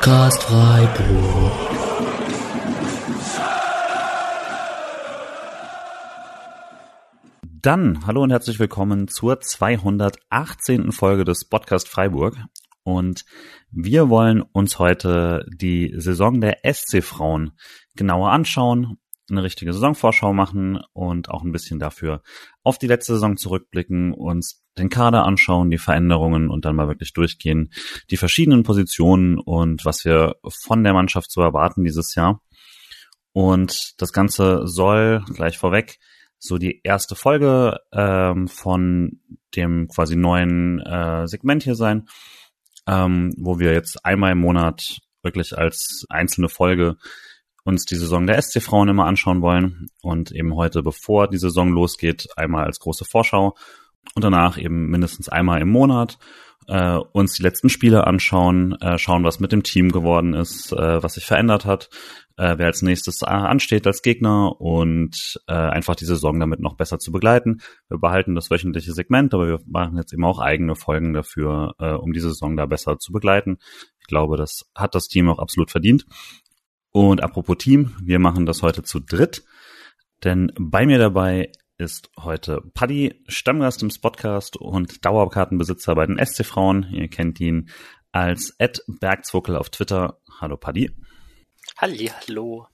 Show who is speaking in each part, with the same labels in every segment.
Speaker 1: Podcast Freiburg.
Speaker 2: Dann hallo und herzlich willkommen zur 218. Folge des Podcast Freiburg. Und wir wollen uns heute die Saison der SC Frauen genauer anschauen, eine richtige Saisonvorschau machen und auch ein bisschen dafür auf die letzte Saison zurückblicken, uns den Kader anschauen, die Veränderungen und dann mal wirklich durchgehen, die verschiedenen Positionen und was wir von der Mannschaft zu erwarten dieses Jahr. Und das Ganze soll gleich vorweg so die erste Folge ähm, von dem quasi neuen äh, Segment hier sein, ähm, wo wir jetzt einmal im Monat wirklich als einzelne Folge uns die Saison der SC Frauen immer anschauen wollen und eben heute, bevor die Saison losgeht, einmal als große Vorschau und danach eben mindestens einmal im Monat äh, uns die letzten Spiele anschauen, äh, schauen, was mit dem Team geworden ist, äh, was sich verändert hat, äh, wer als nächstes äh, ansteht als Gegner und äh, einfach die Saison damit noch besser zu begleiten. Wir behalten das wöchentliche Segment, aber wir machen jetzt eben auch eigene Folgen dafür, äh, um die Saison da besser zu begleiten. Ich glaube, das hat das Team auch absolut verdient. Und apropos Team, wir machen das heute zu dritt, denn bei mir dabei ist heute Paddy, Stammgast im Spotcast und Dauerkartenbesitzer bei den SC Frauen. Ihr kennt ihn als Ed Bergzwuckel auf Twitter. Hallo Paddy.
Speaker 3: Halli, hallo.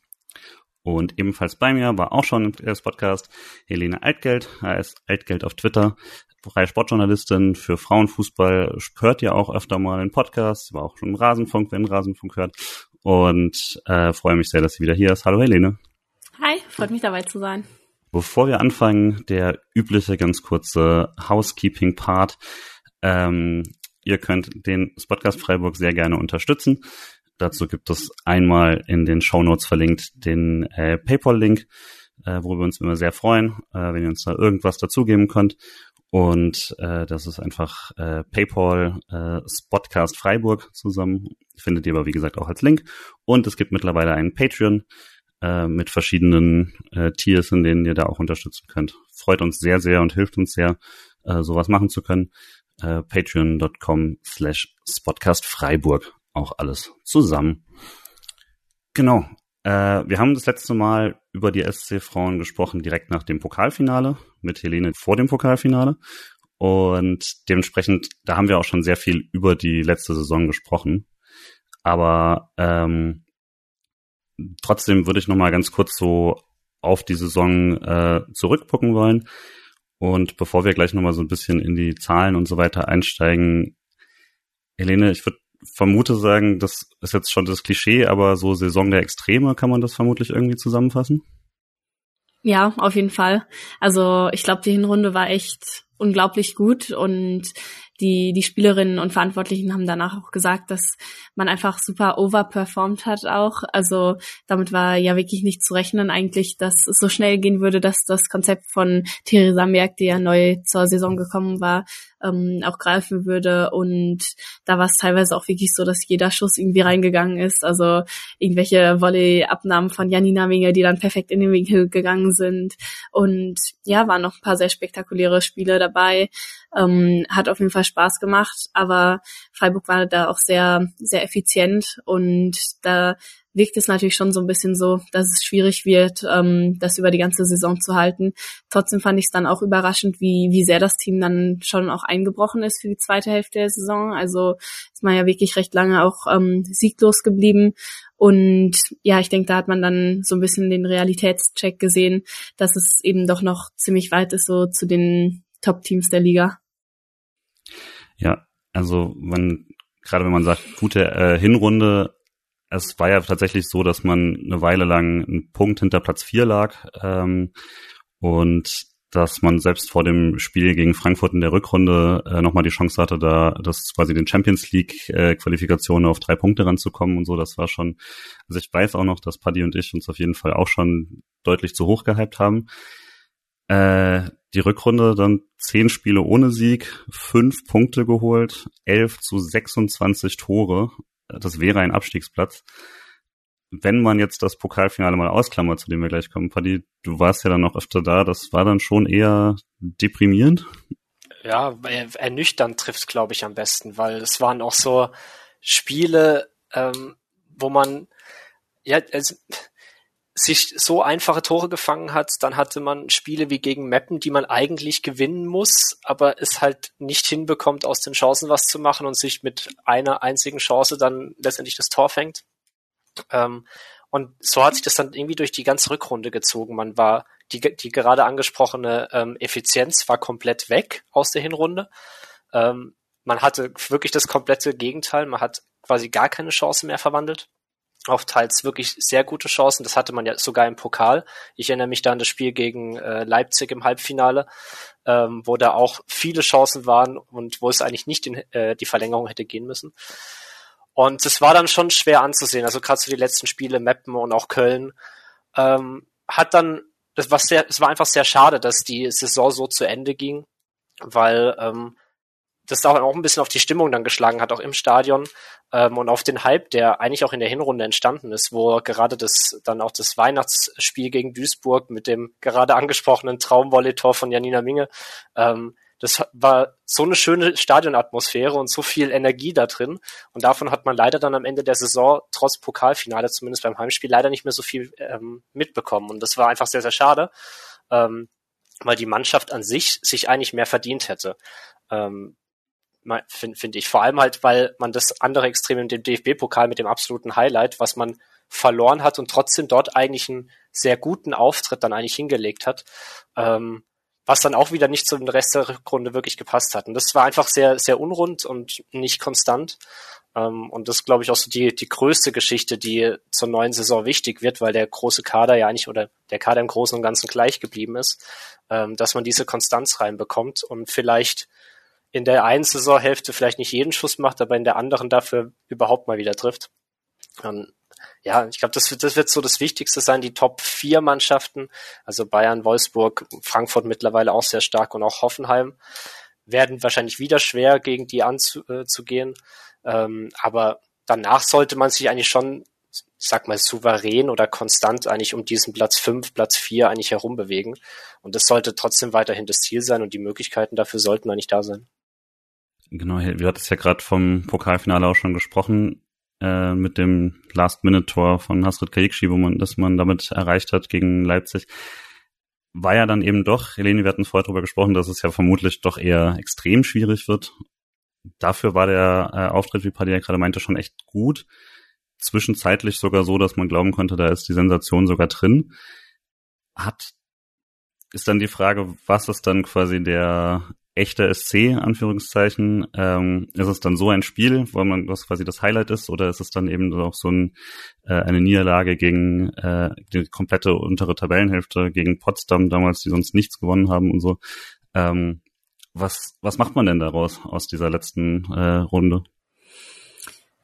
Speaker 2: Und ebenfalls bei mir war auch schon im Podcast Helene Altgeld, heißt Altgeld auf Twitter, freie Sportjournalistin für Frauenfußball, hört ihr auch öfter mal in Podcasts, war auch schon im Rasenfunk, wenn Rasenfunk hört und äh, freue mich sehr, dass sie wieder hier ist. Hallo Helene.
Speaker 4: Hi, freut mich dabei zu sein.
Speaker 2: Bevor wir anfangen, der übliche ganz kurze Housekeeping-Part. Ähm, ihr könnt den Podcast Freiburg sehr gerne unterstützen. Dazu gibt es einmal in den Show Notes verlinkt den äh, PayPal-Link, äh, worüber wir uns immer sehr freuen, äh, wenn ihr uns da irgendwas dazugeben könnt. Und äh, das ist einfach äh, PayPal äh, Spotcast Freiburg zusammen. Findet ihr aber, wie gesagt, auch als Link. Und es gibt mittlerweile einen Patreon äh, mit verschiedenen äh, Tiers, in denen ihr da auch unterstützen könnt. Freut uns sehr, sehr und hilft uns sehr, äh, sowas machen zu können. Äh, Patreon.com slash Spotcast Freiburg. Auch alles zusammen. Genau. Äh, wir haben das letzte Mal über die SC Frauen gesprochen, direkt nach dem Pokalfinale, mit Helene vor dem Pokalfinale. Und dementsprechend, da haben wir auch schon sehr viel über die letzte Saison gesprochen. Aber ähm, trotzdem würde ich noch mal ganz kurz so auf die Saison äh, zurückgucken wollen. Und bevor wir gleich noch mal so ein bisschen in die Zahlen und so weiter einsteigen, Helene, ich würde vermute sagen, das ist jetzt schon das Klischee, aber so Saison der Extreme kann man das vermutlich irgendwie zusammenfassen?
Speaker 4: Ja, auf jeden Fall. Also ich glaube, die Hinrunde war echt unglaublich gut und die, die Spielerinnen und Verantwortlichen haben danach auch gesagt, dass man einfach super overperformed hat auch. Also damit war ja wirklich nicht zu rechnen eigentlich, dass es so schnell gehen würde, dass das Konzept von Theresa Merck, die ja neu zur Saison gekommen war, ähm, auch greifen würde. Und da war es teilweise auch wirklich so, dass jeder Schuss irgendwie reingegangen ist. Also irgendwelche Volley-Abnahmen von Janina Minge, die dann perfekt in den Winkel gegangen sind. Und ja, waren noch ein paar sehr spektakuläre Spiele dabei. Ähm, hat auf jeden Fall Spaß gemacht, aber Freiburg war da auch sehr, sehr effizient und da wirkt es natürlich schon so ein bisschen so, dass es schwierig wird, ähm, das über die ganze Saison zu halten. Trotzdem fand ich es dann auch überraschend, wie, wie sehr das Team dann schon auch eingebrochen ist für die zweite Hälfte der Saison. Also ist man ja wirklich recht lange auch ähm, sieglos geblieben. Und ja, ich denke, da hat man dann so ein bisschen den Realitätscheck gesehen, dass es eben doch noch ziemlich weit ist so zu den Top-Teams der Liga.
Speaker 2: Ja, also man, gerade wenn man sagt, gute äh, Hinrunde, es war ja tatsächlich so, dass man eine Weile lang einen Punkt hinter Platz vier lag ähm, und dass man selbst vor dem Spiel gegen Frankfurt in der Rückrunde äh, nochmal die Chance hatte, da das quasi den Champions League äh, Qualifikation auf drei Punkte ranzukommen und so. Das war schon, also ich weiß auch noch, dass Paddy und ich uns auf jeden Fall auch schon deutlich zu hoch gehypt haben. Äh, die Rückrunde dann zehn Spiele ohne Sieg, fünf Punkte geholt, elf zu 26 Tore. Das wäre ein Abstiegsplatz. Wenn man jetzt das Pokalfinale mal ausklammert, zu dem wir gleich kommen, Paddy, du warst ja dann noch öfter da, das war dann schon eher deprimierend.
Speaker 3: Ja, ernüchternd trifft glaube ich am besten, weil es waren auch so Spiele, ähm, wo man ja also, sich so einfache Tore gefangen hat, dann hatte man Spiele wie gegen Meppen, die man eigentlich gewinnen muss, aber es halt nicht hinbekommt, aus den Chancen was zu machen und sich mit einer einzigen Chance dann letztendlich das Tor fängt. Ähm, und so hat sich das dann irgendwie durch die ganze Rückrunde gezogen. Man war, die, die gerade angesprochene ähm, Effizienz war komplett weg aus der Hinrunde. Ähm, man hatte wirklich das komplette Gegenteil. Man hat quasi gar keine Chance mehr verwandelt auf teils wirklich sehr gute Chancen. Das hatte man ja sogar im Pokal. Ich erinnere mich da an das Spiel gegen äh, Leipzig im Halbfinale, ähm, wo da auch viele Chancen waren und wo es eigentlich nicht in äh, die Verlängerung hätte gehen müssen. Und es war dann schon schwer anzusehen. Also gerade so die letzten Spiele, Meppen und auch Köln, ähm, hat dann, das war sehr, es war einfach sehr schade, dass die Saison so zu Ende ging, weil ähm, das auch, ein bisschen auf die Stimmung dann geschlagen hat, auch im Stadion ähm, und auf den Hype, der eigentlich auch in der Hinrunde entstanden ist, wo gerade das dann auch das Weihnachtsspiel gegen Duisburg mit dem gerade angesprochenen Traumvolley-Tor von Janina Minge, ähm, das war so eine schöne Stadionatmosphäre und so viel Energie da drin. Und davon hat man leider dann am Ende der Saison, trotz Pokalfinale, zumindest beim Heimspiel, leider nicht mehr so viel ähm, mitbekommen. Und das war einfach sehr, sehr schade, ähm, weil die Mannschaft an sich sich eigentlich mehr verdient hätte. Ähm, finde find ich. Vor allem halt, weil man das andere Extrem in dem DFB-Pokal mit dem absoluten Highlight, was man verloren hat und trotzdem dort eigentlich einen sehr guten Auftritt dann eigentlich hingelegt hat, ähm, was dann auch wieder nicht zum Rest der Rückrunde wirklich gepasst hat. Und das war einfach sehr, sehr unrund und nicht konstant. Ähm, und das glaube ich auch so die, die größte Geschichte, die zur neuen Saison wichtig wird, weil der große Kader ja eigentlich oder der Kader im Großen und Ganzen gleich geblieben ist, ähm, dass man diese Konstanz reinbekommt und vielleicht in der einen Saisonhälfte vielleicht nicht jeden Schuss macht, aber in der anderen dafür überhaupt mal wieder trifft. Und ja, ich glaube, das, wird, das wird so das Wichtigste sein, die Top 4 Mannschaften, also Bayern, Wolfsburg, Frankfurt mittlerweile auch sehr stark und auch Hoffenheim, werden wahrscheinlich wieder schwer gegen die anzugehen. Äh, ähm, aber danach sollte man sich eigentlich schon, ich sag mal, souverän oder konstant eigentlich um diesen Platz 5, Platz 4 eigentlich herum bewegen. Und das sollte trotzdem weiterhin das Ziel sein und die Möglichkeiten dafür sollten eigentlich da sein.
Speaker 2: Genau, wir hatten es ja gerade vom Pokalfinale auch schon gesprochen, äh, mit dem Last-Minute-Tor von Hasrit Kayikshi, wo man, das man damit erreicht hat gegen Leipzig. War ja dann eben doch, Helene, wir hatten vorher darüber gesprochen, dass es ja vermutlich doch eher extrem schwierig wird. Dafür war der äh, Auftritt, wie Paddy gerade meinte, schon echt gut. Zwischenzeitlich sogar so, dass man glauben konnte, da ist die Sensation sogar drin. Hat ist dann die Frage, was ist dann quasi der echter SC, Anführungszeichen? Ähm, ist es dann so ein Spiel, wo man was quasi das Highlight ist, oder ist es dann eben auch so ein, äh, eine Niederlage gegen äh, die komplette untere Tabellenhälfte, gegen Potsdam damals, die sonst nichts gewonnen haben und so? Ähm, was, was macht man denn daraus aus dieser letzten äh, Runde?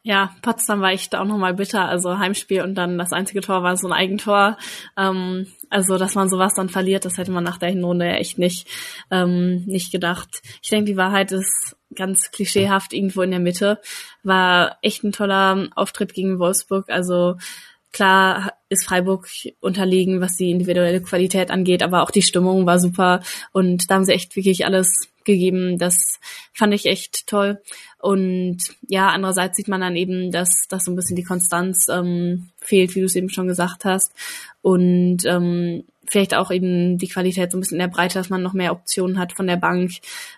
Speaker 4: Ja, Potsdam war echt auch nochmal bitter. Also Heimspiel und dann das einzige Tor war so ein Eigentor. Ähm, also, dass man sowas dann verliert, das hätte man nach der Hinrunde ja echt nicht, ähm, nicht gedacht. Ich denke, die Wahrheit ist ganz klischeehaft irgendwo in der Mitte. War echt ein toller Auftritt gegen Wolfsburg. Also Klar ist Freiburg unterlegen, was die individuelle Qualität angeht, aber auch die Stimmung war super und da haben sie echt wirklich alles gegeben. Das fand ich echt toll. Und ja, andererseits sieht man dann eben, dass, dass so ein bisschen die Konstanz ähm, fehlt, wie du es eben schon gesagt hast. Und ähm, vielleicht auch eben die Qualität so ein bisschen in der Breite, dass man noch mehr Optionen hat von der Bank.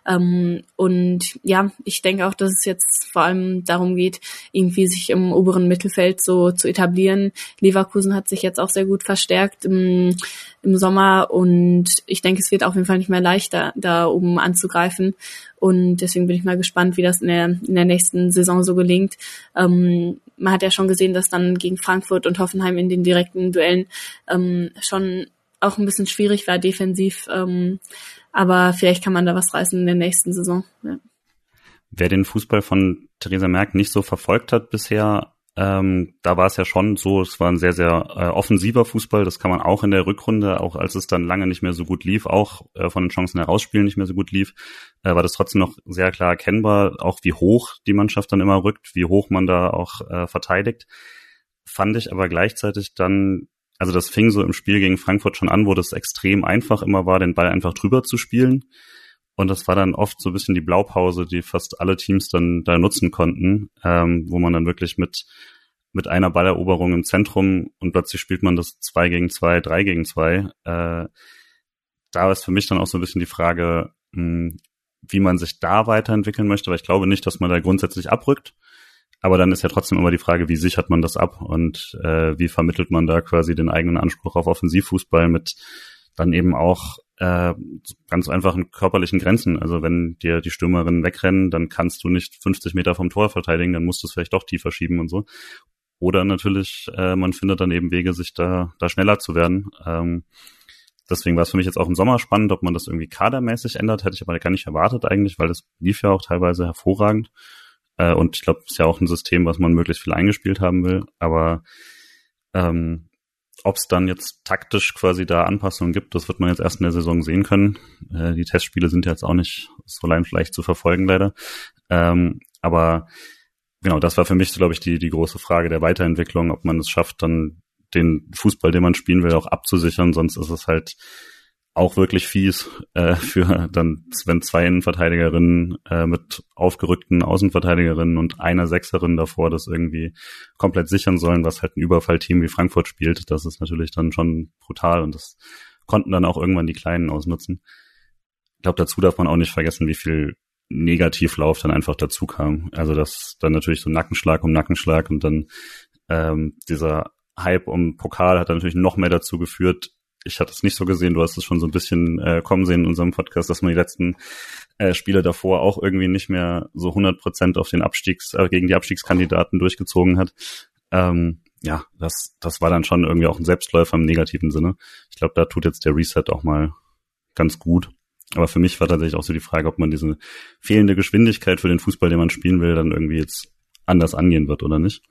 Speaker 4: Ähm, und ja, ich denke auch, dass es jetzt vor allem darum geht, irgendwie sich im oberen Mittelfeld so zu etablieren. Leverkusen hat sich jetzt auch sehr gut verstärkt im, im Sommer und ich denke, es wird auf jeden Fall nicht mehr leichter, da oben anzugreifen. Und deswegen bin ich mal gespannt, wie das in der, in der nächsten Saison so gelingt. Ähm, man hat ja schon gesehen, dass dann gegen Frankfurt und Hoffenheim in den direkten Duellen ähm, schon auch ein bisschen schwierig war defensiv. Ähm, aber vielleicht kann man da was reißen in der nächsten Saison. Ja.
Speaker 2: Wer den Fußball von Theresa Merck nicht so verfolgt hat bisher, ähm, da war es ja schon so, es war ein sehr, sehr äh, offensiver Fußball. Das kann man auch in der Rückrunde, auch als es dann lange nicht mehr so gut lief, auch äh, von den Chancen herausspielen nicht mehr so gut lief, äh, war das trotzdem noch sehr klar erkennbar, auch wie hoch die Mannschaft dann immer rückt, wie hoch man da auch äh, verteidigt. Fand ich aber gleichzeitig dann also das fing so im Spiel gegen Frankfurt schon an, wo das extrem einfach immer war, den Ball einfach drüber zu spielen. Und das war dann oft so ein bisschen die Blaupause, die fast alle Teams dann da nutzen konnten, ähm, wo man dann wirklich mit mit einer Balleroberung im Zentrum und plötzlich spielt man das zwei gegen zwei, drei gegen zwei. Äh, da ist für mich dann auch so ein bisschen die Frage, mh, hm, wie man sich da weiterentwickeln möchte, weil ich glaube nicht, dass man da grundsätzlich abrückt. Aber dann ist ja trotzdem immer die Frage, wie sichert man das ab und äh, wie vermittelt man da quasi den eigenen Anspruch auf Offensivfußball mit dann eben auch äh, ganz einfachen körperlichen Grenzen. Also wenn dir die Stürmerinnen wegrennen, dann kannst du nicht 50 Meter vom Tor verteidigen, dann musst du es vielleicht doch tiefer schieben und so. Oder natürlich, äh, man findet dann eben Wege, sich da, da schneller zu werden. Ähm, deswegen war es für mich jetzt auch im Sommer spannend, ob man das irgendwie kadermäßig ändert. Hätte ich aber gar nicht erwartet eigentlich, weil das lief ja auch teilweise hervorragend. Äh, und ich glaube, es ist ja auch ein System, was man möglichst viel eingespielt haben will. Aber ähm, ob es dann jetzt taktisch quasi da Anpassungen gibt, das wird man jetzt erst in der Saison sehen können. Äh, die Testspiele sind jetzt auch nicht so leicht zu verfolgen, leider. Ähm, aber genau, das war für mich, glaube ich, die, die große Frage der Weiterentwicklung, ob man es schafft, dann den Fußball, den man spielen will, auch abzusichern. Sonst ist es halt auch wirklich fies äh, für dann, wenn zwei Innenverteidigerinnen äh, mit aufgerückten Außenverteidigerinnen und einer Sechserin davor das irgendwie komplett sichern sollen, was halt ein Überfallteam wie Frankfurt spielt. Das ist natürlich dann schon brutal und das konnten dann auch irgendwann die Kleinen ausnutzen. Ich glaube, dazu darf man auch nicht vergessen, wie viel Negativlauf dann einfach dazu kam. Also das dann natürlich so Nackenschlag um Nackenschlag und dann ähm, dieser Hype um Pokal hat dann natürlich noch mehr dazu geführt, ich hatte es nicht so gesehen, du hast es schon so ein bisschen äh, kommen sehen in unserem Podcast, dass man die letzten äh, Spiele davor auch irgendwie nicht mehr so 100 Prozent auf den Abstiegs, äh, gegen die Abstiegskandidaten durchgezogen hat. Ähm, ja, das, das war dann schon irgendwie auch ein Selbstläufer im negativen Sinne. Ich glaube, da tut jetzt der Reset auch mal ganz gut. Aber für mich war tatsächlich auch so die Frage, ob man diese fehlende Geschwindigkeit für den Fußball, den man spielen will, dann irgendwie jetzt anders angehen wird oder nicht.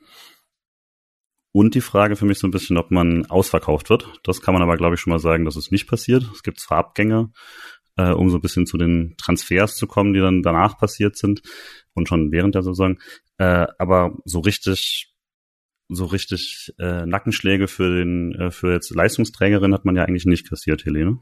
Speaker 2: Und die Frage für mich so ein bisschen, ob man ausverkauft wird. Das kann man aber, glaube ich, schon mal sagen, dass es nicht passiert. Es gibt zwar Abgänge, äh, um so ein bisschen zu den Transfers zu kommen, die dann danach passiert sind und schon während der Saison. Äh, aber so richtig so richtig äh, Nackenschläge für den äh, für jetzt Leistungsträgerin hat man ja eigentlich nicht kassiert, Helene.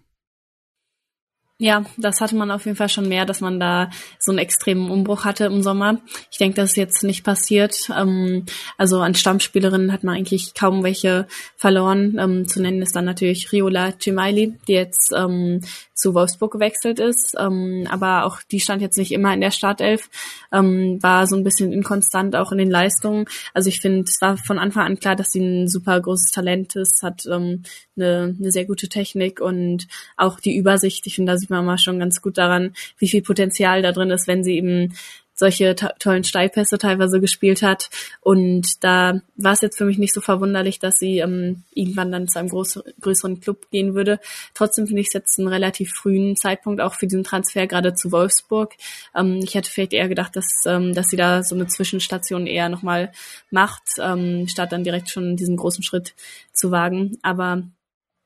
Speaker 4: Ja, das hatte man auf jeden Fall schon mehr, dass man da so einen extremen Umbruch hatte im Sommer. Ich denke, das ist jetzt nicht passiert. Ähm, also an Stammspielerinnen hat man eigentlich kaum welche verloren. Ähm, zu nennen ist dann natürlich Riola Cimaili, die jetzt ähm, zu Wolfsburg gewechselt ist. Aber auch die stand jetzt nicht immer in der Startelf, war so ein bisschen inkonstant auch in den Leistungen. Also ich finde, es war von Anfang an klar, dass sie ein super großes Talent ist, hat eine, eine sehr gute Technik und auch die Übersicht. Ich finde, man mal schon ganz gut daran, wie viel Potenzial da drin ist, wenn sie eben solche tollen Steilpässe teilweise gespielt hat. Und da war es jetzt für mich nicht so verwunderlich, dass sie ähm, irgendwann dann zu einem groß, größeren Club gehen würde. Trotzdem finde ich es jetzt einen relativ frühen Zeitpunkt auch für diesen Transfer gerade zu Wolfsburg. Ähm, ich hätte vielleicht eher gedacht, dass, ähm, dass sie da so eine Zwischenstation eher nochmal macht, ähm, statt dann direkt schon diesen großen Schritt zu wagen. Aber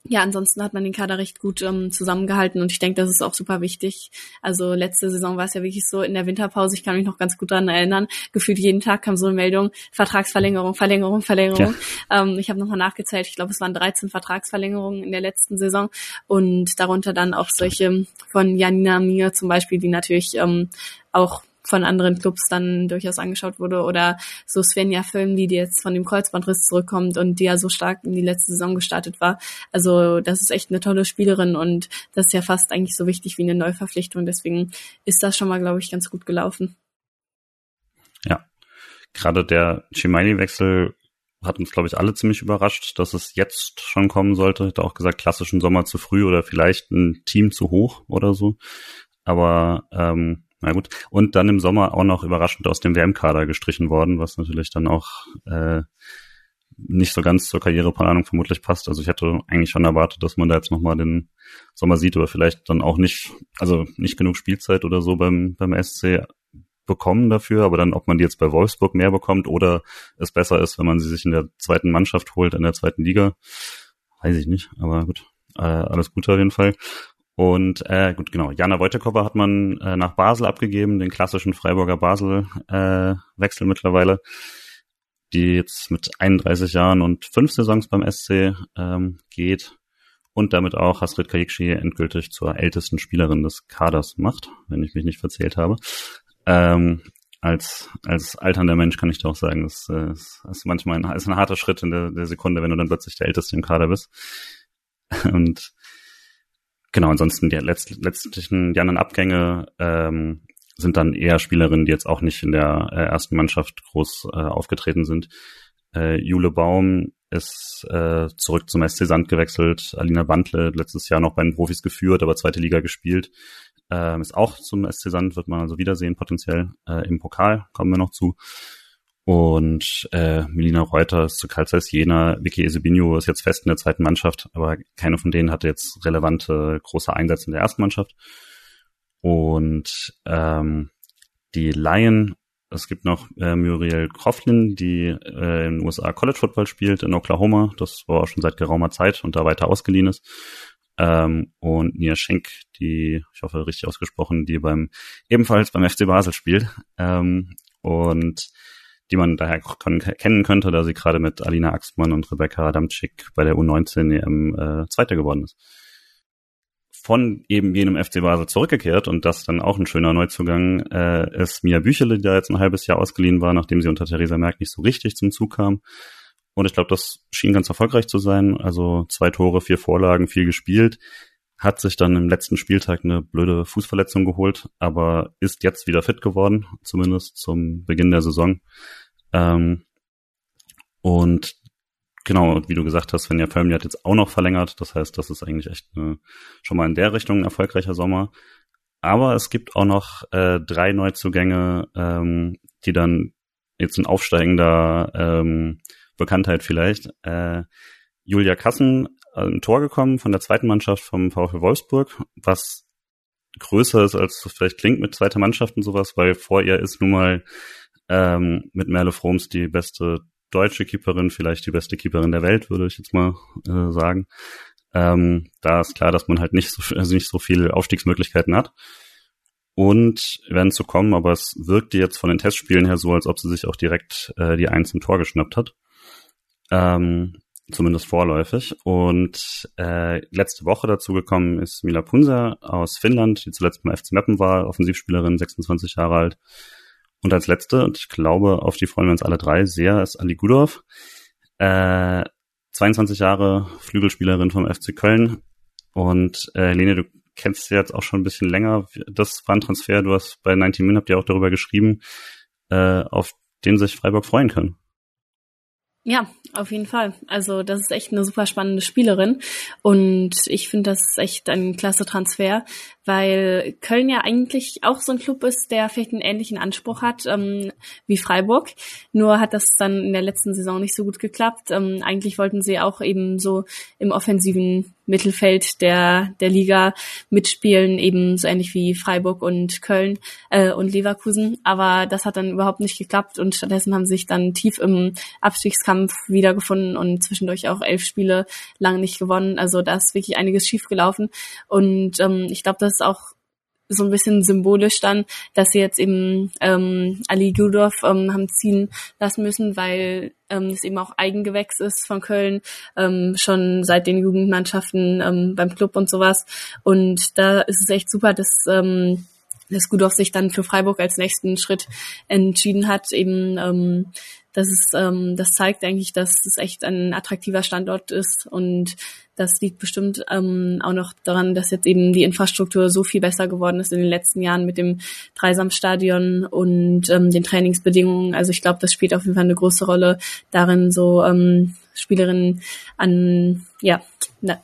Speaker 4: ja, ansonsten hat man den Kader recht gut ähm, zusammengehalten und ich denke, das ist auch super wichtig. Also letzte Saison war es ja wirklich so in der Winterpause, ich kann mich noch ganz gut daran erinnern, gefühlt jeden Tag kam so eine Meldung, Vertragsverlängerung, Verlängerung, Verlängerung. Ja. Ähm, ich habe nochmal nachgezählt, ich glaube, es waren 13 Vertragsverlängerungen in der letzten Saison und darunter dann auch solche von Janina Mir zum Beispiel, die natürlich ähm, auch von anderen Clubs dann durchaus angeschaut wurde oder so Svenja Film, die jetzt von dem Kreuzbandriss zurückkommt und die ja so stark in die letzte Saison gestartet war. Also das ist echt eine tolle Spielerin und das ist ja fast eigentlich so wichtig wie eine Neuverpflichtung. Deswegen ist das schon mal, glaube ich, ganz gut gelaufen.
Speaker 2: Ja, gerade der Chimaili-Wechsel hat uns, glaube ich, alle ziemlich überrascht, dass es jetzt schon kommen sollte. Hätte auch gesagt, klassischen Sommer zu früh oder vielleicht ein Team zu hoch oder so. Aber ähm, na gut. Und dann im Sommer auch noch überraschend aus dem WM-Kader gestrichen worden, was natürlich dann auch äh, nicht so ganz zur Karriereplanung vermutlich passt. Also ich hätte eigentlich schon erwartet, dass man da jetzt nochmal den Sommer sieht, aber vielleicht dann auch nicht, also nicht genug Spielzeit oder so beim, beim SC bekommen dafür, aber dann, ob man die jetzt bei Wolfsburg mehr bekommt oder es besser ist, wenn man sie sich in der zweiten Mannschaft holt, in der zweiten Liga, weiß ich nicht, aber gut, äh, alles Gute auf jeden Fall. Und äh, gut, genau, Jana Wojtekova hat man äh, nach Basel abgegeben, den klassischen Freiburger Basel-Wechsel äh, mittlerweile, die jetzt mit 31 Jahren und fünf Saisons beim SC ähm, geht und damit auch Hasrit Kayikshi endgültig zur ältesten Spielerin des Kaders macht, wenn ich mich nicht verzählt habe. Ähm, als, als alternder Mensch kann ich auch sagen, das, das ist manchmal ein, ist ein harter Schritt in der, der Sekunde, wenn du dann plötzlich der Älteste im Kader bist. Und genau, ansonsten die letztlichen, die anderen Abgänge ähm, sind dann eher Spielerinnen, die jetzt auch nicht in der äh, ersten Mannschaft groß äh, aufgetreten sind. Äh, Jule Baum ist äh, zurück zum SC Sand gewechselt. Alina Wandle letztes Jahr noch bei den Profis geführt, aber zweite Liga gespielt. Ähm, ist auch zum SC Sand, wird man also wiedersehen potenziell. Äh, Im Pokal kommen wir noch zu. Und äh, Melina Reuter ist zu Karl Zeiss Jena. Vicky Esebinho ist jetzt fest in der zweiten Mannschaft, aber keine von denen hatte jetzt relevante große Einsätze in der ersten Mannschaft. Und ähm, die Lion, es gibt noch äh, Muriel Coughlin, die äh, in den USA College Football spielt, in Oklahoma. Das war auch schon seit geraumer Zeit und da weiter ausgeliehen ist. Ähm, und Nia Schenk, die, ich hoffe richtig ausgesprochen, die beim ebenfalls beim FC Basel spielt. Ähm, und die man daher kennen könnte, da sie gerade mit Alina Axmann und Rebecca Adamczyk bei der U19 EM äh, Zweiter geworden ist von eben jenem FC Basel zurückgekehrt und das dann auch ein schöner Neuzugang äh, ist Mia Büchele, die da jetzt ein halbes Jahr ausgeliehen war, nachdem sie unter Theresa Merck nicht so richtig zum Zug kam. Und ich glaube, das schien ganz erfolgreich zu sein. Also zwei Tore, vier Vorlagen, viel gespielt. Hat sich dann im letzten Spieltag eine blöde Fußverletzung geholt, aber ist jetzt wieder fit geworden, zumindest zum Beginn der Saison. Ähm, und Genau, wie du gesagt hast, Svenja Pölmli hat jetzt auch noch verlängert. Das heißt, das ist eigentlich echt eine, schon mal in der Richtung ein erfolgreicher Sommer. Aber es gibt auch noch äh, drei Neuzugänge, ähm, die dann jetzt in aufsteigender ähm, Bekanntheit vielleicht. Äh, Julia Kassen äh, im Tor gekommen von der zweiten Mannschaft vom VfL Wolfsburg, was größer ist, als es vielleicht klingt mit zweiter Mannschaft und sowas, weil vor ihr ist nun mal ähm, mit Merle Froms die beste deutsche Keeperin, vielleicht die beste Keeperin der Welt, würde ich jetzt mal äh, sagen. Ähm, da ist klar, dass man halt nicht so, also nicht so viele Aufstiegsmöglichkeiten hat. Und werden zu kommen, aber es wirkte jetzt von den Testspielen her so, als ob sie sich auch direkt äh, die Eins im Tor geschnappt hat. Ähm, zumindest vorläufig. Und äh, letzte Woche dazu gekommen ist Mila Punsa aus Finnland, die zuletzt beim FC Meppen war, Offensivspielerin, 26 Jahre alt. Und als letzte, und ich glaube, auf die freuen wir uns alle drei sehr, ist Ali Gudorf. Äh, 22 Jahre Flügelspielerin vom FC Köln. Und äh, Lene, du kennst sie jetzt auch schon ein bisschen länger. Das war ein Transfer, du hast bei 90 Min habt ihr auch darüber geschrieben, äh, auf den sich Freiburg freuen kann.
Speaker 4: Ja, auf jeden Fall. Also das ist echt eine super spannende Spielerin und ich finde, das echt ein klasse Transfer, weil Köln ja eigentlich auch so ein Club ist, der vielleicht einen ähnlichen Anspruch hat ähm, wie Freiburg. Nur hat das dann in der letzten Saison nicht so gut geklappt. Ähm, eigentlich wollten sie auch eben so im offensiven Mittelfeld der, der Liga mitspielen, eben so ähnlich wie Freiburg und Köln äh, und Leverkusen. Aber das hat dann überhaupt nicht geklappt und stattdessen haben sie sich dann tief im Abstiegskampf wiedergefunden und zwischendurch auch elf Spiele lang nicht gewonnen. Also da ist wirklich einiges schiefgelaufen. Und ähm, ich glaube, das ist auch so ein bisschen symbolisch dann, dass sie jetzt eben ähm, Ali Gudorf ähm, haben ziehen lassen müssen, weil ähm, es eben auch Eigengewächs ist von Köln, ähm, schon seit den Jugendmannschaften ähm, beim Club und sowas. Und da ist es echt super, dass ähm, dass Gudorf sich dann für Freiburg als nächsten Schritt entschieden hat, eben ähm, das ist, ähm, das zeigt eigentlich, dass es echt ein attraktiver Standort ist und das liegt bestimmt ähm, auch noch daran, dass jetzt eben die Infrastruktur so viel besser geworden ist in den letzten Jahren mit dem Dreisamstadion und ähm, den Trainingsbedingungen. Also ich glaube, das spielt auf jeden Fall eine große Rolle darin, so ähm, Spielerinnen an ja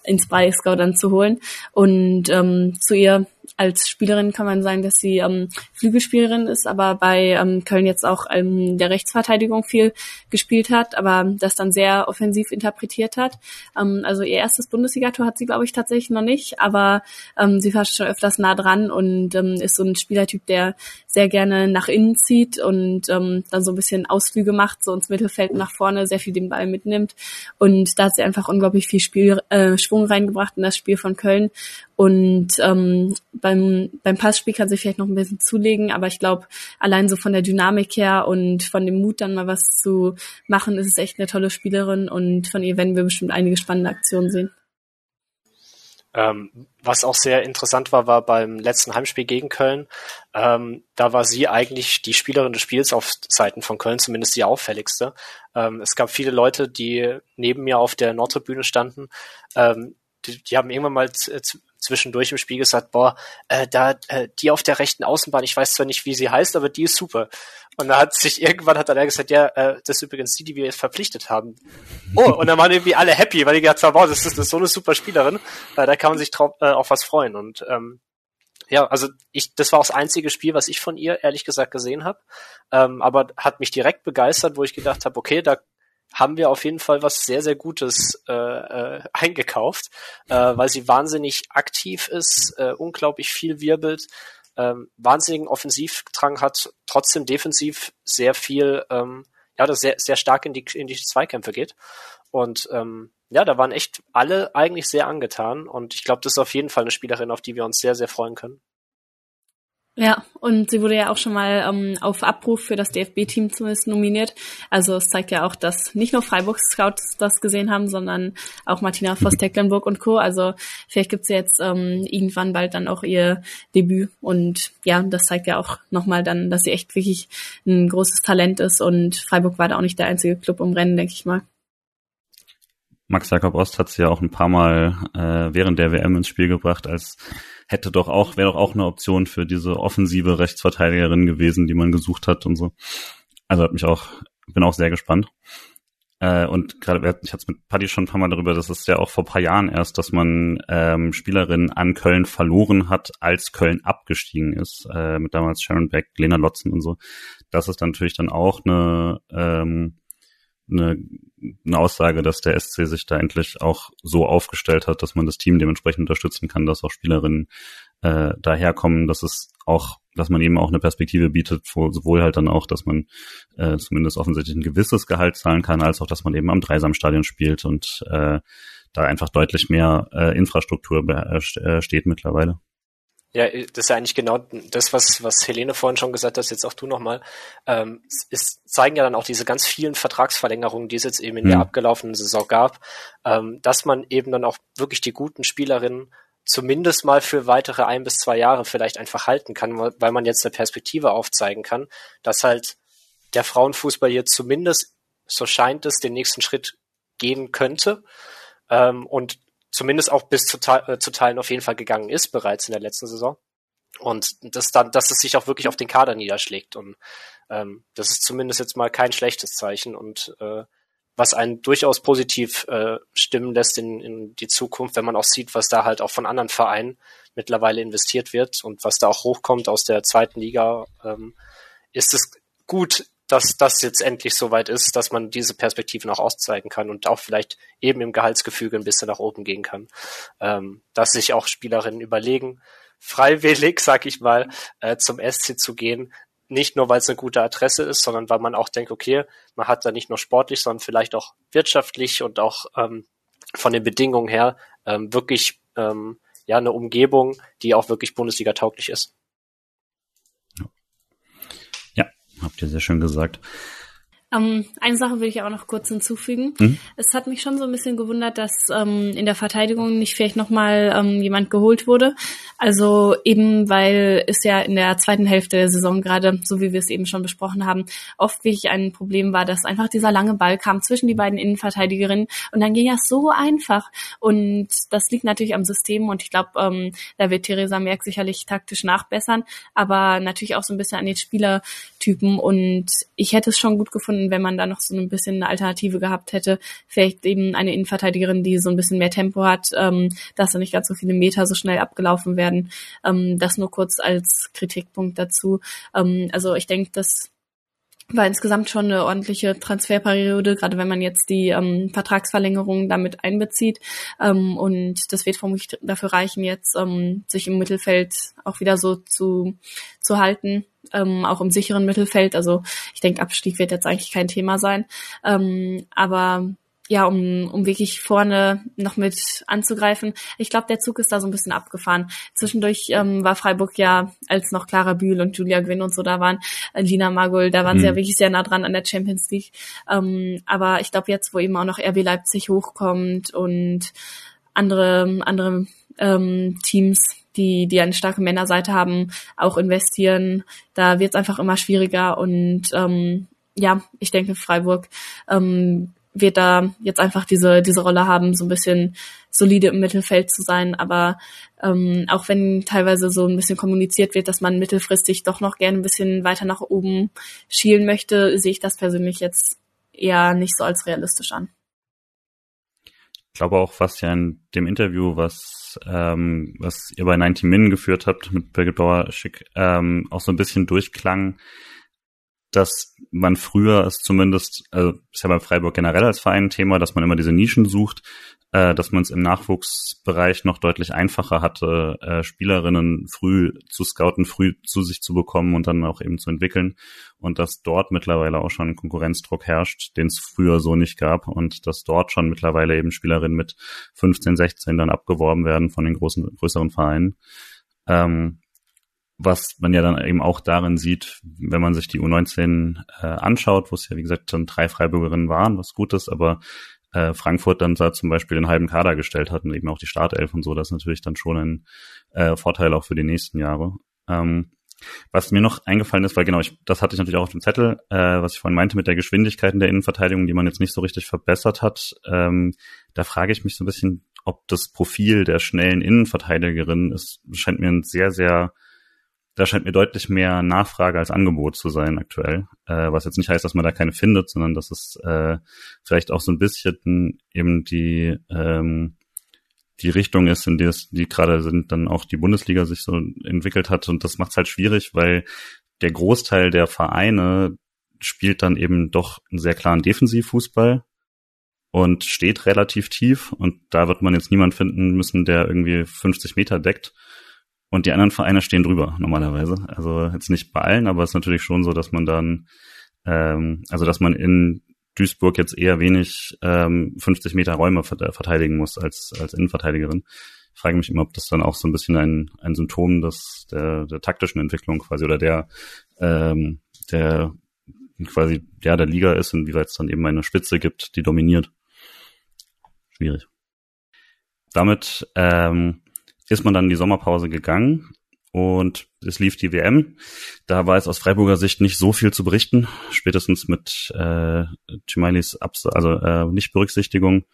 Speaker 4: ins Breisgau dann zu holen und ähm, zu ihr als Spielerin kann man sagen, dass sie ähm, Flügelspielerin ist, aber bei ähm, Köln jetzt auch ähm, der Rechtsverteidigung viel gespielt hat, aber das dann sehr offensiv interpretiert hat. Ähm, also ihr erstes Bundesligator hat sie, glaube ich, tatsächlich noch nicht, aber ähm, sie war schon öfters nah dran und ähm, ist so ein Spielertyp, der sehr gerne nach innen zieht und ähm, dann so ein bisschen Ausflüge macht, so ins Mittelfeld nach vorne, sehr viel den Ball mitnimmt. Und da hat sie einfach unglaublich viel Spiel, äh, Schwung reingebracht in das Spiel von Köln und ähm, beim, beim Passspiel kann sie vielleicht noch ein bisschen zulegen, aber ich glaube, allein so von der Dynamik her und von dem Mut, dann mal was zu machen, ist es echt eine tolle Spielerin und von ihr werden wir bestimmt einige spannende Aktionen sehen.
Speaker 3: Ähm, was auch sehr interessant war, war beim letzten Heimspiel gegen Köln. Ähm, da war sie eigentlich die Spielerin des Spiels auf Seiten von Köln, zumindest die auffälligste. Ähm, es gab viele Leute, die neben mir auf der Nordtribüne standen. Ähm, die, die, haben irgendwann mal zwischendurch im Spiel gesagt, boah, äh, da äh, die auf der rechten Außenbahn, ich weiß zwar nicht, wie sie heißt, aber die ist super. Und da hat sich irgendwann hat dann er gesagt, ja, äh, das ist übrigens die, die wir jetzt verpflichtet haben. Oh, und dann waren irgendwie alle happy, weil die gesagt haben, wow, das ist, das ist so eine super Spielerin, äh, da kann man sich drauf, äh, auf was freuen. Und ähm, ja, also ich, das war auch das einzige Spiel, was ich von ihr ehrlich gesagt gesehen habe, ähm, aber hat mich direkt begeistert, wo ich gedacht habe, okay, da haben wir auf jeden Fall was sehr, sehr Gutes äh, äh, eingekauft, äh, weil sie wahnsinnig aktiv ist, äh, unglaublich viel wirbelt, ähm, wahnsinnigen Offensivdrang hat, trotzdem defensiv sehr viel, ähm, ja, das sehr, sehr stark in die, in die Zweikämpfe geht. Und ähm, ja, da waren echt alle eigentlich sehr angetan und ich glaube, das ist auf jeden Fall eine Spielerin, auf die wir uns sehr, sehr freuen können.
Speaker 4: Ja, und sie wurde ja auch schon mal ähm, auf Abruf für das DFB-Team zumindest nominiert. Also es zeigt ja auch, dass nicht nur Freiburg-Scouts das gesehen haben, sondern auch Martina Voss-Tecklenburg und Co. Also vielleicht gibt's jetzt ähm, irgendwann bald dann auch ihr Debüt. Und ja, das zeigt ja auch nochmal dann, dass sie echt wirklich ein großes Talent ist. Und Freiburg war da auch nicht der einzige Club im Rennen, denke ich mal.
Speaker 2: Max Jakob Ost hat sie ja auch ein paar Mal äh, während der WM ins Spiel gebracht als hätte doch auch, wäre doch auch eine Option für diese offensive Rechtsverteidigerin gewesen, die man gesucht hat und so. Also hat mich auch, bin auch sehr gespannt. Äh, und gerade, ich hatte es mit Paddy schon ein paar Mal darüber, das ist ja auch vor paar Jahren erst, dass man ähm, Spielerinnen an Köln verloren hat, als Köln abgestiegen ist, äh, mit damals Sharon Beck, Lena Lotzen und so. Das ist dann natürlich dann auch eine ähm, eine, eine Aussage, dass der SC sich da endlich auch so aufgestellt hat, dass man das Team dementsprechend unterstützen kann, dass auch Spielerinnen äh, daherkommen, dass es auch, dass man eben auch eine Perspektive bietet, wo, sowohl halt dann auch, dass man äh, zumindest offensichtlich ein gewisses Gehalt zahlen kann, als auch, dass man eben am Dreisamstadion spielt und äh, da einfach deutlich mehr äh, Infrastruktur äh, steht mittlerweile.
Speaker 3: Ja, das ist ja eigentlich genau das, was, was Helene vorhin schon gesagt hat, jetzt auch du nochmal. Ähm, es zeigen ja dann auch diese ganz vielen Vertragsverlängerungen, die es jetzt eben in mhm. der abgelaufenen Saison gab, ähm, dass man eben dann auch wirklich die guten Spielerinnen zumindest mal für weitere ein bis zwei Jahre vielleicht einfach halten kann, weil man jetzt eine Perspektive aufzeigen kann, dass halt der Frauenfußball hier zumindest, so scheint es, den nächsten Schritt gehen könnte. Ähm, und zumindest auch bis zu, äh, zu Teilen auf jeden Fall gegangen ist bereits in der letzten Saison. Und das dann, dass es sich auch wirklich auf den Kader niederschlägt. Und ähm, das ist zumindest jetzt mal kein schlechtes Zeichen und äh, was einen durchaus positiv äh, stimmen lässt in, in die Zukunft, wenn man auch sieht, was da halt auch von anderen Vereinen mittlerweile investiert wird und was da auch hochkommt aus der zweiten Liga, ähm, ist es gut, dass das jetzt endlich soweit ist, dass man diese Perspektiven auch auszeigen kann und auch vielleicht eben im Gehaltsgefüge ein bisschen nach oben gehen kann. Ähm, dass sich auch Spielerinnen überlegen, freiwillig, sag ich mal, äh, zum SC zu gehen. Nicht nur, weil es eine gute Adresse ist, sondern weil man auch denkt, okay, man hat da nicht nur sportlich, sondern vielleicht auch wirtschaftlich und auch ähm, von den Bedingungen her ähm, wirklich ähm, ja eine Umgebung, die auch wirklich Bundesliga tauglich ist.
Speaker 2: Habt ihr sehr schön gesagt.
Speaker 4: Ähm, eine Sache will ich auch noch kurz hinzufügen. Mhm. Es hat mich schon so ein bisschen gewundert, dass ähm, in der Verteidigung nicht vielleicht nochmal ähm, jemand geholt wurde. Also eben, weil es ja in der zweiten Hälfte der Saison gerade, so wie wir es eben schon besprochen haben, oft wirklich ein Problem war, dass einfach dieser lange Ball kam zwischen die beiden Innenverteidigerinnen und dann ging das so einfach. Und das liegt natürlich am System und ich glaube, ähm, da wird Theresa Merck sicherlich taktisch nachbessern, aber natürlich auch so ein bisschen an den Spielertypen und ich hätte es schon gut gefunden, wenn man da noch so ein bisschen eine Alternative gehabt hätte. Vielleicht eben eine Innenverteidigerin, die so ein bisschen mehr Tempo hat, ähm, dass da nicht ganz so viele Meter so schnell abgelaufen werden. Ähm, das nur kurz als Kritikpunkt dazu. Ähm, also ich denke, das war insgesamt schon eine ordentliche Transferperiode, gerade wenn man jetzt die ähm, Vertragsverlängerung damit einbezieht. Ähm, und das wird vermutlich dafür reichen, jetzt ähm, sich im Mittelfeld auch wieder so zu, zu halten, ähm, auch im sicheren Mittelfeld. Also ich denke, Abstieg wird jetzt eigentlich kein Thema sein. Ähm, aber ja, um, um wirklich vorne noch mit anzugreifen. Ich glaube, der Zug ist da so ein bisschen abgefahren. Zwischendurch ähm, war Freiburg ja, als noch Clara Bühl und Julia Gwynn und so da waren, äh, Lina Magul, da waren mhm. sie ja mhm. wirklich sehr nah dran an der Champions League. Ähm, aber ich glaube jetzt, wo eben auch noch RB Leipzig hochkommt und andere, andere ähm, Teams, die, die eine starke Männerseite haben, auch investieren. Da wird es einfach immer schwieriger und ähm, ja, ich denke, Freiburg ähm, wird da jetzt einfach diese, diese Rolle haben, so ein bisschen solide im Mittelfeld zu sein. Aber ähm, auch wenn teilweise so ein bisschen kommuniziert wird, dass man mittelfristig doch noch gerne ein bisschen weiter nach oben schielen möchte, sehe ich das persönlich jetzt eher nicht so als realistisch an.
Speaker 2: Ich glaube auch, was ja in dem Interview, was, ähm, was ihr bei 90 Min geführt habt mit Birgit Bauer-Schick, ähm, auch so ein bisschen durchklang, dass man früher es zumindest, also ist ja bei Freiburg generell als Verein ein Thema, dass man immer diese Nischen sucht, äh, dass man es im Nachwuchsbereich noch deutlich einfacher hatte, äh, Spielerinnen früh zu scouten, früh zu sich zu bekommen und dann auch eben zu entwickeln. Und dass dort mittlerweile auch schon Konkurrenzdruck herrscht, den es früher so nicht gab und dass dort schon mittlerweile eben Spielerinnen mit 15, 16 dann abgeworben werden von den großen, größeren Vereinen. Ähm, was man ja dann eben auch darin sieht, wenn man sich die U19 äh, anschaut, wo es ja wie gesagt dann drei Freiburgerinnen waren, was gut ist, aber äh, Frankfurt dann da zum Beispiel den halben Kader gestellt hat und eben auch die Startelf und so, das ist natürlich dann schon ein äh, Vorteil auch für die nächsten Jahre. Ähm, was mir noch eingefallen ist, weil genau, ich, das hatte ich natürlich auch auf dem Zettel, äh, was ich vorhin meinte mit der Geschwindigkeit in der Innenverteidigung, die man jetzt nicht so richtig verbessert hat. Ähm, da frage ich mich so ein bisschen, ob das Profil der schnellen Innenverteidigerin ist, scheint mir ein sehr, sehr da scheint mir deutlich mehr Nachfrage als Angebot zu sein aktuell. Äh, was jetzt nicht heißt, dass man da keine findet, sondern dass es äh, vielleicht auch so ein bisschen eben die ähm, die Richtung ist, in der es, die gerade sind, dann auch die Bundesliga sich so entwickelt hat. Und das macht es halt schwierig, weil der Großteil der Vereine spielt dann eben doch einen sehr klaren Defensivfußball und steht relativ tief. Und da wird man jetzt niemand finden müssen, der irgendwie 50 Meter deckt. Und die anderen Vereine stehen drüber normalerweise. Also jetzt nicht bei allen, aber es ist natürlich schon so, dass man dann, ähm, also dass man in Duisburg jetzt eher wenig ähm, 50 Meter Räume verteidigen muss als, als Innenverteidigerin. Ich frage mich immer, ob das dann auch so ein bisschen ein, ein Symptom des, der, der taktischen Entwicklung quasi oder der, ähm, der quasi ja der Liga ist, inwieweit es dann eben eine Spitze gibt, die dominiert. Schwierig. Damit ähm, ist man dann in die Sommerpause gegangen und es lief die WM. Da war es aus Freiburger Sicht nicht so viel zu berichten, spätestens mit äh, Chimailis Abs also äh, Nichtberücksichtigung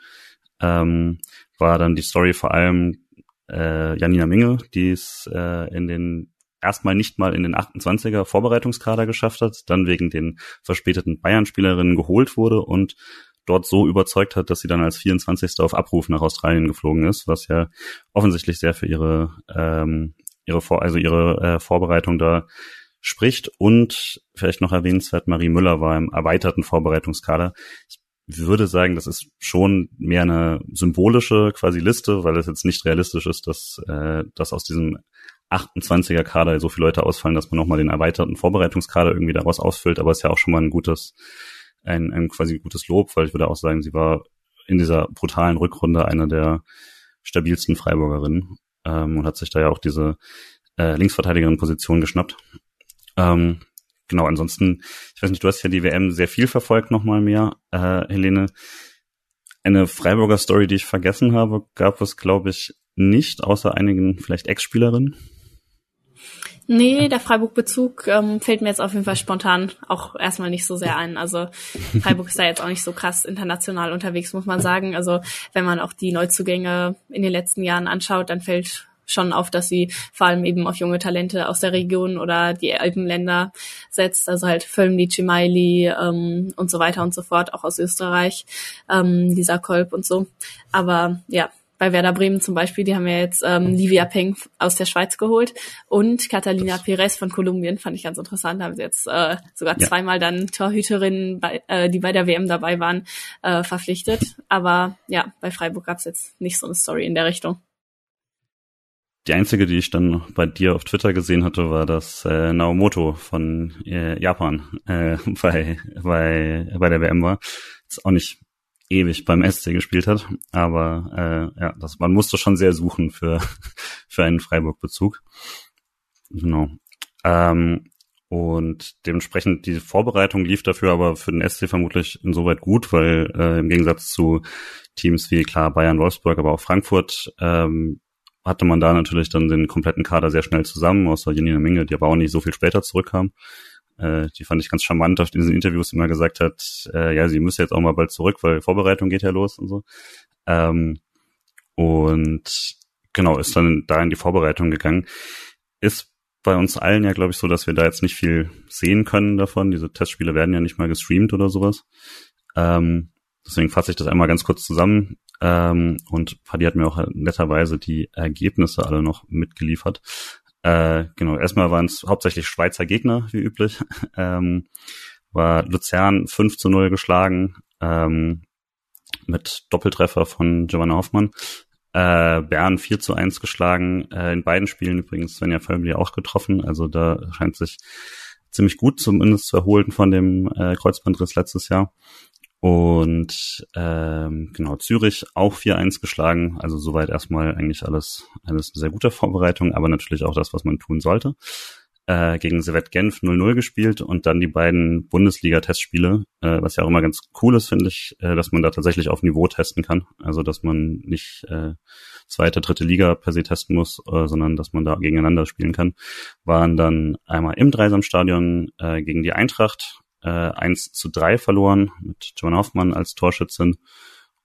Speaker 2: ähm, war dann die Story vor allem äh, Janina Minge, die es äh, in den erstmal nicht mal in den 28er Vorbereitungskader geschafft hat, dann wegen den verspäteten Bayern-Spielerinnen geholt wurde und dort so überzeugt hat, dass sie dann als 24. auf Abruf nach Australien geflogen ist, was ja offensichtlich sehr für ihre ähm, ihre Vor also ihre äh, Vorbereitung da spricht und vielleicht noch erwähnenswert Marie Müller war im erweiterten Vorbereitungskader. Ich würde sagen, das ist schon mehr eine symbolische quasi Liste, weil es jetzt nicht realistisch ist, dass äh, dass aus diesem 28er Kader so viele Leute ausfallen, dass man nochmal den erweiterten Vorbereitungskader irgendwie daraus ausfüllt, aber es ist ja auch schon mal ein gutes ein, ein quasi gutes Lob, weil ich würde auch sagen, sie war in dieser brutalen Rückrunde eine der stabilsten Freiburgerinnen ähm, und hat sich da ja auch diese äh, Linksverteidigerin-Position geschnappt. Ähm, genau, ansonsten, ich weiß nicht, du hast ja die WM sehr viel verfolgt nochmal mehr, äh, Helene. Eine Freiburger Story, die ich vergessen habe, gab es, glaube ich, nicht, außer einigen vielleicht Ex-Spielerinnen.
Speaker 4: Nee, der Freiburg-Bezug ähm, fällt mir jetzt auf jeden Fall spontan auch erstmal nicht so sehr ein. Also Freiburg ist da jetzt auch nicht so krass international unterwegs, muss man sagen. Also wenn man auch die Neuzugänge in den letzten Jahren anschaut, dann fällt schon auf, dass sie vor allem eben auf junge Talente aus der Region oder die Alpenländer setzt, also halt Fölmli, Cimaili ähm, und so weiter und so fort, auch aus Österreich, ähm, Lisa Kolb und so. Aber ja, bei Werder Bremen zum Beispiel, die haben ja jetzt ähm, Livia Peng aus der Schweiz geholt und Catalina Perez von Kolumbien, fand ich ganz interessant, da haben sie jetzt äh, sogar ja. zweimal dann Torhüterinnen, bei, äh, die bei der WM dabei waren, äh, verpflichtet. Aber ja, bei Freiburg gab es jetzt nicht so eine Story in der Richtung.
Speaker 2: Die einzige, die ich dann bei dir auf Twitter gesehen hatte, war das äh, Naomoto von äh, Japan äh, bei, bei, bei der WM war. Ist auch nicht ewig beim SC gespielt hat. Aber äh, ja, das, man musste schon sehr suchen für, für einen Freiburg-Bezug. Genau. Ähm, und dementsprechend die Vorbereitung lief dafür aber für den SC vermutlich insoweit gut, weil äh, im Gegensatz zu Teams wie klar Bayern, Wolfsburg, aber auch Frankfurt ähm, hatte man da natürlich dann den kompletten Kader sehr schnell zusammen, außer Janina Minge, die aber auch nicht so viel später zurückkam. Äh, die fand ich ganz charmant auf diesen Interviews immer gesagt hat, äh, ja, sie müsste jetzt auch mal bald zurück, weil Vorbereitung geht ja los und so. Ähm, und genau, ist dann da in die Vorbereitung gegangen. Ist bei uns allen ja, glaube ich, so, dass wir da jetzt nicht viel sehen können davon. Diese Testspiele werden ja nicht mal gestreamt oder sowas. Ähm, deswegen fasse ich das einmal ganz kurz zusammen. Ähm, und Paddy hat mir auch netterweise die Ergebnisse alle noch mitgeliefert. Äh, genau, erstmal waren es hauptsächlich Schweizer Gegner, wie üblich. ähm, war Luzern 5 zu 0 geschlagen, ähm, mit Doppeltreffer von Giovanna Hoffmann. Äh, Bern 4 zu 1 geschlagen. Äh, in beiden Spielen übrigens Svenja Völmli auch getroffen. Also da scheint sich ziemlich gut zumindest zu erholen von dem äh, Kreuzbandriss letztes Jahr. Und ähm, genau, Zürich auch 4-1 geschlagen. Also soweit erstmal eigentlich alles, alles eine sehr gute Vorbereitung, aber natürlich auch das, was man tun sollte äh, gegen Servette Genf 0-0 gespielt und dann die beiden Bundesliga-Testspiele, äh, was ja auch immer ganz cool ist, finde ich, äh, dass man da tatsächlich auf Niveau testen kann. Also dass man nicht äh, zweite, dritte Liga per se testen muss, äh, sondern dass man da gegeneinander spielen kann, waren dann einmal im Dreisamstadion äh, gegen die Eintracht äh, 1 zu 3 verloren mit John Hoffmann als Torschützin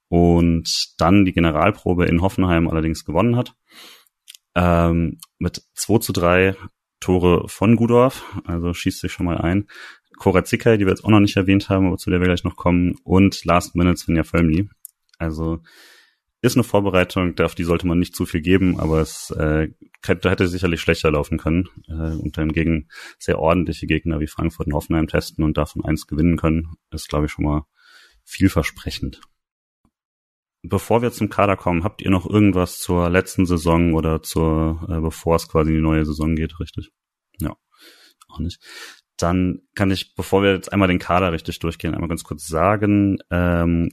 Speaker 2: und dann die Generalprobe in Hoffenheim allerdings gewonnen hat. Ähm, mit 2 zu 3 Tore von Gudorf, also schießt sich schon mal ein. Cora Zickay, die wir jetzt auch noch nicht erwähnt haben, aber zu der wir gleich noch kommen, und Last Minutes von Völmli. Also ist eine Vorbereitung, auf die sollte man nicht zu viel geben, aber es äh, hätte, hätte sicherlich schlechter laufen können äh, und dann gegen sehr ordentliche Gegner wie Frankfurt und Hoffenheim testen und davon eins gewinnen können, ist, glaube ich, schon mal vielversprechend. Bevor wir zum Kader kommen, habt ihr noch irgendwas zur letzten Saison oder zur, äh, bevor es quasi in die neue Saison geht, richtig? Ja, auch nicht. Dann kann ich, bevor wir jetzt einmal den Kader richtig durchgehen, einmal ganz kurz sagen, ähm,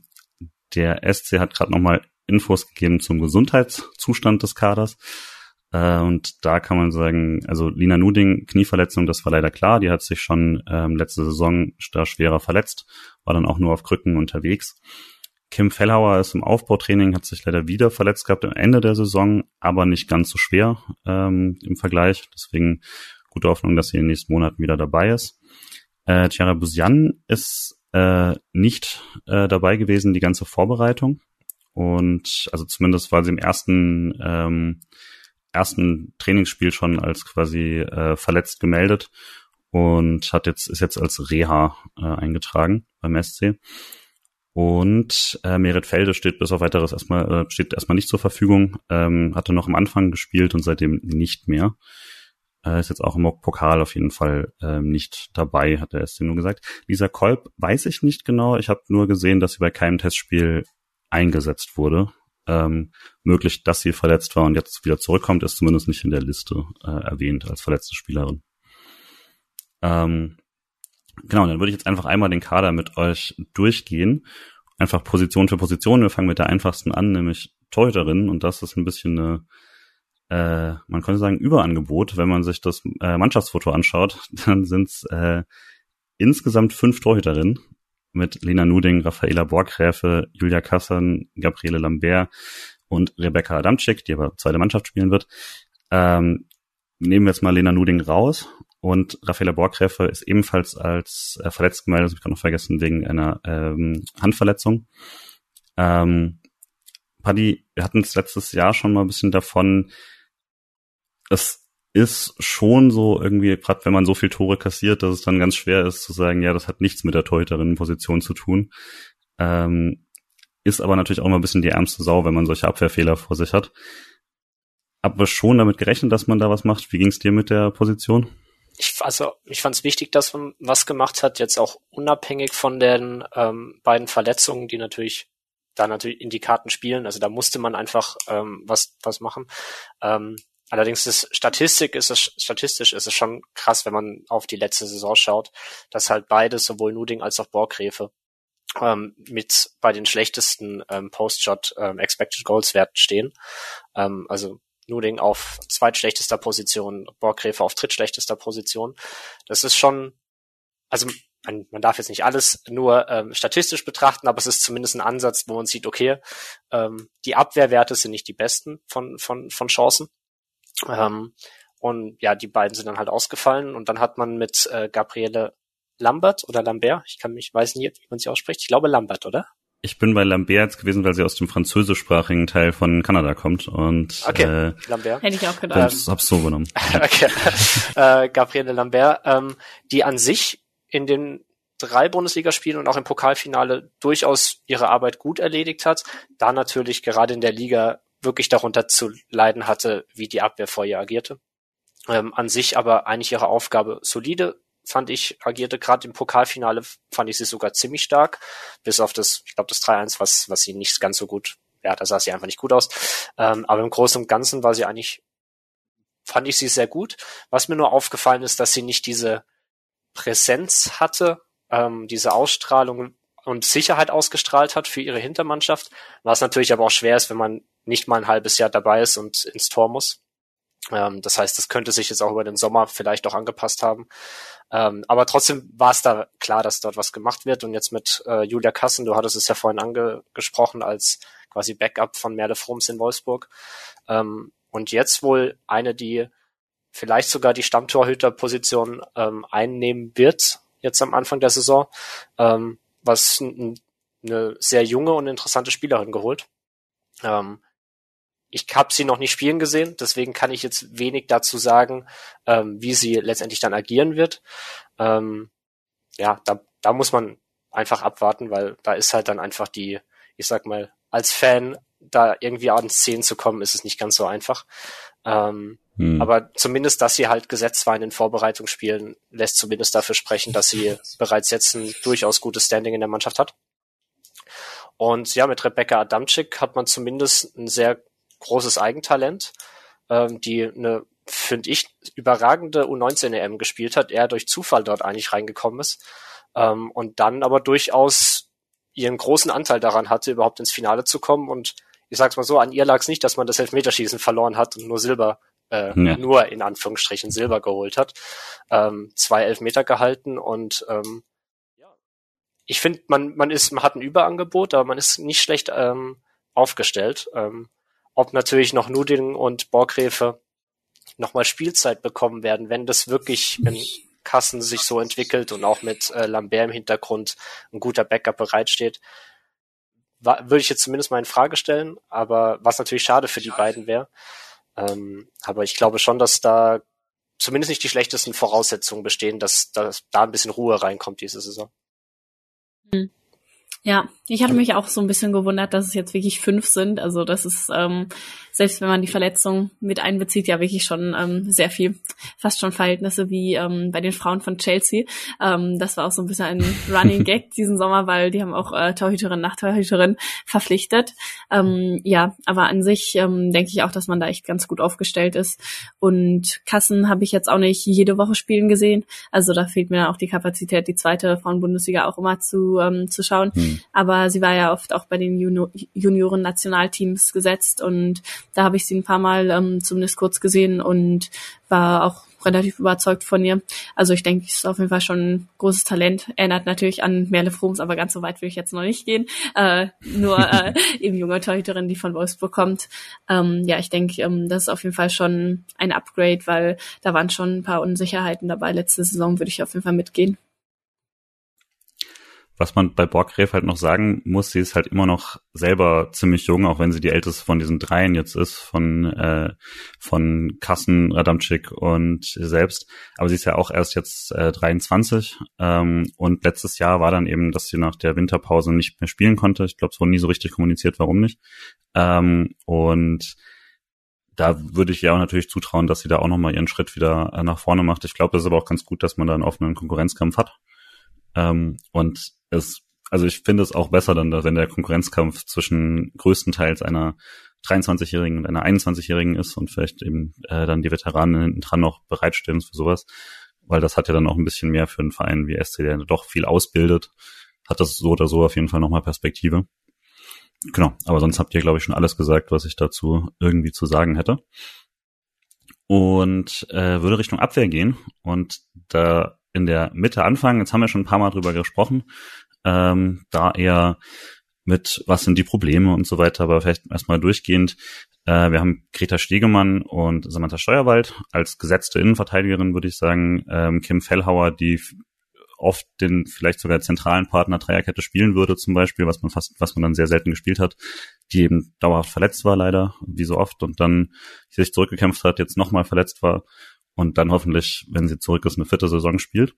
Speaker 2: der SC hat gerade nochmal Infos gegeben zum Gesundheitszustand des Kaders. Äh, und da kann man sagen, also Lina Nuding, Knieverletzung, das war leider klar. Die hat sich schon ähm, letzte Saison da schwerer verletzt, war dann auch nur auf Krücken unterwegs. Kim Fellhauer ist im Aufbautraining, hat sich leider wieder verletzt gehabt am Ende der Saison, aber nicht ganz so schwer ähm, im Vergleich. Deswegen gute Hoffnung, dass sie in den nächsten Monaten wieder dabei ist. Äh, Tiara Busian ist äh, nicht äh, dabei gewesen, die ganze Vorbereitung. Und also zumindest war sie im ersten, ähm, ersten Trainingsspiel schon als quasi äh, verletzt gemeldet und hat jetzt, ist jetzt als Reha äh, eingetragen beim SC. Und äh, Merit Felde steht bis auf weiteres erstmal, äh, steht erstmal nicht zur Verfügung, ähm, hatte noch am Anfang gespielt und seitdem nicht mehr. Äh, ist jetzt auch im Pokal auf jeden Fall ähm, nicht dabei, hat der SC nur gesagt. Lisa Kolb weiß ich nicht genau. Ich habe nur gesehen, dass sie bei keinem Testspiel eingesetzt wurde. Ähm, möglich, dass sie verletzt war und jetzt wieder zurückkommt, ist zumindest nicht in der Liste äh, erwähnt als verletzte Spielerin. Ähm, Genau, dann würde ich jetzt einfach einmal den Kader mit euch durchgehen. Einfach Position für Position. Wir fangen mit der einfachsten an, nämlich Torhüterin. Und das ist ein bisschen eine, äh, man könnte sagen, Überangebot. Wenn man sich das äh, Mannschaftsfoto anschaut, dann sind es äh, insgesamt fünf Torhüterinnen mit Lena Nuding, Raffaela Borgräfe, Julia Kassan, Gabriele Lambert und Rebecca Adamczyk, die aber zweite Mannschaft spielen wird. Ähm, nehmen wir jetzt mal Lena Nuding raus und Raffaella Borgräfe ist ebenfalls als äh, verletzt gemeldet, das habe ich gerade noch vergessen, wegen einer ähm, Handverletzung. Ähm, Paddy, wir hatten es letztes Jahr schon mal ein bisschen davon, es ist schon so irgendwie, gerade wenn man so viel Tore kassiert, dass es dann ganz schwer ist zu sagen, ja, das hat nichts mit der Torhüterinnenposition zu tun. Ähm, ist aber natürlich auch mal ein bisschen die ärmste Sau, wenn man solche Abwehrfehler vor sich hat. Aber schon damit gerechnet, dass man da was macht. Wie ging es dir mit der Position?
Speaker 3: ich, also ich fand es wichtig, dass man was gemacht hat, jetzt auch unabhängig von den ähm, beiden Verletzungen, die natürlich da natürlich in die Karten spielen. Also da musste man einfach ähm, was was machen. Ähm, allerdings ist Statistik ist es statistisch ist es schon krass, wenn man auf die letzte Saison schaut, dass halt beides sowohl Nuding als auch Borgrefe ähm, mit bei den schlechtesten ähm, Post-Shot ähm, Expected Goals Werten stehen. Ähm, also Nuding auf zweitschlechtester Position, Borgräfe auf drittschlechtester Position. Das ist schon, also man, man darf jetzt nicht alles nur ähm, statistisch betrachten, aber es ist zumindest ein Ansatz, wo man sieht, okay, ähm, die Abwehrwerte sind nicht die besten von, von, von Chancen. Ähm, und ja, die beiden sind dann halt ausgefallen und dann hat man mit äh, Gabriele Lambert oder Lambert, ich kann mich, weiß nicht, wie man sie ausspricht, ich glaube Lambert, oder?
Speaker 2: Ich bin bei Lambert jetzt gewesen, weil sie aus dem französischsprachigen Teil von Kanada kommt und
Speaker 3: okay,
Speaker 2: äh,
Speaker 3: Lambert.
Speaker 4: Hätte ich auch gedacht.
Speaker 2: hab's, hab's so genommen.
Speaker 3: okay. äh, Gabriele Lambert, ähm, die an sich in den drei Bundesligaspielen und auch im Pokalfinale durchaus ihre Arbeit gut erledigt hat, da natürlich gerade in der Liga wirklich darunter zu leiden hatte, wie die Abwehr vor ihr agierte. Ähm, an sich aber eigentlich ihre Aufgabe solide fand ich, agierte gerade im Pokalfinale, fand ich sie sogar ziemlich stark, bis auf das, ich glaube, das 3-1, was, was sie nicht ganz so gut, ja, da sah sie einfach nicht gut aus. Ähm, aber im Großen und Ganzen war sie eigentlich, fand ich sie sehr gut. Was mir nur aufgefallen ist, dass sie nicht diese Präsenz hatte, ähm, diese Ausstrahlung und Sicherheit ausgestrahlt hat für ihre Hintermannschaft, was natürlich aber auch schwer ist, wenn man nicht mal ein halbes Jahr dabei ist und ins Tor muss. Ähm, das heißt, das könnte sich jetzt auch über den Sommer vielleicht auch angepasst haben. Ähm, aber trotzdem war es da klar, dass dort was gemacht wird. Und jetzt mit äh, Julia Kassen, du hattest es ja vorhin angesprochen, als quasi Backup von Merle Frums in Wolfsburg. Ähm, und jetzt wohl eine, die vielleicht sogar die Stammtorhüterposition ähm, einnehmen wird, jetzt am Anfang der Saison, ähm, was eine sehr junge und interessante Spielerin geholt. Ähm, ich habe sie noch nicht spielen gesehen, deswegen kann ich jetzt wenig dazu sagen, ähm, wie sie letztendlich dann agieren wird. Ähm, ja, da, da muss man einfach abwarten, weil da ist halt dann einfach die, ich sag mal, als Fan da irgendwie an Szenen zu kommen, ist es nicht ganz so einfach. Ähm, hm. Aber zumindest, dass sie halt gesetzt war in den Vorbereitungsspielen, lässt zumindest dafür sprechen, dass sie bereits jetzt ein durchaus gutes Standing in der Mannschaft hat. Und ja, mit Rebecca Adamczyk hat man zumindest ein sehr großes Eigentalent, ähm, die eine, finde ich, überragende U19-EM gespielt hat, er durch Zufall dort eigentlich reingekommen ist ähm, und dann aber durchaus ihren großen Anteil daran hatte, überhaupt ins Finale zu kommen und ich sag's mal so, an ihr lag es nicht, dass man das Elfmeterschießen verloren hat und nur Silber, äh, ja. nur in Anführungsstrichen Silber geholt hat. Ähm, zwei Elfmeter gehalten und ähm, ich finde, man, man ist, man hat ein Überangebot, aber man ist nicht schlecht ähm, aufgestellt. Ähm, ob natürlich noch Nuding und Borgräfe nochmal Spielzeit bekommen werden, wenn das wirklich, wenn Kassen sich so entwickelt und auch mit äh, Lambert im Hintergrund ein guter Backup bereitsteht, würde ich jetzt zumindest mal in Frage stellen, aber was natürlich schade für die beiden wäre. Ähm, aber ich glaube schon, dass da zumindest nicht die schlechtesten Voraussetzungen bestehen, dass, dass da ein bisschen Ruhe reinkommt diese Saison.
Speaker 4: Mhm. Ja, ich hatte mich auch so ein bisschen gewundert, dass es jetzt wirklich fünf sind. Also das ist, ähm, selbst wenn man die Verletzung mit einbezieht, ja wirklich schon ähm, sehr viel. Fast schon Verhältnisse wie ähm, bei den Frauen von Chelsea. Ähm, das war auch so ein bisschen ein Running Gag diesen Sommer, weil die haben auch äh, Torhüterin nach Torhüterin verpflichtet. Ähm, ja, aber an sich ähm, denke ich auch, dass man da echt ganz gut aufgestellt ist. Und Kassen habe ich jetzt auch nicht jede Woche spielen gesehen. Also da fehlt mir auch die Kapazität, die zweite Frauenbundesliga auch immer zu, ähm, zu schauen. Hm. Aber sie war ja oft auch bei den Junior Junioren-Nationalteams gesetzt und da habe ich sie ein paar Mal ähm, zumindest kurz gesehen und war auch relativ überzeugt von ihr. Also ich denke, ist auf jeden Fall schon ein großes Talent. Erinnert natürlich an Merle Froms, aber ganz so weit will ich jetzt noch nicht gehen. Äh, nur äh, eben junge Torhüterin, die von Wolfsburg kommt. Ähm, ja, ich denke, ähm, das ist auf jeden Fall schon ein Upgrade, weil da waren schon ein paar Unsicherheiten dabei. Letzte Saison würde ich auf jeden Fall mitgehen.
Speaker 2: Was man bei Borgräf halt noch sagen muss, sie ist halt immer noch selber ziemlich jung, auch wenn sie die älteste von diesen dreien jetzt ist, von, äh, von Kassen, Radamczyk und selbst. Aber sie ist ja auch erst jetzt äh, 23 ähm, und letztes Jahr war dann eben, dass sie nach der Winterpause nicht mehr spielen konnte. Ich glaube, es wurde nie so richtig kommuniziert, warum nicht. Ähm, und da würde ich ja auch natürlich zutrauen, dass sie da auch nochmal ihren Schritt wieder äh, nach vorne macht. Ich glaube, das ist aber auch ganz gut, dass man da einen offenen Konkurrenzkampf hat. Ähm, und es, also ich finde es auch besser dann, wenn der Konkurrenzkampf zwischen größtenteils einer 23-Jährigen und einer 21-Jährigen ist und vielleicht eben äh, dann die Veteranen hinten dran noch bereitstellen für sowas, weil das hat ja dann auch ein bisschen mehr für einen Verein wie SC, der doch viel ausbildet, hat das so oder so auf jeden Fall nochmal Perspektive. Genau, aber sonst habt ihr, glaube ich, schon alles gesagt, was ich dazu irgendwie zu sagen hätte. Und äh, würde Richtung Abwehr gehen. Und da in der Mitte anfangen. Jetzt haben wir schon ein paar Mal drüber gesprochen. Ähm, da eher mit, was sind die Probleme und so weiter, aber vielleicht erstmal durchgehend. Äh, wir haben Greta Stegemann und Samantha Steuerwald als gesetzte Innenverteidigerin, würde ich sagen. Ähm, Kim Fellhauer, die oft den vielleicht sogar zentralen Partner Dreierkette spielen würde, zum Beispiel, was man fast, was man dann sehr selten gespielt hat, die eben dauerhaft verletzt war, leider, wie so oft, und dann sich zurückgekämpft hat, jetzt nochmal verletzt war und dann hoffentlich, wenn sie zurück ist, eine vierte Saison spielt.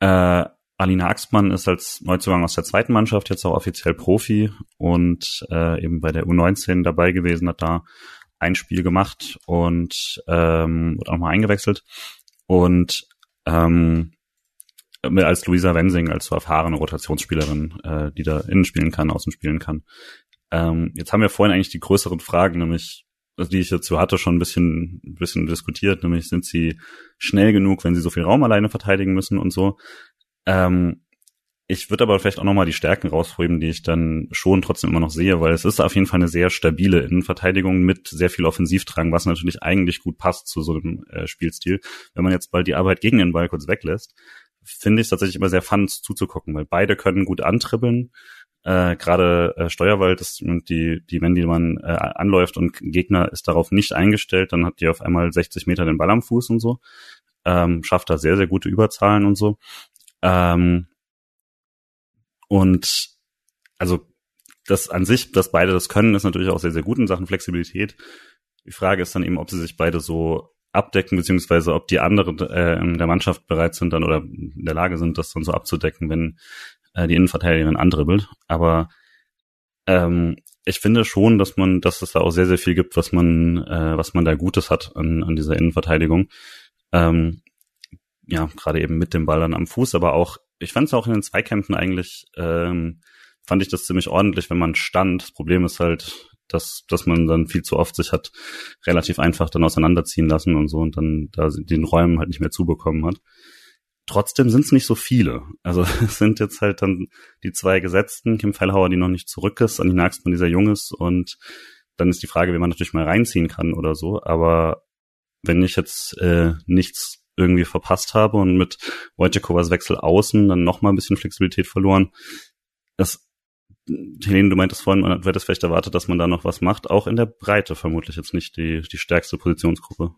Speaker 2: Äh, Alina Axmann ist als Neuzugang aus der zweiten Mannschaft jetzt auch offiziell Profi und äh, eben bei der U19 dabei gewesen, hat da ein Spiel gemacht und ähm, wird auch mal eingewechselt. Und ähm, als Luisa Wensing, als so erfahrene Rotationsspielerin, äh, die da innen spielen kann, außen spielen kann. Ähm, jetzt haben wir vorhin eigentlich die größeren Fragen, nämlich, also die ich dazu hatte, schon ein bisschen, ein bisschen diskutiert, nämlich sind sie schnell genug, wenn sie so viel Raum alleine verteidigen müssen und so. Ähm, ich würde aber vielleicht auch nochmal die Stärken rausheben, die ich dann schon trotzdem immer noch sehe, weil es ist auf jeden Fall eine sehr stabile Innenverteidigung mit sehr viel Offensivdrang, was natürlich eigentlich gut passt zu so einem äh, Spielstil. Wenn man jetzt bald die Arbeit gegen den Ball kurz weglässt, finde ich es tatsächlich immer sehr fun zuzugucken, weil beide können gut antribbeln. Äh, Gerade äh, Steuerwald ist die, die, wenn die man äh, anläuft und Gegner ist darauf nicht eingestellt, dann hat die auf einmal 60 Meter den Ball am Fuß und so. Ähm, schafft da sehr, sehr gute Überzahlen und so. Ähm, und also das an sich, dass beide das können, ist natürlich auch sehr, sehr gut in Sachen Flexibilität. Die Frage ist dann eben, ob sie sich beide so abdecken, beziehungsweise ob die anderen äh, in der Mannschaft bereit sind dann oder in der Lage sind, das dann so abzudecken, wenn äh, die Innenverteidigerin andribbelt. Aber ähm, ich finde schon, dass man, dass es da auch sehr, sehr viel gibt, was man, äh, was man da Gutes hat an, an dieser Innenverteidigung. Ähm, ja, gerade eben mit dem Ball dann am Fuß, aber auch, ich fand es auch in den Zweikämpfen eigentlich, ähm, fand ich das ziemlich ordentlich, wenn man stand. Das Problem ist halt, dass, dass man dann viel zu oft sich hat relativ einfach dann auseinanderziehen lassen und so und dann da den Räumen halt nicht mehr zubekommen hat. Trotzdem sind es nicht so viele. Also es sind jetzt halt dann die zwei Gesetzten, Kim Fellhauer, die noch nicht zurück ist, an die Axtmann, dieser Jung ist und dann ist die Frage, wie man natürlich mal reinziehen kann oder so. Aber wenn ich jetzt äh, nichts irgendwie verpasst habe und mit Wojciechowas Wechsel außen dann noch mal ein bisschen Flexibilität verloren, das Helene, du meintest vorhin, man hätte vielleicht erwartet, dass man da noch was macht. Auch in der Breite vermutlich jetzt nicht die, die stärkste Positionsgruppe.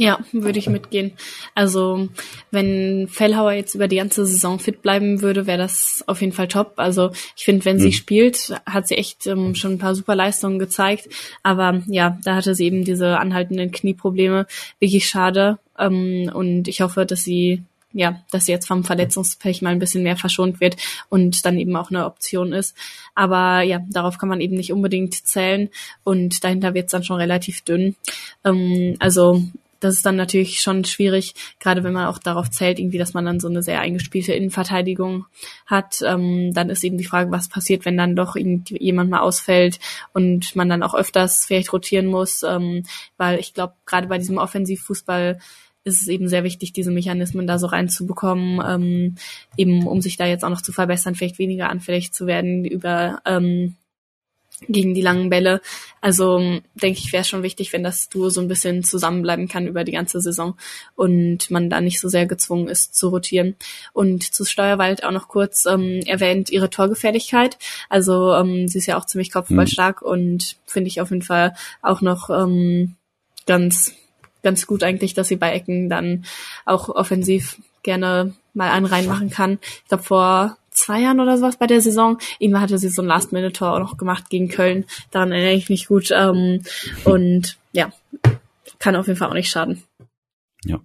Speaker 4: Ja, würde ich mitgehen. Also wenn Fellhauer jetzt über die ganze Saison fit bleiben würde, wäre das auf jeden Fall top. Also ich finde, wenn sie mhm. spielt, hat sie echt ähm, schon ein paar super Leistungen gezeigt. Aber ja, da hatte sie eben diese anhaltenden Knieprobleme. Wirklich schade. Ähm, und ich hoffe, dass sie ja, dass sie jetzt vom Verletzungspech mal ein bisschen mehr verschont wird und dann eben auch eine Option ist. Aber ja, darauf kann man eben nicht unbedingt zählen und dahinter wird es dann schon relativ dünn. Ähm, also das ist dann natürlich schon schwierig, gerade wenn man auch darauf zählt, irgendwie, dass man dann so eine sehr eingespielte Innenverteidigung hat. Ähm, dann ist eben die Frage, was passiert, wenn dann doch jemand mal ausfällt und man dann auch öfters vielleicht rotieren muss, ähm, weil ich glaube, gerade bei diesem Offensivfußball ist es eben sehr wichtig, diese Mechanismen da so reinzubekommen, ähm, eben um sich da jetzt auch noch zu verbessern, vielleicht weniger anfällig zu werden über ähm, gegen die langen Bälle. Also denke ich, wäre schon wichtig, wenn das Duo so ein bisschen zusammenbleiben kann über die ganze Saison und man da nicht so sehr gezwungen ist zu rotieren. Und zu Steuerwald auch noch kurz ähm, erwähnt ihre Torgefährlichkeit. Also ähm, sie ist ja auch ziemlich kopfballstark mhm. und finde ich auf jeden Fall auch noch ähm, ganz ganz gut eigentlich, dass sie bei Ecken dann auch offensiv gerne mal einen reinmachen kann. Ich glaube, vor zwei Jahren oder sowas bei der Saison. Irgendwann hatte sie so ein Last-Minute-Tor auch noch gemacht gegen Köln. Daran erinnere ich mich gut. Ähm, und ja, kann auf jeden Fall auch nicht schaden.
Speaker 2: Ja.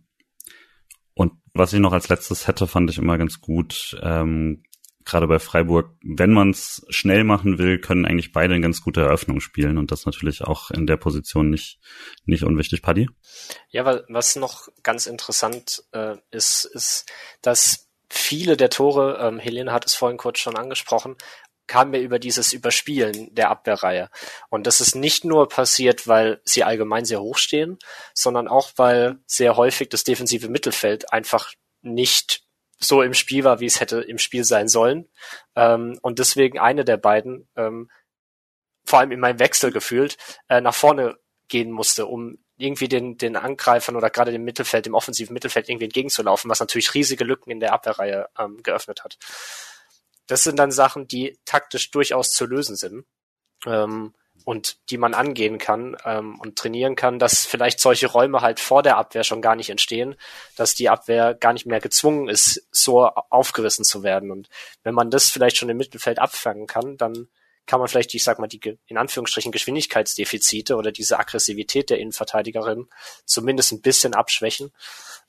Speaker 2: Und was ich noch als letztes hätte, fand ich immer ganz gut. Ähm, gerade bei Freiburg, wenn man es schnell machen will, können eigentlich beide eine ganz gute Eröffnung spielen und das natürlich auch in der Position nicht, nicht unwichtig, Paddy.
Speaker 3: Ja, was noch ganz interessant äh, ist, ist, dass viele der Tore, ähm, Helene hat es vorhin kurz schon angesprochen, kamen ja über dieses Überspielen der Abwehrreihe. Und das ist nicht nur passiert, weil sie allgemein sehr hoch stehen, sondern auch, weil sehr häufig das defensive Mittelfeld einfach nicht so im Spiel war, wie es hätte im Spiel sein sollen. Ähm, und deswegen eine der beiden, ähm, vor allem in meinem Wechsel gefühlt, äh, nach vorne gehen musste, um irgendwie den, den Angreifern oder gerade dem Mittelfeld, dem offensiven Mittelfeld irgendwie entgegenzulaufen, was natürlich riesige Lücken in der Abwehrreihe ähm, geöffnet hat. Das sind dann Sachen, die taktisch durchaus zu lösen sind. Ähm, und die man angehen kann ähm, und trainieren kann, dass vielleicht solche Räume halt vor der Abwehr schon gar nicht entstehen, dass die Abwehr gar nicht mehr gezwungen ist, so aufgerissen zu werden. Und wenn man das vielleicht schon im Mittelfeld abfangen kann, dann kann man vielleicht, ich sag mal, die in Anführungsstrichen Geschwindigkeitsdefizite oder diese Aggressivität der Innenverteidigerin zumindest ein bisschen abschwächen.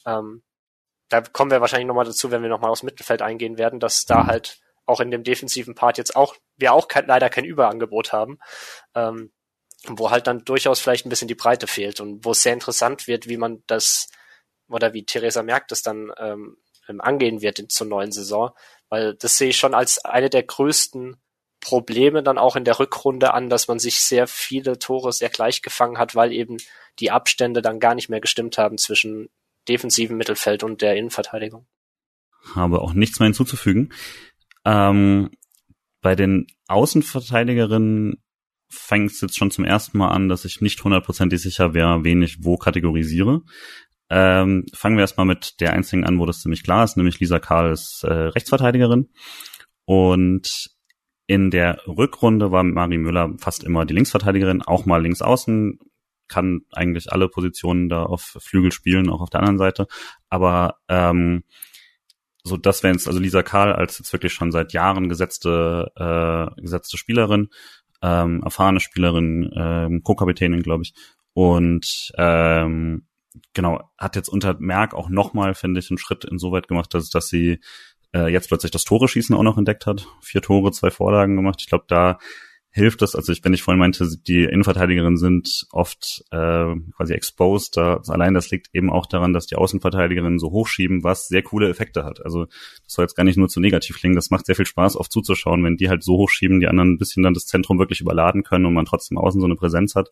Speaker 3: Ähm, da kommen wir wahrscheinlich nochmal dazu, wenn wir nochmal aufs Mittelfeld eingehen werden, dass da halt auch in dem defensiven Part jetzt auch, wir auch kein, leider kein Überangebot haben, ähm, wo halt dann durchaus vielleicht ein bisschen die Breite fehlt und wo es sehr interessant wird, wie man das oder wie Theresa merkt, das dann ähm, angehen wird in, zur neuen Saison, weil das sehe ich schon als eine der größten Probleme dann auch in der Rückrunde an, dass man sich sehr viele Tore sehr gleich gefangen hat, weil eben die Abstände dann gar nicht mehr gestimmt haben zwischen defensiven Mittelfeld und der Innenverteidigung.
Speaker 2: Habe auch nichts mehr hinzuzufügen. Ähm, bei den Außenverteidigerinnen fängt es jetzt schon zum ersten Mal an, dass ich nicht hundertprozentig sicher wäre, wen ich wo kategorisiere. Ähm, fangen wir erstmal mit der einzigen an, wo das ziemlich klar ist, nämlich Lisa Karl ist äh, Rechtsverteidigerin. Und in der Rückrunde war Marie Müller fast immer die Linksverteidigerin, auch mal links außen, kann eigentlich alle Positionen da auf Flügel spielen, auch auf der anderen Seite. Aber ähm, so das wäre jetzt also Lisa Karl als jetzt wirklich schon seit Jahren gesetzte äh, gesetzte Spielerin, ähm, erfahrene Spielerin, ähm, Co-Kapitänin, glaube ich. Und ähm, genau, hat jetzt unter Merck auch nochmal, finde ich, einen Schritt insoweit gemacht, dass, dass sie äh, jetzt plötzlich das Tore schießen auch noch entdeckt hat. Vier Tore, zwei Vorlagen gemacht. Ich glaube, da hilft das, also ich, wenn ich vorhin meinte, die Innenverteidigerinnen sind oft äh, quasi exposed, da, allein das liegt eben auch daran, dass die Außenverteidigerinnen so hochschieben, was sehr coole Effekte hat. Also das soll jetzt gar nicht nur zu negativ klingen, das macht sehr viel Spaß oft zuzuschauen, wenn die halt so hochschieben, die anderen ein bisschen dann das Zentrum wirklich überladen können und man trotzdem außen so eine Präsenz hat.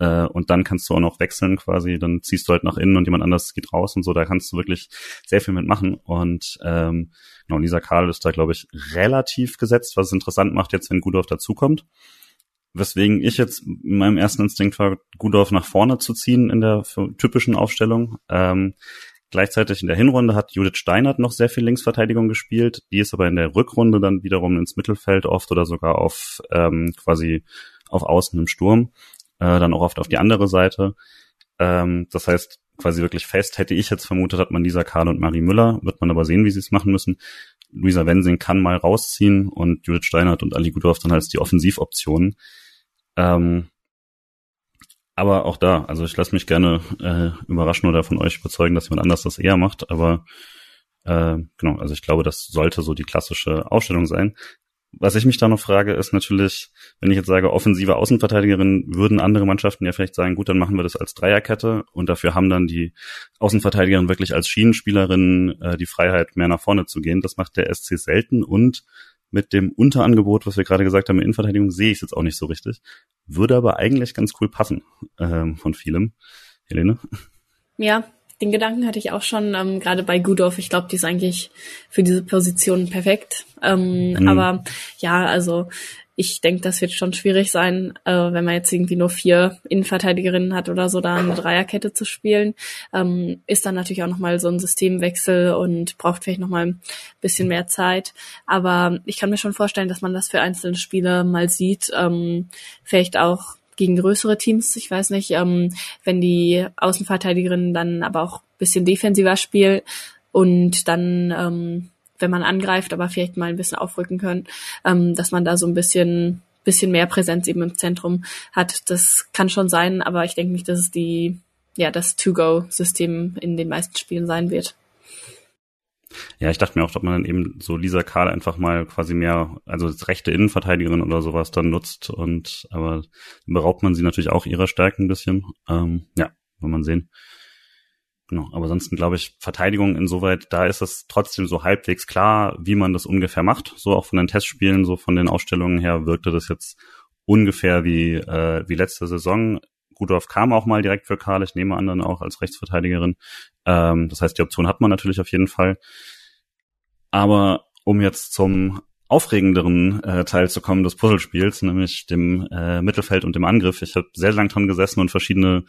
Speaker 2: Äh, und dann kannst du auch noch wechseln quasi, dann ziehst du halt nach innen und jemand anderes geht raus und so, da kannst du wirklich sehr viel mitmachen. Und ähm, genau, Lisa Karl ist da, glaube ich, relativ gesetzt, was es interessant macht jetzt, wenn Gudorf dazukommt. Weswegen ich jetzt in meinem ersten Instinkt war, Gudorf nach vorne zu ziehen in der typischen Aufstellung. Ähm, Gleichzeitig in der Hinrunde hat Judith Steinert noch sehr viel Linksverteidigung gespielt. Die ist aber in der Rückrunde dann wiederum ins Mittelfeld oft oder sogar auf ähm, quasi auf Außen im Sturm äh, dann auch oft auf die andere Seite. Ähm, das heißt, quasi wirklich fest, hätte ich jetzt vermutet, hat man Lisa Karl und Marie Müller, wird man aber sehen, wie sie es machen müssen. Luisa Wensing kann mal rausziehen und Judith Steinert und Ali Gudorf dann als die Offensivoptionen. Ähm, aber auch da, also ich lasse mich gerne äh, überraschen oder von euch überzeugen, dass jemand anders das eher macht, aber äh, genau, also ich glaube, das sollte so die klassische Aufstellung sein. Was ich mich da noch frage, ist natürlich, wenn ich jetzt sage, offensive Außenverteidigerin, würden andere Mannschaften ja vielleicht sagen, gut, dann machen wir das als Dreierkette und dafür haben dann die Außenverteidigerin wirklich als Schienenspielerin äh, die Freiheit, mehr nach vorne zu gehen. Das macht der SC selten und mit dem Unterangebot, was wir gerade gesagt haben, in Innenverteidigung, sehe ich es jetzt auch nicht so richtig. Würde aber eigentlich ganz cool passen ähm, von vielem. Helene?
Speaker 4: Ja, den Gedanken hatte ich auch schon, ähm, gerade bei Gudorf. Ich glaube, die ist eigentlich für diese Position perfekt. Ähm, mhm. Aber ja, also ich denke, das wird schon schwierig sein, äh, wenn man jetzt irgendwie nur vier Innenverteidigerinnen hat oder so, da eine Dreierkette zu spielen. Ähm, ist dann natürlich auch nochmal so ein Systemwechsel und braucht vielleicht nochmal ein bisschen mehr Zeit. Aber ich kann mir schon vorstellen, dass man das für einzelne Spiele mal sieht. Ähm, vielleicht auch gegen größere Teams. Ich weiß nicht, ähm, wenn die Außenverteidigerinnen dann aber auch bisschen defensiver spielen und dann, ähm, wenn man angreift, aber vielleicht mal ein bisschen aufrücken können, ähm, dass man da so ein bisschen bisschen mehr Präsenz eben im Zentrum hat. Das kann schon sein, aber ich denke nicht, dass es die ja das To-Go-System in den meisten Spielen sein wird.
Speaker 2: Ja, ich dachte mir auch, ob man dann eben so Lisa Karl einfach mal quasi mehr, also als rechte Innenverteidigerin oder sowas dann nutzt und aber beraubt man sie natürlich auch ihrer Stärken ein bisschen. Ähm, ja, will man sehen. Genau, aber ansonsten glaube ich, Verteidigung insoweit, da ist es trotzdem so halbwegs klar, wie man das ungefähr macht. So auch von den Testspielen, so von den Ausstellungen her wirkte das jetzt ungefähr wie, äh, wie letzte Saison. Rudolf kam auch mal direkt für Karl, ich nehme an dann auch als Rechtsverteidigerin. Ähm, das heißt, die Option hat man natürlich auf jeden Fall. Aber um jetzt zum aufregenderen äh, Teil zu kommen des Puzzlespiels, nämlich dem äh, Mittelfeld und dem Angriff. Ich habe sehr lang dran gesessen und verschiedene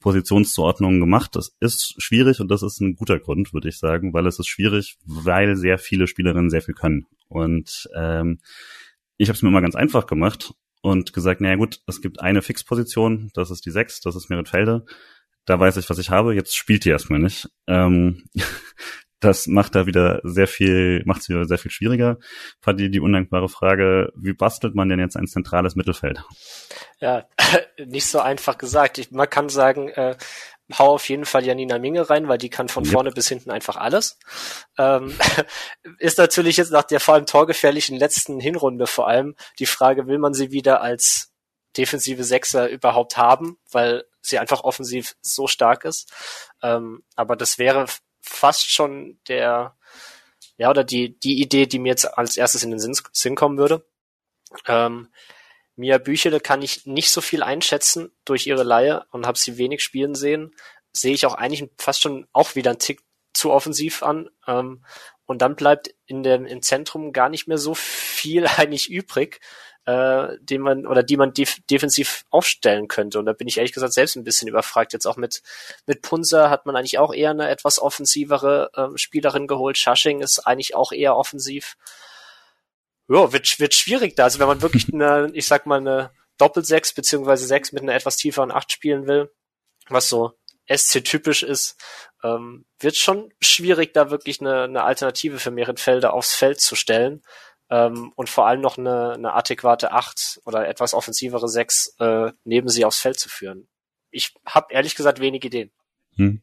Speaker 2: Positionszuordnungen gemacht. Das ist schwierig und das ist ein guter Grund, würde ich sagen, weil es ist schwierig, weil sehr viele Spielerinnen sehr viel können. Und ähm, ich habe es mir immer ganz einfach gemacht und gesagt, naja gut, es gibt eine Fixposition, das ist die sechs, das ist Meritfelde. Da weiß ich, was ich habe. Jetzt spielt die erstmal nicht. Ähm, das macht da wieder sehr viel, macht es wieder sehr viel schwieriger. Paddy, die undankbare Frage, wie bastelt man denn jetzt ein zentrales Mittelfeld?
Speaker 3: Ja, nicht so einfach gesagt. Ich, man kann sagen, äh, hau auf jeden Fall Janina Minge rein, weil die kann von yep. vorne bis hinten einfach alles. Ähm, ist natürlich jetzt nach der vor allem torgefährlichen letzten Hinrunde vor allem die Frage, will man sie wieder als defensive Sechser überhaupt haben, weil sie einfach offensiv so stark ist. Ähm, aber das wäre fast schon der, ja, oder die, die Idee, die mir jetzt als erstes in den Sinn, Sinn kommen würde. Ähm, Mia Büchele kann ich nicht so viel einschätzen durch ihre Laie und habe sie wenig spielen sehen. Sehe ich auch eigentlich fast schon auch wieder einen Tick zu offensiv an. Ähm, und dann bleibt in dem, im Zentrum gar nicht mehr so viel eigentlich übrig, äh, den man oder die man def defensiv aufstellen könnte. Und da bin ich ehrlich gesagt selbst ein bisschen überfragt. Jetzt auch mit mit Punzer hat man eigentlich auch eher eine etwas offensivere äh, Spielerin geholt. Shushing ist eigentlich auch eher offensiv ja, wird, wird schwierig da. Also wenn man wirklich eine, ich sag mal, eine Doppel-Sechs beziehungsweise Sechs mit einer etwas tieferen Acht spielen will, was so SC-typisch ist, ähm, wird schon schwierig, da wirklich eine, eine Alternative für Meritfelder aufs Feld zu stellen. Ähm, und vor allem noch eine, eine adäquate Acht oder etwas offensivere Sechs äh, neben sie aufs Feld zu führen. Ich habe ehrlich gesagt wenig Ideen. Hm.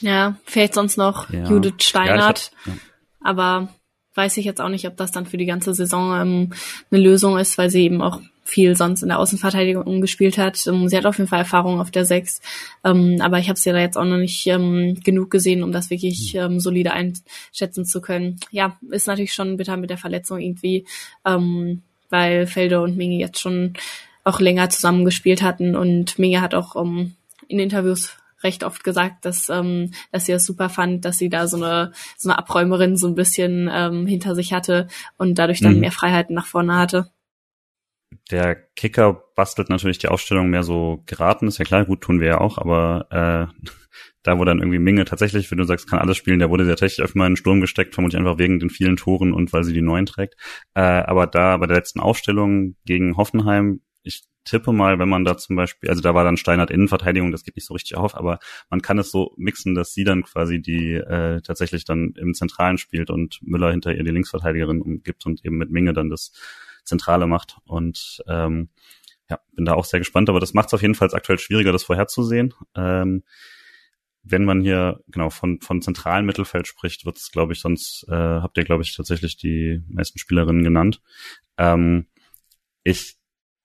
Speaker 4: Ja, fehlt sonst noch ja. Judith Steinert. Ja, hab, ja. Aber weiß ich jetzt auch nicht, ob das dann für die ganze Saison ähm, eine Lösung ist, weil sie eben auch viel sonst in der Außenverteidigung gespielt hat. Ähm, sie hat auf jeden Fall Erfahrung auf der Sechs, ähm, aber ich habe sie da jetzt auch noch nicht ähm, genug gesehen, um das wirklich hm. ähm, solide einschätzen zu können. Ja, ist natürlich schon bitter mit der Verletzung irgendwie, ähm, weil Felder und Minge jetzt schon auch länger zusammengespielt hatten und Minge hat auch ähm, in Interviews recht oft gesagt, dass, ähm, dass sie das super fand, dass sie da so eine, so eine Abräumerin so ein bisschen ähm, hinter sich hatte und dadurch dann mhm. mehr Freiheiten nach vorne hatte.
Speaker 2: Der Kicker bastelt natürlich die Aufstellung mehr so geraten, ist ja klar, gut tun wir ja auch, aber äh, da wo dann irgendwie Minge tatsächlich, wenn du sagst, kann alles spielen, der wurde ja tatsächlich öfter mal in den Sturm gesteckt, vermutlich einfach wegen den vielen Toren und weil sie die neuen trägt. Äh, aber da bei der letzten Aufstellung gegen Hoffenheim, ich tippe mal, wenn man da zum Beispiel, also da war dann Steinert Innenverteidigung, das geht nicht so richtig auf, aber man kann es so mixen, dass sie dann quasi die äh, tatsächlich dann im Zentralen spielt und Müller hinter ihr die Linksverteidigerin umgibt und eben mit Minge dann das Zentrale macht. Und ähm, ja, bin da auch sehr gespannt, aber das macht es auf jeden Fall aktuell schwieriger, das vorherzusehen. Ähm, wenn man hier genau von von zentralen Mittelfeld spricht, wird es, glaube ich, sonst äh, habt ihr, glaube ich, tatsächlich die meisten Spielerinnen genannt. Ähm, ich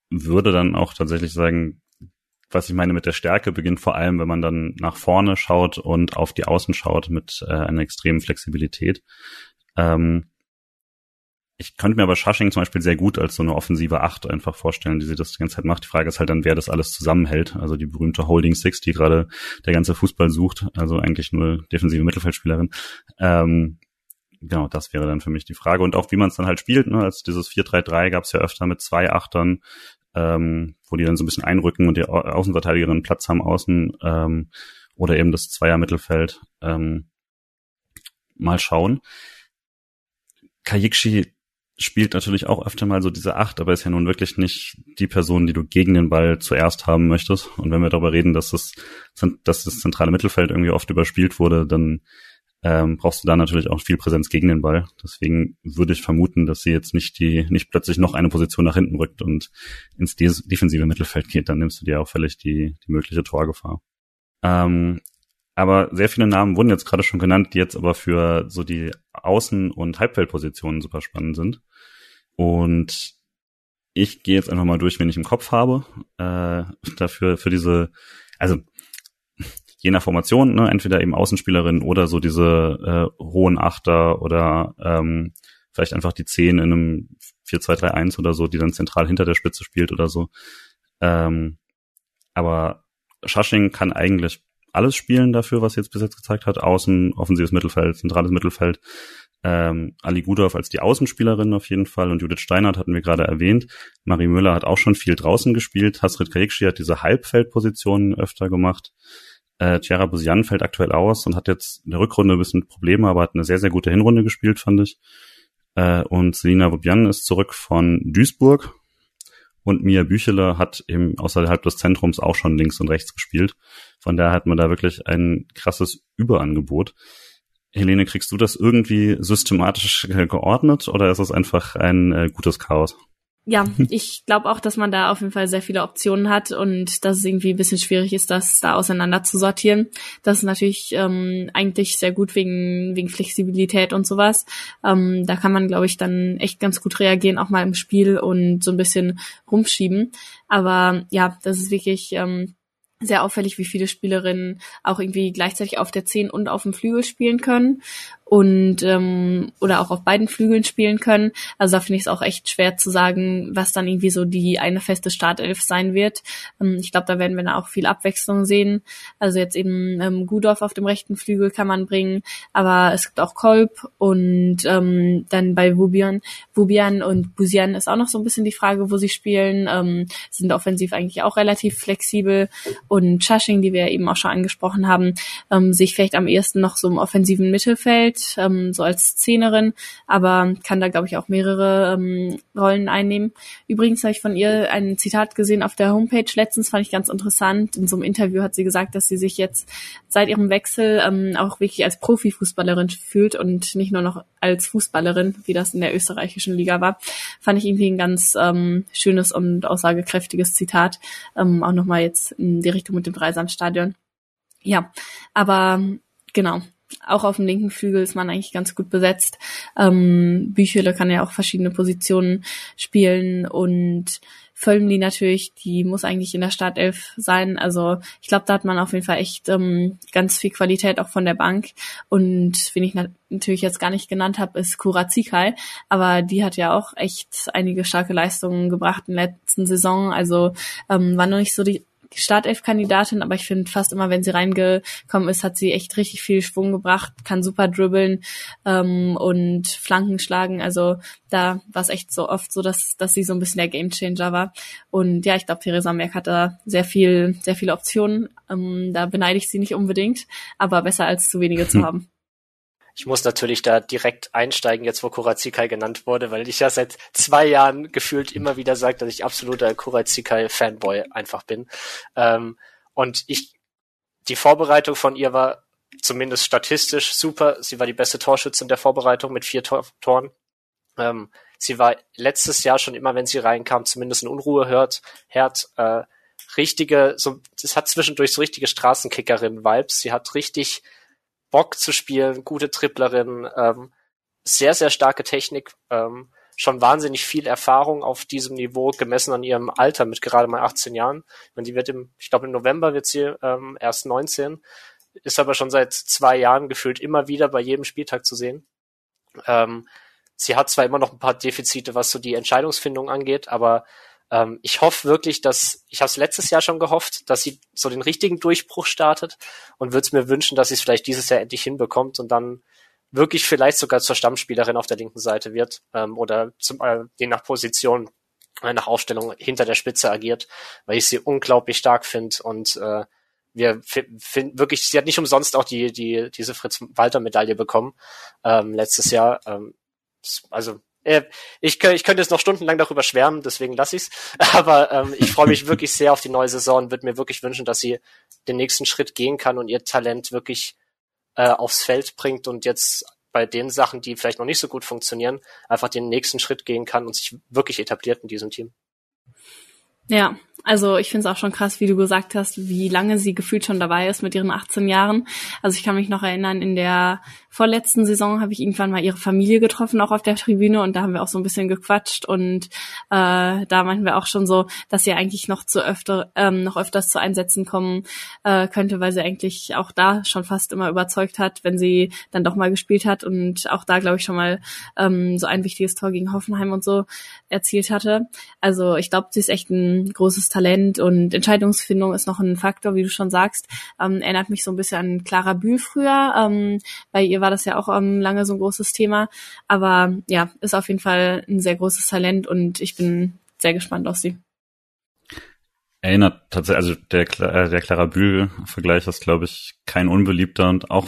Speaker 2: würde dann auch tatsächlich sagen, was ich meine mit der Stärke beginnt vor allem, wenn man dann nach vorne schaut und auf die Außen schaut mit äh, einer extremen Flexibilität. Ähm, ich könnte mir aber Shushing zum Beispiel sehr gut als so eine offensive Acht einfach vorstellen, die sie das die ganze Zeit macht. Die Frage ist halt dann, wer das alles zusammenhält. Also die berühmte Holding Six, die gerade der ganze Fußball sucht, also eigentlich nur defensive Mittelfeldspielerin. Ähm, genau, das wäre dann für mich die Frage. Und auch wie man es dann halt spielt, ne? als dieses 4-3-3 gab es ja öfter mit zwei Achtern, ähm, wo die dann so ein bisschen einrücken und die Au Außenverteidigerinnen Platz haben außen ähm, oder eben das Zweier-Mittelfeld. Ähm, mal schauen. Kajikshi spielt natürlich auch öfter mal so diese Acht, aber ist ja nun wirklich nicht die Person, die du gegen den Ball zuerst haben möchtest. Und wenn wir darüber reden, dass das, dass das zentrale Mittelfeld irgendwie oft überspielt wurde, dann ähm, brauchst du da natürlich auch viel Präsenz gegen den Ball. Deswegen würde ich vermuten, dass sie jetzt nicht die, nicht plötzlich noch eine Position nach hinten rückt und ins defensive Mittelfeld geht. Dann nimmst du dir auch völlig die, die mögliche Torgefahr. Ähm, aber sehr viele Namen wurden jetzt gerade schon genannt, die jetzt aber für so die Außen- und Halbfeldpositionen super spannend sind. Und ich gehe jetzt einfach mal durch, wenn ich im Kopf habe. Äh, dafür, für diese, also je nach Formation, ne, entweder eben Außenspielerin oder so diese äh, hohen Achter oder ähm, vielleicht einfach die Zehn in einem 4-2-3-1 oder so, die dann zentral hinter der Spitze spielt oder so. Ähm, aber Shushing kann eigentlich alles spielen dafür, was jetzt bis jetzt gezeigt hat. Außen, offensives Mittelfeld, zentrales Mittelfeld. Ähm, Ali Gudorf als die Außenspielerin auf jeden Fall und Judith Steinert hatten wir gerade erwähnt. Marie Müller hat auch schon viel draußen gespielt. Hasrit Kayikshi hat diese Halbfeldpositionen öfter gemacht. Äh, Tiara Busian fällt aktuell aus und hat jetzt in der Rückrunde ein bisschen Probleme, aber hat eine sehr, sehr gute Hinrunde gespielt, fand ich. Äh, und Selina Bobian ist zurück von Duisburg. Und Mia Büchele hat eben außerhalb des Zentrums auch schon links und rechts gespielt. Von daher hat man da wirklich ein krasses Überangebot. Helene, kriegst du das irgendwie systematisch geordnet oder ist es einfach ein äh, gutes Chaos?
Speaker 4: Ja, ich glaube auch, dass man da auf jeden Fall sehr viele Optionen hat und dass es irgendwie ein bisschen schwierig ist, das da auseinander zu sortieren. Das ist natürlich ähm, eigentlich sehr gut wegen, wegen Flexibilität und sowas. Ähm, da kann man, glaube ich, dann echt ganz gut reagieren, auch mal im Spiel und so ein bisschen rumschieben. Aber ja, das ist wirklich ähm, sehr auffällig, wie viele Spielerinnen auch irgendwie gleichzeitig auf der 10 und auf dem Flügel spielen können und ähm, oder auch auf beiden Flügeln spielen können. Also da finde ich es auch echt schwer zu sagen, was dann irgendwie so die eine feste Startelf sein wird. Ähm, ich glaube, da werden wir dann auch viel Abwechslung sehen. Also jetzt eben ähm, Gudorf auf dem rechten Flügel kann man bringen, aber es gibt auch Kolb und ähm, dann bei Wubian, Wubian und Busian ist auch noch so ein bisschen die Frage, wo sie spielen. Ähm, sind offensiv eigentlich auch relativ flexibel und Chushing, die wir eben auch schon angesprochen haben, ähm, sich vielleicht am ehesten noch so im offensiven Mittelfeld Welt, ähm, so als Szenerin, aber kann da, glaube ich, auch mehrere ähm, Rollen einnehmen. Übrigens habe ich von ihr ein Zitat gesehen auf der Homepage letztens, fand ich ganz interessant. In so einem Interview hat sie gesagt, dass sie sich jetzt seit ihrem Wechsel ähm, auch wirklich als Profifußballerin fühlt und nicht nur noch als Fußballerin, wie das in der österreichischen Liga war. Fand ich irgendwie ein ganz ähm, schönes und aussagekräftiges Zitat. Ähm, auch nochmal jetzt in die Richtung mit dem Dreisamstadion. Ja, aber genau auch auf dem linken Flügel ist man eigentlich ganz gut besetzt. Ähm, Büchele kann ja auch verschiedene Positionen spielen und Völmli natürlich, die muss eigentlich in der Startelf sein. Also ich glaube, da hat man auf jeden Fall echt ähm, ganz viel Qualität auch von der Bank. Und wen ich nat natürlich jetzt gar nicht genannt habe, ist Kurazikai. Aber die hat ja auch echt einige starke Leistungen gebracht in der letzten Saison. Also ähm, war noch nicht so die Startelf-Kandidatin, aber ich finde fast immer, wenn sie reingekommen ist, hat sie echt richtig viel Schwung gebracht, kann super dribbeln ähm, und Flanken schlagen. Also da war es echt so oft so, dass, dass sie so ein bisschen der Gamechanger war. Und ja, ich glaube, Theresa Merck hat da sehr viel, sehr viele Optionen. Ähm, da beneide ich sie nicht unbedingt, aber besser als zu wenige zu haben.
Speaker 3: Ich muss natürlich da direkt einsteigen, jetzt wo Kurazikai genannt wurde, weil ich ja seit zwei Jahren gefühlt immer wieder sage, dass ich absoluter Kurazikai-Fanboy einfach bin. Ähm, und ich, die Vorbereitung von ihr war zumindest statistisch super. Sie war die beste Torschützin der Vorbereitung mit vier Tor Toren. Ähm, sie war letztes Jahr schon immer, wenn sie reinkam, zumindest in Unruhe hört, hört, äh, richtige, so, es hat zwischendurch so richtige Straßenkickerin-Vibes. Sie hat richtig Bock zu spielen, gute Triplerin, ähm, sehr, sehr starke Technik, ähm, schon wahnsinnig viel Erfahrung auf diesem Niveau gemessen an ihrem Alter mit gerade mal 18 Jahren. Und die wird im, ich glaube im November wird sie ähm, erst 19, ist aber schon seit zwei Jahren gefühlt immer wieder bei jedem Spieltag zu sehen. Ähm, sie hat zwar immer noch ein paar Defizite, was so die Entscheidungsfindung angeht, aber ähm, ich hoffe wirklich, dass, ich habe es letztes Jahr schon gehofft, dass sie so den richtigen Durchbruch startet und würde es mir wünschen, dass sie es vielleicht dieses Jahr endlich hinbekommt und dann wirklich vielleicht sogar zur Stammspielerin auf der linken Seite wird ähm, oder zum, äh, je nach Position, äh, nach Aufstellung hinter der Spitze agiert, weil ich sie unglaublich stark finde und äh, wir finden wirklich, sie hat nicht umsonst auch die, die, diese Fritz-Walter-Medaille bekommen ähm, letztes Jahr. Ähm, also äh, ich, ich könnte jetzt noch stundenlang darüber schwärmen, deswegen lasse ich's. Aber ähm, ich freue mich wirklich sehr auf die neue Saison und würde mir wirklich wünschen, dass sie den nächsten Schritt gehen kann und ihr Talent wirklich äh, aufs Feld bringt und jetzt bei den Sachen, die vielleicht noch nicht so gut funktionieren, einfach den nächsten Schritt gehen kann und sich wirklich etabliert in diesem Team.
Speaker 4: Ja, also ich finde es auch schon krass, wie du gesagt hast, wie lange sie gefühlt schon dabei ist mit ihren 18 Jahren. Also ich kann mich noch erinnern, in der vorletzten Saison habe ich irgendwann mal ihre Familie getroffen, auch auf der Tribüne, und da haben wir auch so ein bisschen gequatscht und äh, da meinten wir auch schon so, dass sie eigentlich noch zu öfter, ähm, noch öfters zu Einsätzen kommen äh, könnte, weil sie eigentlich auch da schon fast immer überzeugt hat, wenn sie dann doch mal gespielt hat und auch da, glaube ich, schon mal ähm, so ein wichtiges Tor gegen Hoffenheim und so erzielt hatte. Also ich glaube, sie ist echt ein großes Talent und Entscheidungsfindung ist noch ein Faktor, wie du schon sagst. Ähm, erinnert mich so ein bisschen an Clara Bühl früher. Ähm, bei ihr war das ja auch ähm, lange so ein großes Thema. Aber ja, ist auf jeden Fall ein sehr großes Talent und ich bin sehr gespannt auf sie
Speaker 2: erinnert tatsächlich, also der, äh, der Clara Bühl-Vergleich ist, glaube ich, kein unbeliebter und auch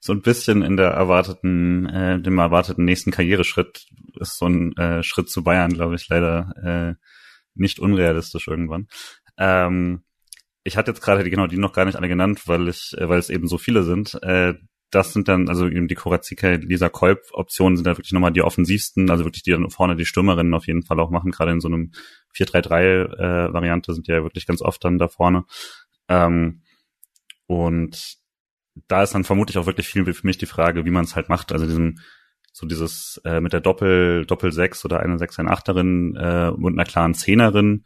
Speaker 2: so ein bisschen in der erwarteten, äh, dem erwarteten nächsten Karriereschritt ist so ein äh, Schritt zu Bayern, glaube ich, leider äh, nicht unrealistisch irgendwann. Ähm, ich hatte jetzt gerade genau die noch gar nicht alle genannt, weil ich, äh, weil es eben so viele sind. Äh, das sind dann, also eben die Korazika, Lisa Kolb Optionen sind da wirklich nochmal die offensivsten, also wirklich die dann vorne die Stürmerinnen auf jeden Fall auch machen, gerade in so einem 4-3-3 äh, Variante sind die ja wirklich ganz oft dann da vorne. Ähm, und da ist dann vermutlich auch wirklich viel für mich die Frage, wie man es halt macht. Also diesem, so dieses äh, mit der Doppel, Doppel 6 oder eine 6, eine Achterin äh, und einer klaren Zehnerin.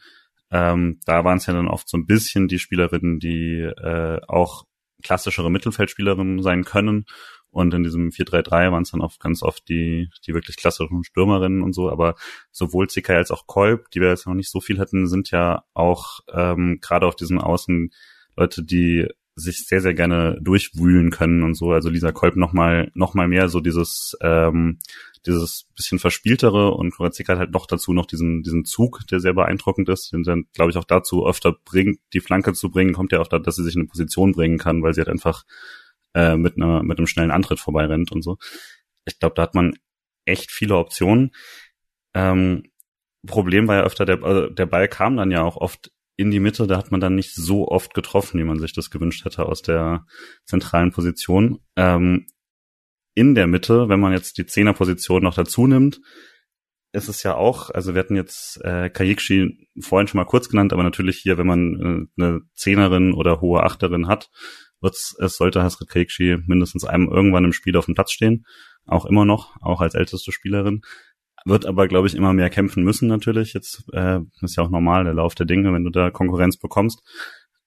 Speaker 2: Ähm, da waren es ja dann oft so ein bisschen die Spielerinnen, die äh, auch klassischere Mittelfeldspielerinnen sein können. Und in diesem 4-3-3 waren es dann oft ganz oft die, die wirklich klassischen Stürmerinnen und so. Aber sowohl Zickay als auch Kolb, die wir jetzt noch nicht so viel hatten, sind ja auch ähm, gerade auf diesem Außen Leute, die sich sehr, sehr gerne durchwühlen können und so. Also Lisa Kolb noch mal, noch mal mehr so dieses, ähm, dieses bisschen verspieltere und Korazika hat halt noch dazu noch diesen, diesen Zug, der sehr beeindruckend ist, den dann, glaube ich, auch dazu öfter bringt, die Flanke zu bringen, kommt ja auch da, dass sie sich in eine Position bringen kann, weil sie halt einfach äh, mit, einer, mit einem schnellen Antritt vorbeirennt und so. Ich glaube, da hat man echt viele Optionen. Ähm, Problem war ja öfter, der, also der Ball kam dann ja auch oft in die Mitte, da hat man dann nicht so oft getroffen, wie man sich das gewünscht hätte aus der zentralen Position. Ähm, in der Mitte, wenn man jetzt die Zehnerposition noch dazu nimmt, ist es ja auch, also wir hatten jetzt äh, Kajikshi vorhin schon mal kurz genannt, aber natürlich hier, wenn man äh, eine Zehnerin oder hohe Achterin hat, wird's, es sollte Hasrit Kajikshi mindestens einem irgendwann im Spiel auf dem Platz stehen, auch immer noch, auch als älteste Spielerin. Wird aber, glaube ich, immer mehr kämpfen müssen natürlich. Jetzt äh, ist ja auch normal der Lauf der Dinge, wenn du da Konkurrenz bekommst.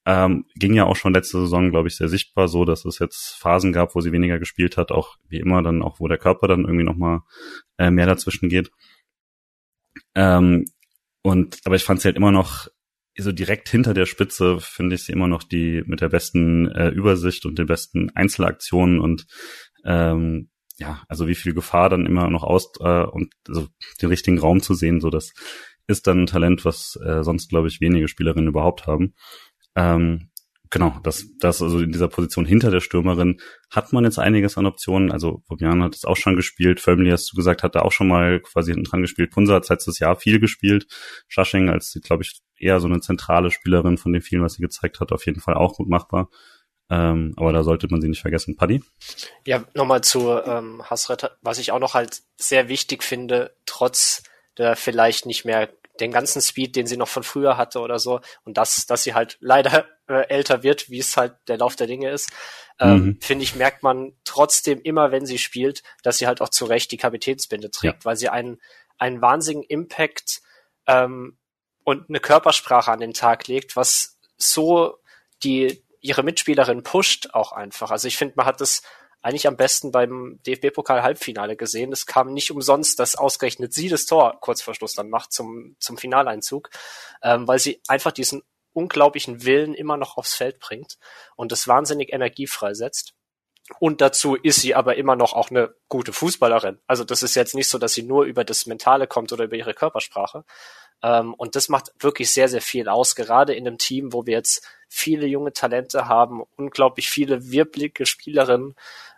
Speaker 2: Ähm, ging ja auch schon letzte Saison, glaube ich, sehr sichtbar so, dass es jetzt Phasen gab, wo sie weniger gespielt hat, auch wie immer dann auch, wo der Körper dann irgendwie nochmal äh, mehr dazwischen geht. Ähm, und aber ich fand sie halt immer noch so direkt hinter der Spitze finde ich sie immer noch die mit der besten äh, Übersicht und den besten Einzelaktionen und ähm, ja, also wie viel Gefahr dann immer noch aus äh, und also den richtigen Raum zu sehen, so das ist dann ein Talent, was äh, sonst glaube ich wenige Spielerinnen überhaupt haben. Ähm, genau, das, das also in dieser Position hinter der Stürmerin hat man jetzt einiges an Optionen. Also Bobian hat es auch schon gespielt, Firmly hast du gesagt, hat da auch schon mal quasi hinten dran gespielt. Punsa hat letztes Jahr viel gespielt. Schasching als, glaube ich, eher so eine zentrale Spielerin von den vielen, was sie gezeigt hat, auf jeden Fall auch gut machbar. Ähm, aber da sollte man sie nicht vergessen. Paddy?
Speaker 3: Ja, nochmal zu ähm, Hasret, was ich auch noch halt sehr wichtig finde, trotz der vielleicht nicht mehr den ganzen Speed, den sie noch von früher hatte oder so, und das, dass sie halt leider äh, älter wird, wie es halt der Lauf der Dinge ist, ähm, mhm. finde ich, merkt man trotzdem immer, wenn sie spielt, dass sie halt auch zu Recht die Kapitänsbinde trägt, ja. weil sie einen, einen wahnsinnigen Impact ähm, und eine Körpersprache an den Tag legt, was so die ihre Mitspielerin pusht auch einfach. Also ich finde, man hat das eigentlich am besten beim DFB-Pokal-Halbfinale gesehen. Es kam nicht umsonst, dass ausgerechnet sie das Tor kurz vor Schluss dann macht zum, zum Finaleinzug, ähm, weil sie einfach diesen unglaublichen Willen immer noch aufs Feld bringt und das wahnsinnig Energie freisetzt. Und dazu ist sie aber immer noch auch eine gute Fußballerin. Also das ist jetzt nicht so, dass sie nur über das Mentale kommt oder über ihre Körpersprache. Ähm, und das macht wirklich sehr, sehr viel aus, gerade in einem Team, wo wir jetzt viele junge Talente haben, unglaublich viele wirblige Spielerinnen,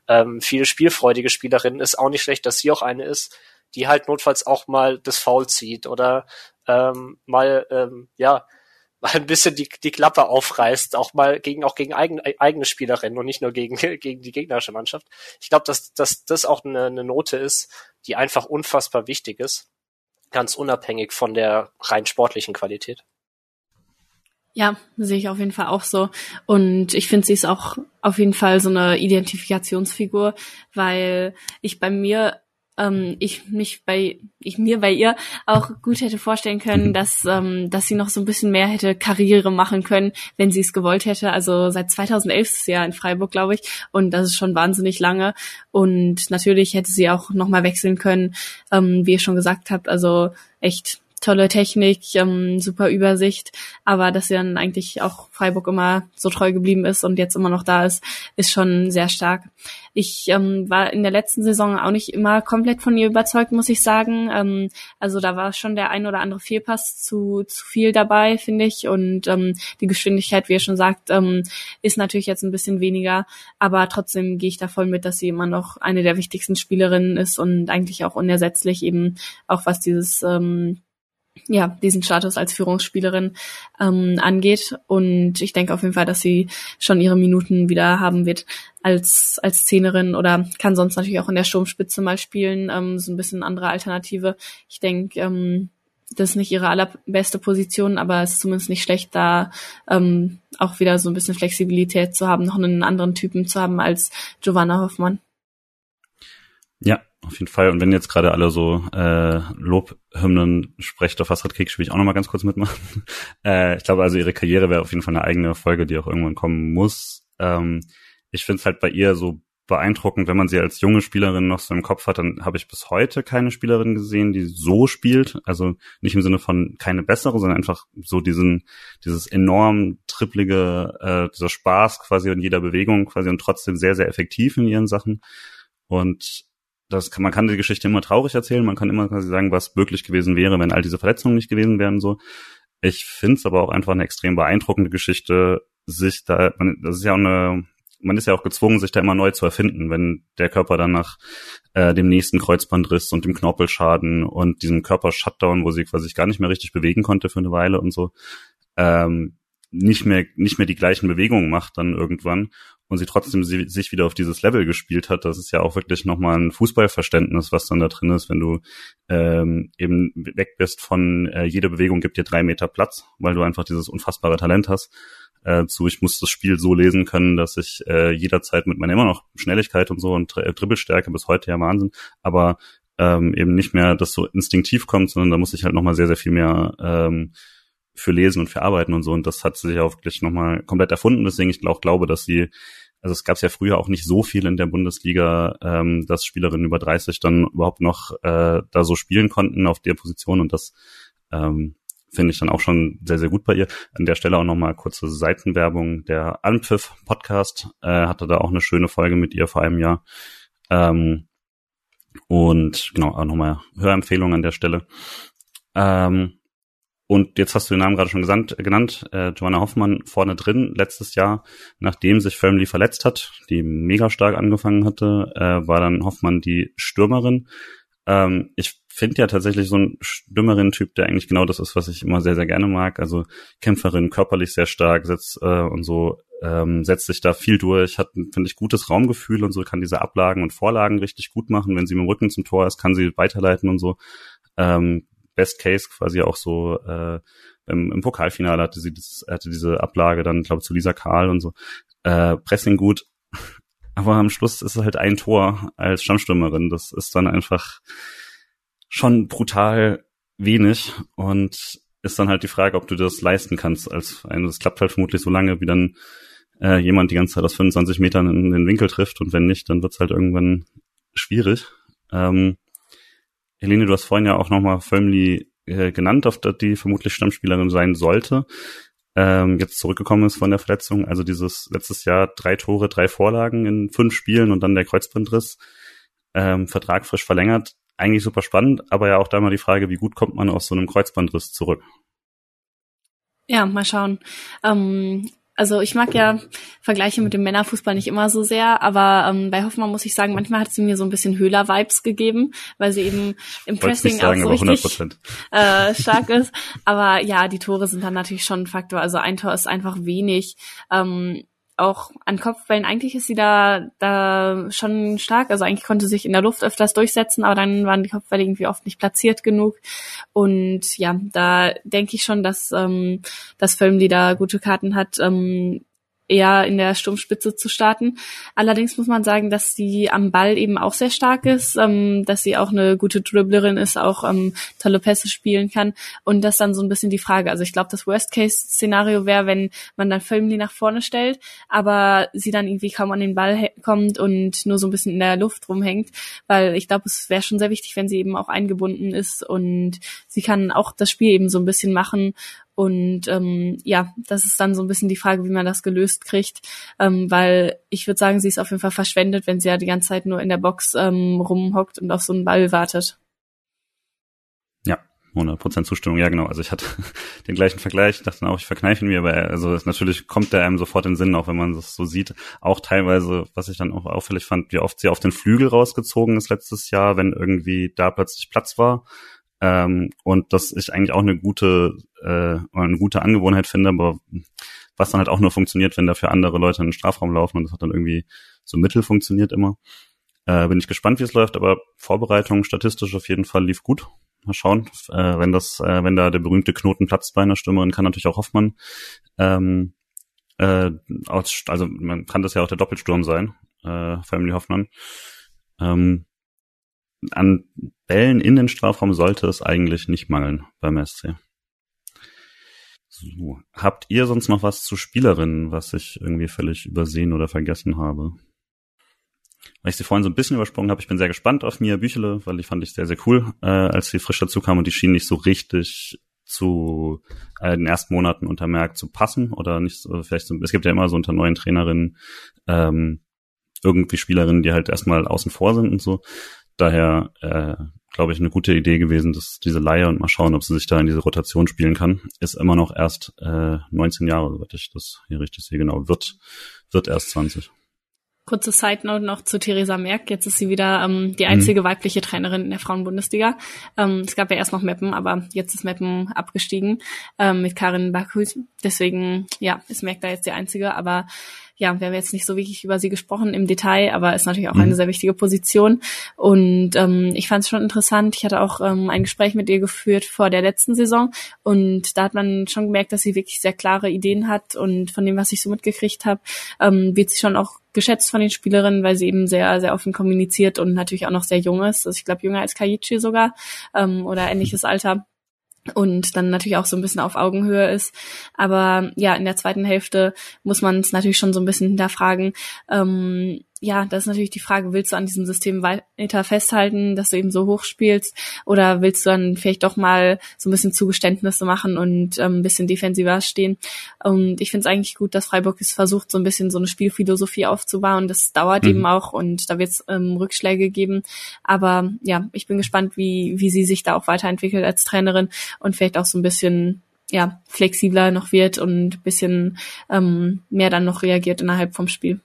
Speaker 3: ähm, viele spielfreudige Spielerinnen. Ist auch nicht schlecht, dass sie auch eine ist, die halt notfalls auch mal das Foul zieht oder ähm, mal, ähm, ja, mal ein bisschen die, die Klappe aufreißt, auch mal gegen, auch gegen eigen, eigene Spielerinnen und nicht nur gegen, gegen die gegnerische Mannschaft. Ich glaube, dass, dass das auch eine, eine Note ist, die einfach unfassbar wichtig ist, ganz unabhängig von der rein sportlichen Qualität.
Speaker 4: Ja, sehe ich auf jeden Fall auch so. Und ich finde, sie ist auch auf jeden Fall so eine Identifikationsfigur, weil ich bei mir ähm, ich mich bei ich mir bei ihr auch gut hätte vorstellen können, dass ähm, dass sie noch so ein bisschen mehr hätte Karriere machen können, wenn sie es gewollt hätte. Also seit 2011 ist sie ja in Freiburg, glaube ich, und das ist schon wahnsinnig lange. Und natürlich hätte sie auch noch mal wechseln können, ähm, wie ihr schon gesagt habt. Also echt tolle Technik, ähm, super Übersicht, aber dass sie dann eigentlich auch Freiburg immer so treu geblieben ist und jetzt immer noch da ist, ist schon sehr stark. Ich ähm, war in der letzten Saison auch nicht immer komplett von ihr überzeugt, muss ich sagen. Ähm, also da war schon der ein oder andere Fehlpass zu, zu viel dabei, finde ich. Und ähm, die Geschwindigkeit, wie ihr schon sagt, ähm, ist natürlich jetzt ein bisschen weniger. Aber trotzdem gehe ich da voll mit, dass sie immer noch eine der wichtigsten Spielerinnen ist und eigentlich auch unersetzlich eben auch was dieses ähm, ja, diesen Status als Führungsspielerin ähm, angeht. Und ich denke auf jeden Fall, dass sie schon ihre Minuten wieder haben wird als, als Szene oder kann sonst natürlich auch in der Sturmspitze mal spielen, ähm, so ein bisschen andere Alternative. Ich denke, ähm, das ist nicht ihre allerbeste Position, aber es ist zumindest nicht schlecht, da ähm, auch wieder so ein bisschen Flexibilität zu haben, noch einen anderen Typen zu haben als Giovanna Hoffmann.
Speaker 2: Ja, auf jeden Fall. Und wenn jetzt gerade alle so äh, Lobhymnen sprecht auf Astrid Kick, will ich auch noch mal ganz kurz mitmachen. äh, ich glaube also, ihre Karriere wäre auf jeden Fall eine eigene Folge, die auch irgendwann kommen muss. Ähm, ich finde es halt bei ihr so beeindruckend, wenn man sie als junge Spielerin noch so im Kopf hat, dann habe ich bis heute keine Spielerin gesehen, die so spielt. Also nicht im Sinne von keine bessere, sondern einfach so diesen, dieses enorm trippelige, äh, dieser Spaß quasi in jeder Bewegung quasi und trotzdem sehr, sehr effektiv in ihren Sachen. Und das kann, man kann die Geschichte immer traurig erzählen, man kann immer quasi sagen, was möglich gewesen wäre, wenn all diese Verletzungen nicht gewesen wären, so. Ich finde es aber auch einfach eine extrem beeindruckende Geschichte, sich da, man, das ist ja auch eine, man ist ja auch gezwungen, sich da immer neu zu erfinden, wenn der Körper dann nach äh, dem nächsten Kreuzbandriss und dem Knorpelschaden und diesem Körper-Shutdown, wo sie quasi gar nicht mehr richtig bewegen konnte für eine Weile und so, ähm, nicht mehr nicht mehr die gleichen Bewegungen macht dann irgendwann und sie trotzdem sie, sich wieder auf dieses Level gespielt hat, das ist ja auch wirklich nochmal ein Fußballverständnis, was dann da drin ist, wenn du ähm, eben weg bist von äh, jede Bewegung gibt dir drei Meter Platz, weil du einfach dieses unfassbare Talent hast. Äh, zu ich muss das Spiel so lesen können, dass ich äh, jederzeit mit meiner immer noch Schnelligkeit und so und äh, Dribbelstärke bis heute ja Wahnsinn, aber ähm, eben nicht mehr das so instinktiv kommt, sondern da muss ich halt nochmal sehr, sehr viel mehr ähm, für Lesen und für Arbeiten und so. Und das hat sie sich auch wirklich nochmal komplett erfunden. Deswegen ich auch glaube, dass sie, also es gab ja früher auch nicht so viel in der Bundesliga, ähm, dass Spielerinnen über 30 dann überhaupt noch äh, da so spielen konnten auf der Position. Und das ähm, finde ich dann auch schon sehr, sehr gut bei ihr. An der Stelle auch nochmal kurze Seitenwerbung. Der Anpfiff Podcast äh, hatte da auch eine schöne Folge mit ihr vor einem Jahr. Ähm, und genau, auch nochmal Hörempfehlung an der Stelle. Ähm, und jetzt hast du den Namen gerade schon gesandt, genannt, äh, Joanna Hoffmann vorne drin, letztes Jahr, nachdem sich Firmly verletzt hat, die mega stark angefangen hatte, äh, war dann Hoffmann die Stürmerin. Ähm, ich finde ja tatsächlich so ein Stürmerin-Typ, der eigentlich genau das ist, was ich immer sehr, sehr gerne mag. Also Kämpferin, körperlich sehr stark, setzt äh, und so, ähm, setzt sich da viel durch, hat, finde ich, gutes Raumgefühl und so, kann diese Ablagen und Vorlagen richtig gut machen. Wenn sie mit dem Rücken zum Tor ist, kann sie weiterleiten und so. Ähm, Best Case quasi auch so äh, im, im Pokalfinale hatte sie das, hatte diese Ablage dann, glaube zu Lisa Karl und so. Äh, Pressing gut. Aber am Schluss ist es halt ein Tor als Stammstürmerin. Das ist dann einfach schon brutal wenig und ist dann halt die Frage, ob du das leisten kannst als eine. Das klappt halt vermutlich so lange, wie dann äh, jemand die ganze Zeit aus 25 Metern in den Winkel trifft und wenn nicht, dann wird's halt irgendwann schwierig. Ähm, Helene, du hast vorhin ja auch nochmal Firmly äh, genannt, auf die vermutlich Stammspielerin sein sollte, ähm, jetzt zurückgekommen ist von der Verletzung. Also dieses letztes Jahr drei Tore, drei Vorlagen in fünf Spielen und dann der Kreuzbandriss, ähm, Vertrag frisch verlängert. Eigentlich super spannend, aber ja auch da mal die Frage, wie gut kommt man aus so einem Kreuzbandriss zurück?
Speaker 4: Ja, mal schauen. Ähm, also ich mag ja Vergleiche mit dem Männerfußball nicht immer so sehr, aber ähm, bei Hoffmann muss ich sagen, manchmal hat sie mir so ein bisschen Höhler-Vibes gegeben, weil sie eben im Pressing sagen, auch so richtig äh, stark ist. Aber ja, die Tore sind dann natürlich schon ein Faktor. Also ein Tor ist einfach wenig. Ähm, auch an Kopfbällen, eigentlich ist sie da, da schon stark. Also eigentlich konnte sich in der Luft öfters durchsetzen, aber dann waren die Kopfbälle irgendwie oft nicht platziert genug. Und ja, da denke ich schon, dass, ähm, dass Film, die da gute Karten hat, ähm, eher in der Sturmspitze zu starten. Allerdings muss man sagen, dass sie am Ball eben auch sehr stark ist, ähm, dass sie auch eine gute Dribblerin ist, auch ähm, tolle Pässe spielen kann. Und das dann so ein bisschen die Frage. Also ich glaube, das Worst-Case-Szenario wäre, wenn man dann Firmly nach vorne stellt, aber sie dann irgendwie kaum an den Ball kommt und nur so ein bisschen in der Luft rumhängt, weil ich glaube, es wäre schon sehr wichtig, wenn sie eben auch eingebunden ist und sie kann auch das Spiel eben so ein bisschen machen und ähm, ja, das ist dann so ein bisschen die Frage, wie man das gelöst kriegt, ähm, weil ich würde sagen, sie ist auf jeden Fall verschwendet, wenn sie ja die ganze Zeit nur in der Box ähm, rumhockt und auf so einen Ball wartet.
Speaker 2: Ja, 100% Zustimmung, ja genau. Also ich hatte den gleichen Vergleich, dachte dann auch, ich verkneife ihn mir, aber also natürlich kommt der einem sofort in den Sinn, auch wenn man das so sieht. Auch teilweise, was ich dann auch auffällig fand, wie oft sie auf den Flügel rausgezogen ist letztes Jahr, wenn irgendwie da plötzlich Platz war ähm, und das ich eigentlich auch eine gute, äh, eine gute Angewohnheit finde, aber was dann halt auch nur funktioniert, wenn dafür andere Leute in den Strafraum laufen und das hat dann irgendwie so mittel funktioniert immer. Äh, bin ich gespannt, wie es läuft, aber Vorbereitung statistisch auf jeden Fall lief gut. Mal schauen, äh, wenn das, äh, wenn da der berühmte Knoten platzt bei einer Stürmerin, kann natürlich auch Hoffmann. Ähm, äh, also man kann das ja auch der Doppelsturm sein, äh, Family Hoffmann. Ähm, an Bällen in den Strafraum sollte es eigentlich nicht mangeln beim SC. So. Habt ihr sonst noch was zu Spielerinnen, was ich irgendwie völlig übersehen oder vergessen habe? Weil ich sie vorhin so ein bisschen übersprungen habe, ich bin sehr gespannt auf Mia Büchele, weil die fand ich sehr, sehr cool, äh, als sie frisch dazu kam und die schien nicht so richtig zu äh, den ersten Monaten unter Merck zu passen oder nicht so, vielleicht so, es gibt ja immer so unter neuen Trainerinnen ähm, irgendwie Spielerinnen, die halt erstmal außen vor sind und so daher, äh, glaube ich, eine gute Idee gewesen, dass diese Leihe und mal schauen, ob sie sich da in diese Rotation spielen kann. Ist immer noch erst äh, 19 Jahre, soweit ich das hier richtig sehe, genau. Wird, wird erst 20.
Speaker 4: Kurze Side Note noch zu Theresa Merck. Jetzt ist sie wieder ähm, die einzige mhm. weibliche Trainerin in der Frauenbundesliga. Ähm, es gab ja erst noch Meppen, aber jetzt ist Meppen abgestiegen ähm, mit Karin Bakhus. Deswegen, ja, ist Merck da jetzt die einzige. Aber ja, wir haben jetzt nicht so wirklich über sie gesprochen im Detail, aber ist natürlich auch mhm. eine sehr wichtige Position. Und ähm, ich fand es schon interessant. Ich hatte auch ähm, ein Gespräch mit ihr geführt vor der letzten Saison und da hat man schon gemerkt, dass sie wirklich sehr klare Ideen hat und von dem, was ich so mitgekriegt habe, ähm, wird sie schon auch geschätzt von den Spielerinnen, weil sie eben sehr, sehr offen kommuniziert und natürlich auch noch sehr jung ist. Also ich glaube, jünger als Kaichi sogar ähm, oder ähnliches Alter und dann natürlich auch so ein bisschen auf Augenhöhe ist. Aber ja, in der zweiten Hälfte muss man es natürlich schon so ein bisschen hinterfragen. Ähm, ja, das ist natürlich die Frage, willst du an diesem System weiter festhalten, dass du eben so hoch spielst, oder willst du dann vielleicht doch mal so ein bisschen Zugeständnisse machen und ähm, ein bisschen defensiver stehen? Und ich finde es eigentlich gut, dass Freiburg es versucht, so ein bisschen so eine Spielphilosophie aufzubauen. Das dauert mhm. eben auch und da wird es ähm, Rückschläge geben. Aber ja, ich bin gespannt, wie, wie sie sich da auch weiterentwickelt als Trainerin und vielleicht auch so ein bisschen ja, flexibler noch wird und bisschen ähm, mehr dann noch reagiert innerhalb vom Spiel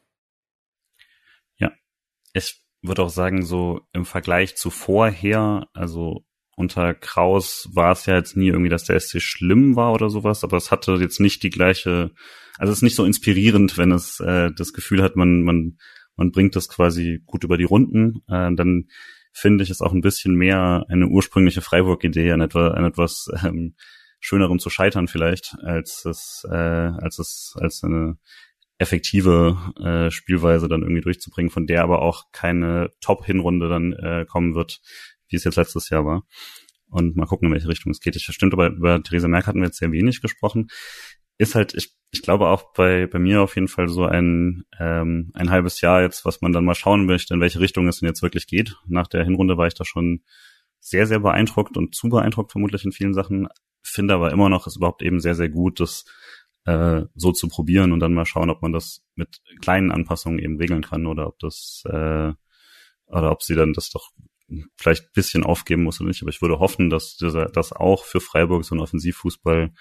Speaker 2: ich würde auch sagen, so im Vergleich zu vorher, also unter Kraus war es ja jetzt nie irgendwie, dass der SC schlimm war oder sowas, aber es hatte jetzt nicht die gleiche, also es ist nicht so inspirierend, wenn es äh, das Gefühl hat, man, man, man bringt das quasi gut über die Runden. Äh, dann finde ich es auch ein bisschen mehr eine ursprüngliche Freiburg-Idee, an, etwa, an etwas ähm, schönerem zu scheitern vielleicht, als es, äh, als es, als eine effektive äh, Spielweise dann irgendwie durchzubringen, von der aber auch keine Top-Hinrunde dann äh, kommen wird, wie es jetzt letztes Jahr war. Und mal gucken, in welche Richtung es geht. Ich stimmt, aber über Theresa Merck hatten wir jetzt sehr wenig gesprochen. Ist halt, ich, ich glaube auch bei, bei mir auf jeden Fall so ein, ähm, ein halbes Jahr jetzt, was man dann mal schauen möchte, in welche Richtung es denn jetzt wirklich geht. Nach der Hinrunde war ich da schon sehr, sehr beeindruckt und zu beeindruckt vermutlich in vielen Sachen. Finde aber immer noch ist überhaupt eben sehr, sehr gut, dass äh, so zu probieren und dann mal schauen, ob man das mit kleinen Anpassungen eben regeln kann oder ob das äh, oder ob sie dann das doch vielleicht bisschen aufgeben muss oder nicht. Aber ich würde hoffen, dass das auch für Freiburg so ein Offensivfußball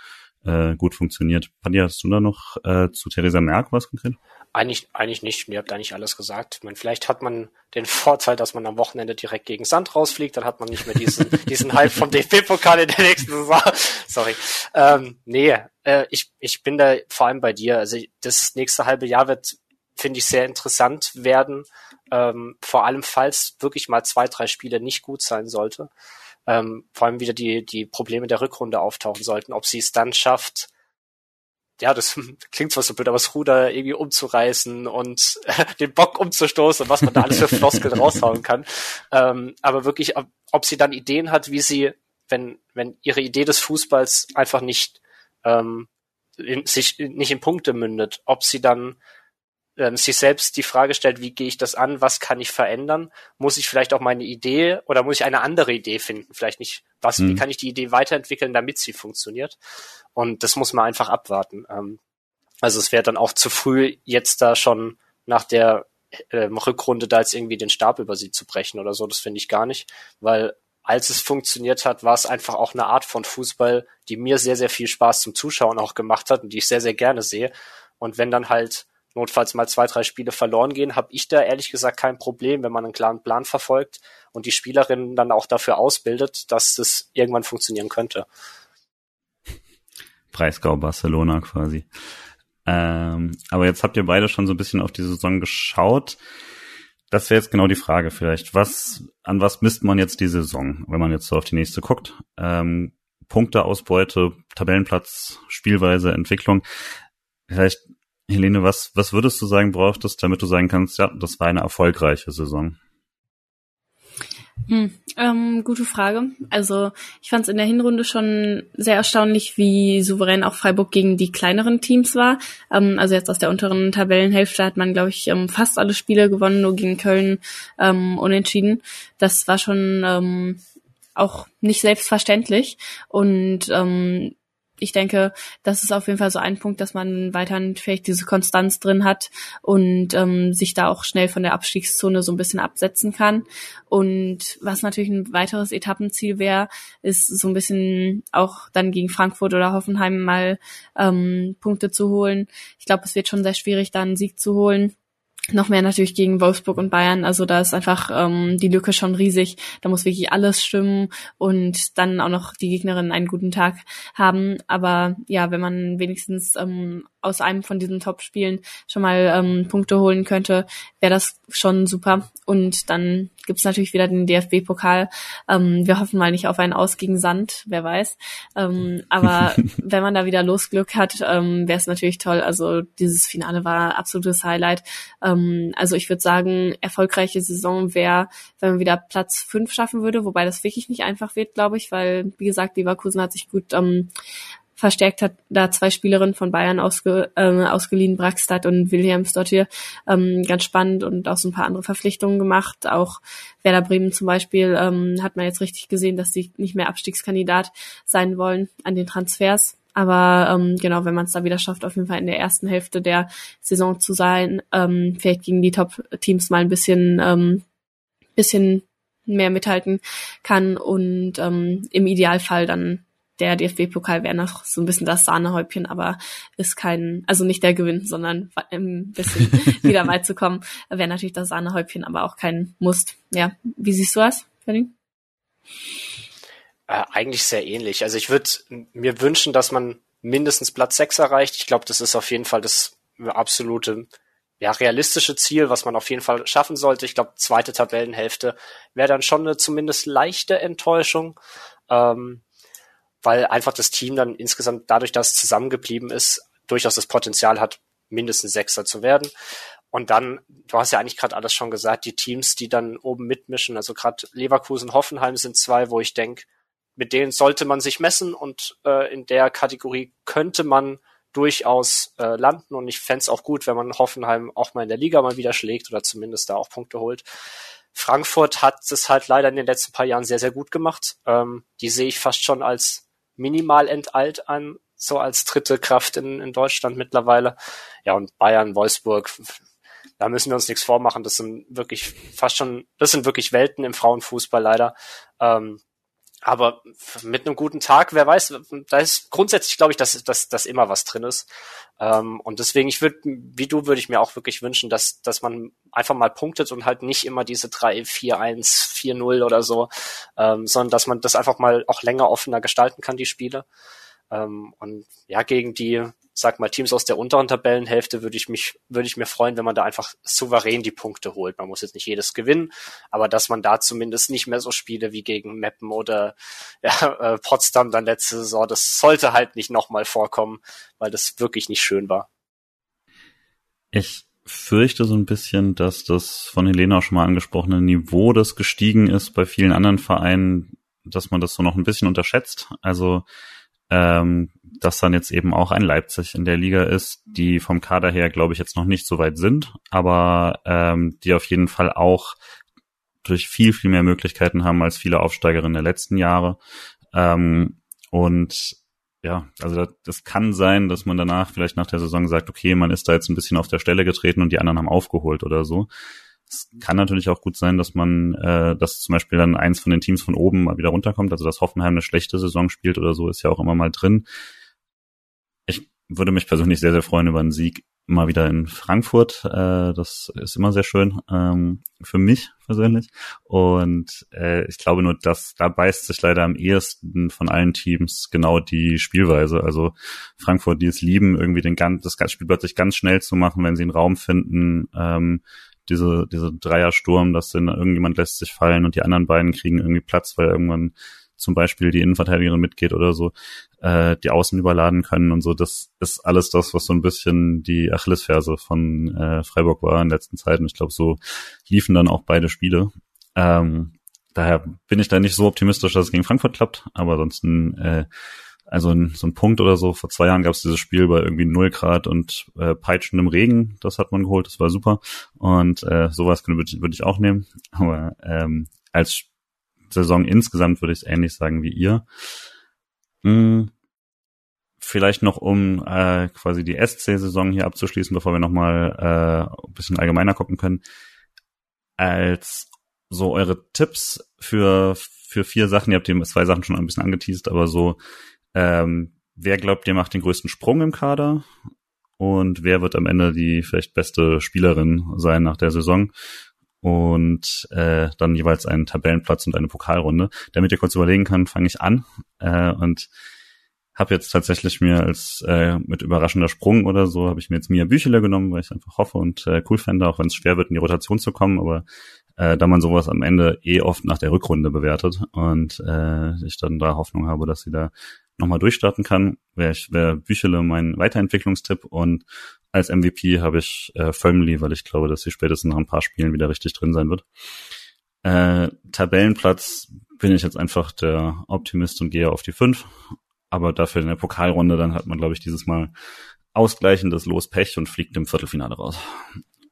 Speaker 2: äh, gut funktioniert. Padi, hast du da noch äh, zu Theresa Merck was konkret?
Speaker 3: Eigentlich, eigentlich nicht. Ihr habt eigentlich alles gesagt. Ich meine, vielleicht hat man den Vorteil, dass man am Wochenende direkt gegen Sand rausfliegt, dann hat man nicht mehr diesen, diesen Hype vom DFB-Pokal in der nächsten Saison. Sorry. Ähm, nee, äh, ich, ich bin da vor allem bei dir. Also das nächste halbe Jahr wird, finde ich, sehr interessant werden. Ähm, vor allem, falls wirklich mal zwei, drei Spiele nicht gut sein sollte. Ähm, vor allem wieder die, die Probleme der Rückrunde auftauchen sollten, ob sie es dann schafft, ja, das klingt zwar so blöd, aber das Ruder irgendwie umzureißen und äh, den Bock umzustoßen und was man da alles für Floskeln raushauen kann. Ähm, aber wirklich, ob, ob sie dann Ideen hat, wie sie, wenn, wenn ihre Idee des Fußballs einfach nicht ähm, in, sich nicht in Punkte mündet, ob sie dann ähm, sich selbst die Frage stellt, wie gehe ich das an, was kann ich verändern? Muss ich vielleicht auch meine Idee oder muss ich eine andere Idee finden? Vielleicht nicht, was, mhm. wie kann ich die Idee weiterentwickeln, damit sie funktioniert? Und das muss man einfach abwarten. Ähm, also es wäre dann auch zu früh, jetzt da schon nach der ähm, Rückrunde da jetzt irgendwie den Stab über sie zu brechen oder so. Das finde ich gar nicht, weil als es funktioniert hat, war es einfach auch eine Art von Fußball, die mir sehr, sehr viel Spaß zum Zuschauen auch gemacht hat und die ich sehr, sehr gerne sehe. Und wenn dann halt notfalls mal zwei, drei Spiele verloren gehen, habe ich da ehrlich gesagt kein Problem, wenn man einen klaren Plan verfolgt und die Spielerinnen dann auch dafür ausbildet, dass das irgendwann funktionieren könnte.
Speaker 2: Breisgau Barcelona quasi. Ähm, aber jetzt habt ihr beide schon so ein bisschen auf die Saison geschaut. Das wäre jetzt genau die Frage vielleicht. Was, an was misst man jetzt die Saison, wenn man jetzt so auf die nächste guckt? Ähm, Punkteausbeute, Tabellenplatz, Spielweise, Entwicklung. Vielleicht Helene, was, was würdest du sagen, brauchtest, damit du sagen kannst, ja, das war eine erfolgreiche Saison?
Speaker 4: Hm, ähm, gute Frage. Also ich fand es in der Hinrunde schon sehr erstaunlich, wie souverän auch Freiburg gegen die kleineren Teams war. Ähm, also jetzt aus der unteren Tabellenhälfte hat man, glaube ich, ähm, fast alle Spiele gewonnen, nur gegen Köln ähm, unentschieden. Das war schon ähm, auch nicht selbstverständlich. Und ähm, ich denke, das ist auf jeden Fall so ein Punkt, dass man weiterhin vielleicht diese Konstanz drin hat und ähm, sich da auch schnell von der Abstiegszone so ein bisschen absetzen kann. Und was natürlich ein weiteres Etappenziel wäre, ist so ein bisschen auch dann gegen Frankfurt oder Hoffenheim mal ähm, Punkte zu holen. Ich glaube, es wird schon sehr schwierig, da einen Sieg zu holen noch mehr natürlich gegen Wolfsburg und Bayern. Also da ist einfach ähm, die Lücke schon riesig. Da muss wirklich alles stimmen und dann auch noch die Gegnerin einen guten Tag haben. Aber ja, wenn man wenigstens ähm, aus einem von diesen Top-Spielen schon mal ähm, Punkte holen könnte, wäre das schon super. Und dann gibt's natürlich wieder den DFB-Pokal. Ähm, wir hoffen mal nicht auf einen Aus gegen Sand, wer weiß. Ähm, aber wenn man da wieder Losglück hat, ähm, wäre es natürlich toll. Also dieses Finale war absolutes Highlight. Ähm, also ich würde sagen, erfolgreiche Saison wäre, wenn man wieder Platz fünf schaffen würde, wobei das wirklich nicht einfach wird, glaube ich, weil, wie gesagt, Leverkusen hat sich gut ähm, verstärkt hat, da zwei Spielerinnen von Bayern ausge, äh, ausgeliehen, Brackstadt und Williams dort hier. Ähm, ganz spannend und auch so ein paar andere Verpflichtungen gemacht. Auch Werder Bremen zum Beispiel ähm, hat man jetzt richtig gesehen, dass sie nicht mehr Abstiegskandidat sein wollen an den Transfers. Aber ähm, genau, wenn man es da wieder schafft, auf jeden Fall in der ersten Hälfte der Saison zu sein, ähm, vielleicht gegen die Top-Teams mal ein bisschen, ähm, bisschen mehr mithalten kann und ähm, im Idealfall dann der DFB-Pokal wäre noch so ein bisschen das Sahnehäubchen, aber ist kein, also nicht der Gewinn, sondern ein bisschen wieder weit zu kommen, wäre natürlich das Sahnehäubchen, aber auch kein Muss. Ja, wie siehst du das, Ferdinand?
Speaker 3: Äh, eigentlich sehr ähnlich. Also ich würde mir wünschen, dass man mindestens Platz 6 erreicht. Ich glaube, das ist auf jeden Fall das absolute ja, realistische Ziel, was man auf jeden Fall schaffen sollte. Ich glaube, zweite Tabellenhälfte wäre dann schon eine zumindest leichte Enttäuschung. Ähm, weil einfach das Team dann insgesamt dadurch, dass zusammengeblieben ist, durchaus das Potenzial hat, mindestens Sechster zu werden. Und dann, du hast ja eigentlich gerade alles schon gesagt, die Teams, die dann oben mitmischen, also gerade Leverkusen, Hoffenheim sind zwei, wo ich denke, mit denen sollte man sich messen und äh, in der Kategorie könnte man durchaus äh, landen und ich fände auch gut, wenn man Hoffenheim auch mal in der Liga mal wieder schlägt oder zumindest da auch Punkte holt. Frankfurt hat es halt leider in den letzten paar Jahren sehr, sehr gut gemacht. Ähm, die sehe ich fast schon als minimal enteilt an, so als dritte Kraft in, in Deutschland mittlerweile. Ja, und Bayern, Wolfsburg, da müssen wir uns nichts vormachen. Das sind wirklich fast schon, das sind wirklich Welten im Frauenfußball leider. Ähm, aber mit einem guten Tag, wer weiß, da ist grundsätzlich, glaube ich, dass, dass, dass immer was drin ist. Ähm, und deswegen, ich würde, wie du, würde ich mir auch wirklich wünschen, dass, dass man einfach mal punktet und halt nicht immer diese 3, 4, 1, 4, 0 oder so, ähm, sondern dass man das einfach mal auch länger offener gestalten kann, die Spiele. Ähm, und ja, gegen die sag mal, Teams aus der unteren Tabellenhälfte würde ich mich, würde ich mir freuen, wenn man da einfach souverän die Punkte holt. Man muss jetzt nicht jedes gewinnen, aber dass man da zumindest nicht mehr so Spiele wie gegen Meppen oder ja, äh, Potsdam dann letzte Saison, das sollte halt nicht nochmal vorkommen, weil das wirklich nicht schön war.
Speaker 2: Ich fürchte so ein bisschen, dass das von Helena auch schon mal angesprochene Niveau, das gestiegen ist bei vielen anderen Vereinen, dass man das so noch ein bisschen unterschätzt. Also ähm, dass dann jetzt eben auch ein Leipzig in der Liga ist, die vom Kader her, glaube ich, jetzt noch nicht so weit sind, aber ähm, die auf jeden Fall auch durch viel, viel mehr Möglichkeiten haben als viele Aufsteigerinnen der letzten Jahre. Ähm, und ja, also das, das kann sein, dass man danach vielleicht nach der Saison sagt, okay, man ist da jetzt ein bisschen auf der Stelle getreten und die anderen haben aufgeholt oder so. Es kann natürlich auch gut sein, dass man, äh, dass zum Beispiel dann eins von den Teams von oben mal wieder runterkommt, also dass Hoffenheim eine schlechte Saison spielt oder so, ist ja auch immer mal drin. Würde mich persönlich sehr, sehr freuen über einen Sieg mal wieder in Frankfurt. Äh, das ist immer sehr schön ähm, für mich persönlich. Und äh, ich glaube nur, dass da beißt sich leider am ehesten von allen Teams genau die Spielweise. Also Frankfurt, die es lieben, irgendwie den ganz, das Spiel plötzlich ganz schnell zu machen, wenn sie einen Raum finden. Ähm, diese, diese Dreiersturm, dass dann irgendjemand lässt sich fallen und die anderen beiden kriegen irgendwie Platz, weil irgendwann zum Beispiel die Innenverteidigerin mitgeht oder so, äh, die Außen überladen können und so. Das ist alles das, was so ein bisschen die Achillesferse von äh, Freiburg war in letzten Zeiten. Ich glaube, so liefen dann auch beide Spiele. Ähm, daher bin ich da nicht so optimistisch, dass es gegen Frankfurt klappt, aber ansonsten äh, also so ein Punkt oder so. Vor zwei Jahren gab es dieses Spiel bei irgendwie null Grad und äh, peitschendem Regen. Das hat man geholt, das war super. Und äh, sowas würde ich, würd ich auch nehmen. Aber ähm, als Saison insgesamt würde ich es ähnlich sagen wie ihr. Hm, vielleicht noch, um äh, quasi die SC-Saison hier abzuschließen, bevor wir nochmal äh, ein bisschen allgemeiner gucken können. Als so eure Tipps für, für vier Sachen, ihr habt die zwei Sachen schon ein bisschen angeteased, aber so ähm, wer glaubt, ihr macht den größten Sprung im Kader? Und wer wird am Ende die vielleicht beste Spielerin sein nach der Saison? Und äh, dann jeweils einen Tabellenplatz und eine Pokalrunde. Damit ihr kurz überlegen kann, fange ich an. Äh, und habe jetzt tatsächlich mir als äh, mit überraschender Sprung oder so, habe ich mir jetzt Mia Büchele genommen, weil ich einfach hoffe und äh, cool fände, auch wenn es schwer wird, in die Rotation zu kommen. Aber äh, da man sowas am Ende eh oft nach der Rückrunde bewertet und äh, ich dann da Hoffnung habe, dass sie da nochmal durchstarten kann, wäre wär Büchele mein Weiterentwicklungstipp und als MVP habe ich äh, Firmly, weil ich glaube, dass sie spätestens nach ein paar Spielen wieder richtig drin sein wird. Äh, Tabellenplatz bin ich jetzt einfach der Optimist und gehe auf die fünf. Aber dafür in der Pokalrunde, dann hat man, glaube ich, dieses Mal ausgleichendes Los Pech und fliegt im Viertelfinale raus.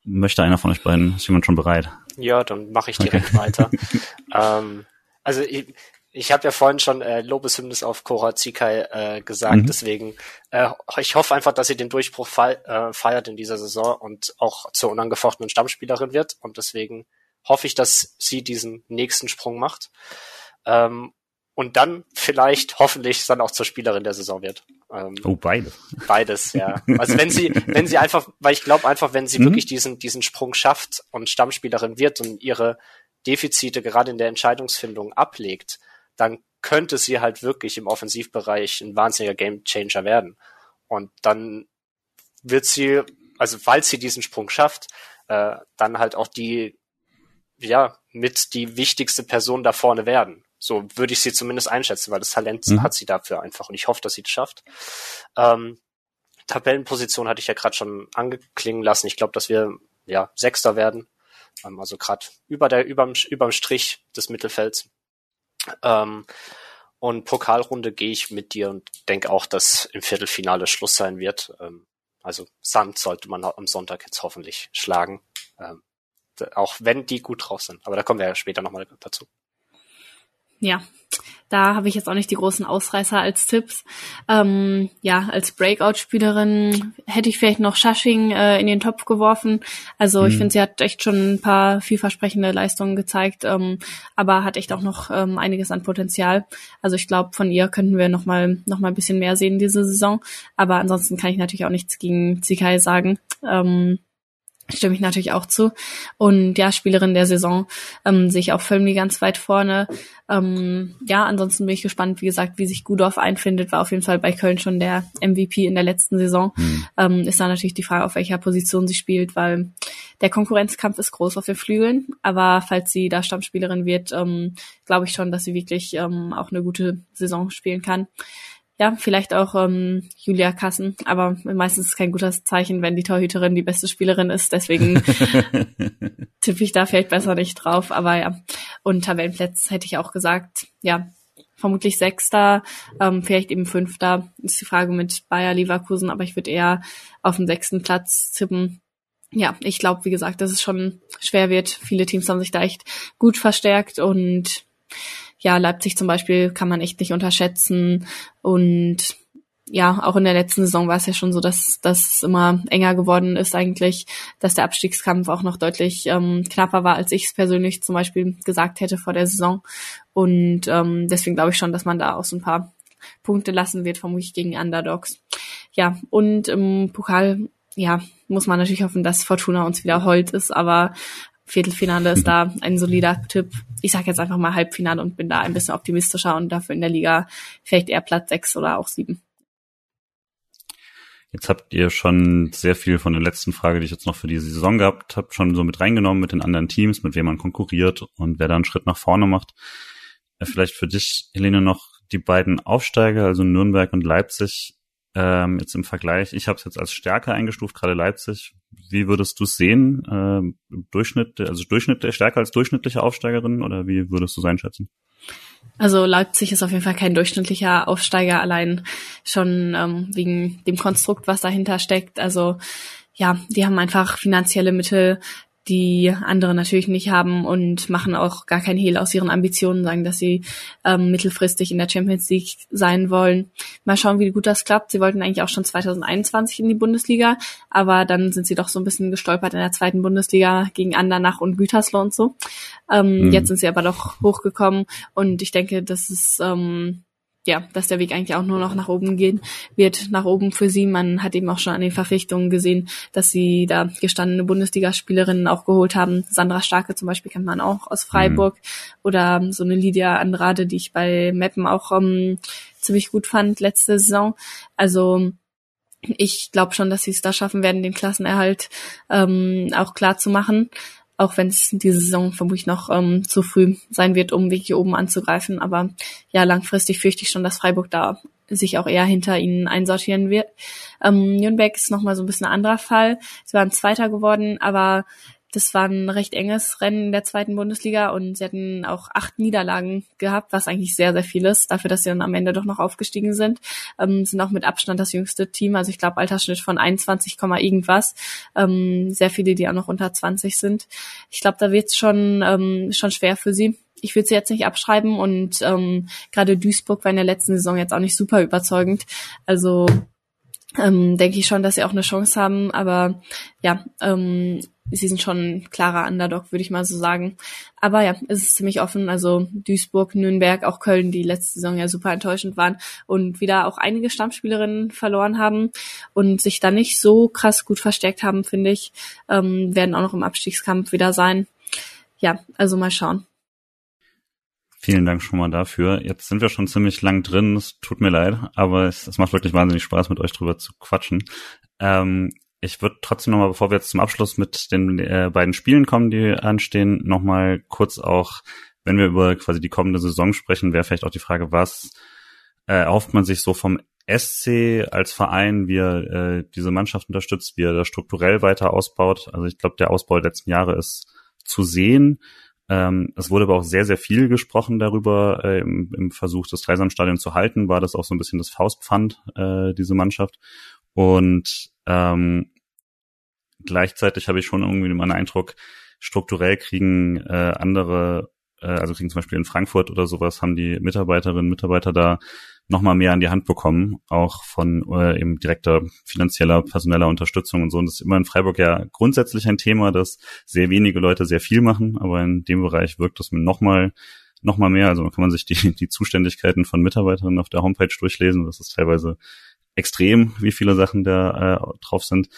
Speaker 2: Möchte einer von euch beiden, ist jemand schon bereit?
Speaker 3: Ja, dann mache ich direkt okay. weiter. ähm, also ich, ich habe ja vorhin schon äh, Lobeshymnis auf Cora Zikai äh, gesagt, mhm. deswegen äh, ich hoffe einfach, dass sie den Durchbruch fe äh, feiert in dieser Saison und auch zur unangefochtenen Stammspielerin wird und deswegen hoffe ich, dass sie diesen nächsten Sprung macht ähm, und dann vielleicht hoffentlich dann auch zur Spielerin der Saison wird.
Speaker 2: Ähm, oh, beides.
Speaker 3: Beides, ja. Also wenn sie, wenn sie einfach, weil ich glaube einfach, wenn sie mhm. wirklich diesen, diesen Sprung schafft und Stammspielerin wird und ihre Defizite gerade in der Entscheidungsfindung ablegt, dann könnte sie halt wirklich im Offensivbereich ein wahnsinniger Gamechanger werden. Und dann wird sie, also falls sie diesen Sprung schafft, äh, dann halt auch die, ja, mit die wichtigste Person da vorne werden. So würde ich sie zumindest einschätzen, weil das Talent mhm. hat sie dafür einfach und ich hoffe, dass sie das schafft. Ähm, Tabellenposition hatte ich ja gerade schon angeklingen lassen. Ich glaube, dass wir ja Sechster werden, ähm, also gerade über der überm, überm Strich des Mittelfelds. Ähm, und Pokalrunde gehe ich mit dir und denke auch, dass im Viertelfinale Schluss sein wird. Ähm, also Sand sollte man am Sonntag jetzt hoffentlich schlagen. Ähm, auch wenn die gut drauf sind. Aber da kommen wir ja später nochmal dazu.
Speaker 4: Ja, da habe ich jetzt auch nicht die großen Ausreißer als Tipps. Ähm, ja, als Breakout-Spielerin hätte ich vielleicht noch Shashing äh, in den Topf geworfen. Also mhm. ich finde, sie hat echt schon ein paar vielversprechende Leistungen gezeigt, ähm, aber hat echt auch noch ähm, einiges an Potenzial. Also ich glaube, von ihr könnten wir noch mal noch mal ein bisschen mehr sehen diese Saison. Aber ansonsten kann ich natürlich auch nichts gegen Zikai sagen. Ähm, stimme ich natürlich auch zu. Und ja, Spielerin der Saison ähm, sehe ich auch Firmly ganz weit vorne. Ähm, ja, ansonsten bin ich gespannt, wie gesagt, wie sich Gudorf einfindet. War auf jeden Fall bei Köln schon der MVP in der letzten Saison. Mhm. Ähm, ist da natürlich die Frage, auf welcher Position sie spielt, weil der Konkurrenzkampf ist groß auf den Flügeln. Aber falls sie da Stammspielerin wird, ähm, glaube ich schon, dass sie wirklich ähm, auch eine gute Saison spielen kann ja, vielleicht auch ähm, Julia Kassen, aber meistens ist es kein gutes Zeichen, wenn die Torhüterin die beste Spielerin ist. Deswegen tippe ich da vielleicht besser nicht drauf. Aber ja, und Tabellenplätze hätte ich auch gesagt, ja, vermutlich Sechster, ähm, vielleicht eben Fünfter. Ist die Frage mit Bayer Leverkusen, aber ich würde eher auf den sechsten Platz tippen. Ja, ich glaube, wie gesagt, dass es schon schwer wird. Viele Teams haben sich da echt gut verstärkt und ja, Leipzig zum Beispiel kann man echt nicht unterschätzen. Und ja, auch in der letzten Saison war es ja schon so, dass das immer enger geworden ist eigentlich, dass der Abstiegskampf auch noch deutlich ähm, knapper war, als ich es persönlich zum Beispiel gesagt hätte vor der Saison. Und ähm, deswegen glaube ich schon, dass man da auch so ein paar Punkte lassen wird, vermutlich gegen Underdogs. Ja, und im Pokal, ja, muss man natürlich hoffen, dass Fortuna uns wieder hold ist, aber Viertelfinale ist da ein solider Tipp. Ich sage jetzt einfach mal Halbfinale und bin da ein bisschen optimistischer und dafür in der Liga vielleicht eher Platz sechs oder auch sieben.
Speaker 2: Jetzt habt ihr schon sehr viel von der letzten Frage, die ich jetzt noch für diese Saison gehabt habe, schon so mit reingenommen mit den anderen Teams, mit wem man konkurriert und wer da einen Schritt nach vorne macht. Äh, vielleicht für dich, Helene, noch die beiden Aufsteiger, also Nürnberg und Leipzig, ähm, jetzt im Vergleich. Ich habe es jetzt als stärker eingestuft, gerade Leipzig. Wie würdest du es sehen? Ähm, Durchschnitt, also Durchschnitt stärker als durchschnittliche Aufsteigerin oder wie würdest du es einschätzen?
Speaker 4: Also Leipzig ist auf jeden Fall kein durchschnittlicher Aufsteiger, allein schon ähm, wegen dem Konstrukt, was dahinter steckt. Also ja, die haben einfach finanzielle Mittel, die andere natürlich nicht haben und machen auch gar kein Hehl aus ihren Ambitionen, sagen, dass sie ähm, mittelfristig in der Champions League sein wollen. Mal schauen, wie gut das klappt. Sie wollten eigentlich auch schon 2021 in die Bundesliga, aber dann sind sie doch so ein bisschen gestolpert in der zweiten Bundesliga gegen Andernach und Gütersloh und so. Ähm, mhm. Jetzt sind sie aber doch hochgekommen und ich denke, das ist ähm, ja, dass der Weg eigentlich auch nur noch nach oben gehen wird, nach oben für sie. Man hat eben auch schon an den Verpflichtungen gesehen, dass sie da gestandene Bundesligaspielerinnen auch geholt haben. Sandra Starke zum Beispiel kennt man auch aus Freiburg mhm. oder so eine Lydia Andrade, die ich bei Meppen auch ähm, ziemlich gut fand letzte Saison. Also ich glaube schon, dass sie es da schaffen werden, den Klassenerhalt ähm, auch klar zu machen auch wenn es diese Saison vermutlich noch ähm, zu früh sein wird, um wirklich oben anzugreifen. Aber ja, langfristig fürchte ich schon, dass Freiburg da sich auch eher hinter ihnen einsortieren wird. Ähm, Nürnberg ist nochmal so ein bisschen ein anderer Fall. Sie waren Zweiter geworden, aber das war ein recht enges Rennen in der zweiten Bundesliga und sie hatten auch acht Niederlagen gehabt, was eigentlich sehr, sehr viel ist, dafür, dass sie dann am Ende doch noch aufgestiegen sind. Ähm, sind auch mit Abstand das jüngste Team, also ich glaube Altersschnitt von 21, irgendwas. Ähm, sehr viele, die auch noch unter 20 sind. Ich glaube, da wird es schon, ähm, schon schwer für sie ich würde sie jetzt nicht abschreiben und ähm, gerade Duisburg war in der letzten Saison jetzt auch nicht super überzeugend. Also ähm, denke ich schon, dass sie auch eine Chance haben. Aber ja, ähm, sie sind schon ein klarer Underdog, würde ich mal so sagen. Aber ja, es ist ziemlich offen. Also Duisburg, Nürnberg, auch Köln, die letzte Saison ja super enttäuschend waren und wieder auch einige Stammspielerinnen verloren haben und sich dann nicht so krass gut verstärkt haben, finde ich, ähm, werden auch noch im Abstiegskampf wieder sein. Ja, also mal schauen.
Speaker 2: Vielen Dank schon mal dafür. Jetzt sind wir schon ziemlich lang drin. Es tut mir leid, aber es, es macht wirklich wahnsinnig Spaß, mit euch drüber zu quatschen. Ähm, ich würde trotzdem nochmal, bevor wir jetzt zum Abschluss mit den äh, beiden Spielen kommen, die anstehen, nochmal kurz auch, wenn wir über quasi die kommende Saison sprechen, wäre vielleicht auch die Frage, was äh, erhofft man sich so vom SC als Verein, wie er äh, diese Mannschaft unterstützt, wie er das strukturell weiter ausbaut. Also ich glaube, der Ausbau der letzten Jahre ist zu sehen. Ähm, es wurde aber auch sehr, sehr viel gesprochen darüber äh, im, im Versuch, das Dreisamstadion zu halten, war das auch so ein bisschen das Faustpfand, äh, diese Mannschaft. Und ähm, gleichzeitig habe ich schon irgendwie meinen Eindruck, strukturell kriegen äh, andere, äh, also kriegen zum Beispiel in Frankfurt oder sowas, haben die Mitarbeiterinnen und Mitarbeiter da nochmal mehr an die Hand bekommen, auch von äh, eben direkter finanzieller, personeller Unterstützung und so. Und das ist immer in Freiburg ja grundsätzlich ein Thema, dass sehr wenige Leute sehr viel machen, aber in dem Bereich wirkt das nochmal noch mal mehr. Also kann man sich die, die Zuständigkeiten von Mitarbeiterinnen auf der Homepage durchlesen. Das ist teilweise extrem, wie viele Sachen da äh, drauf sind.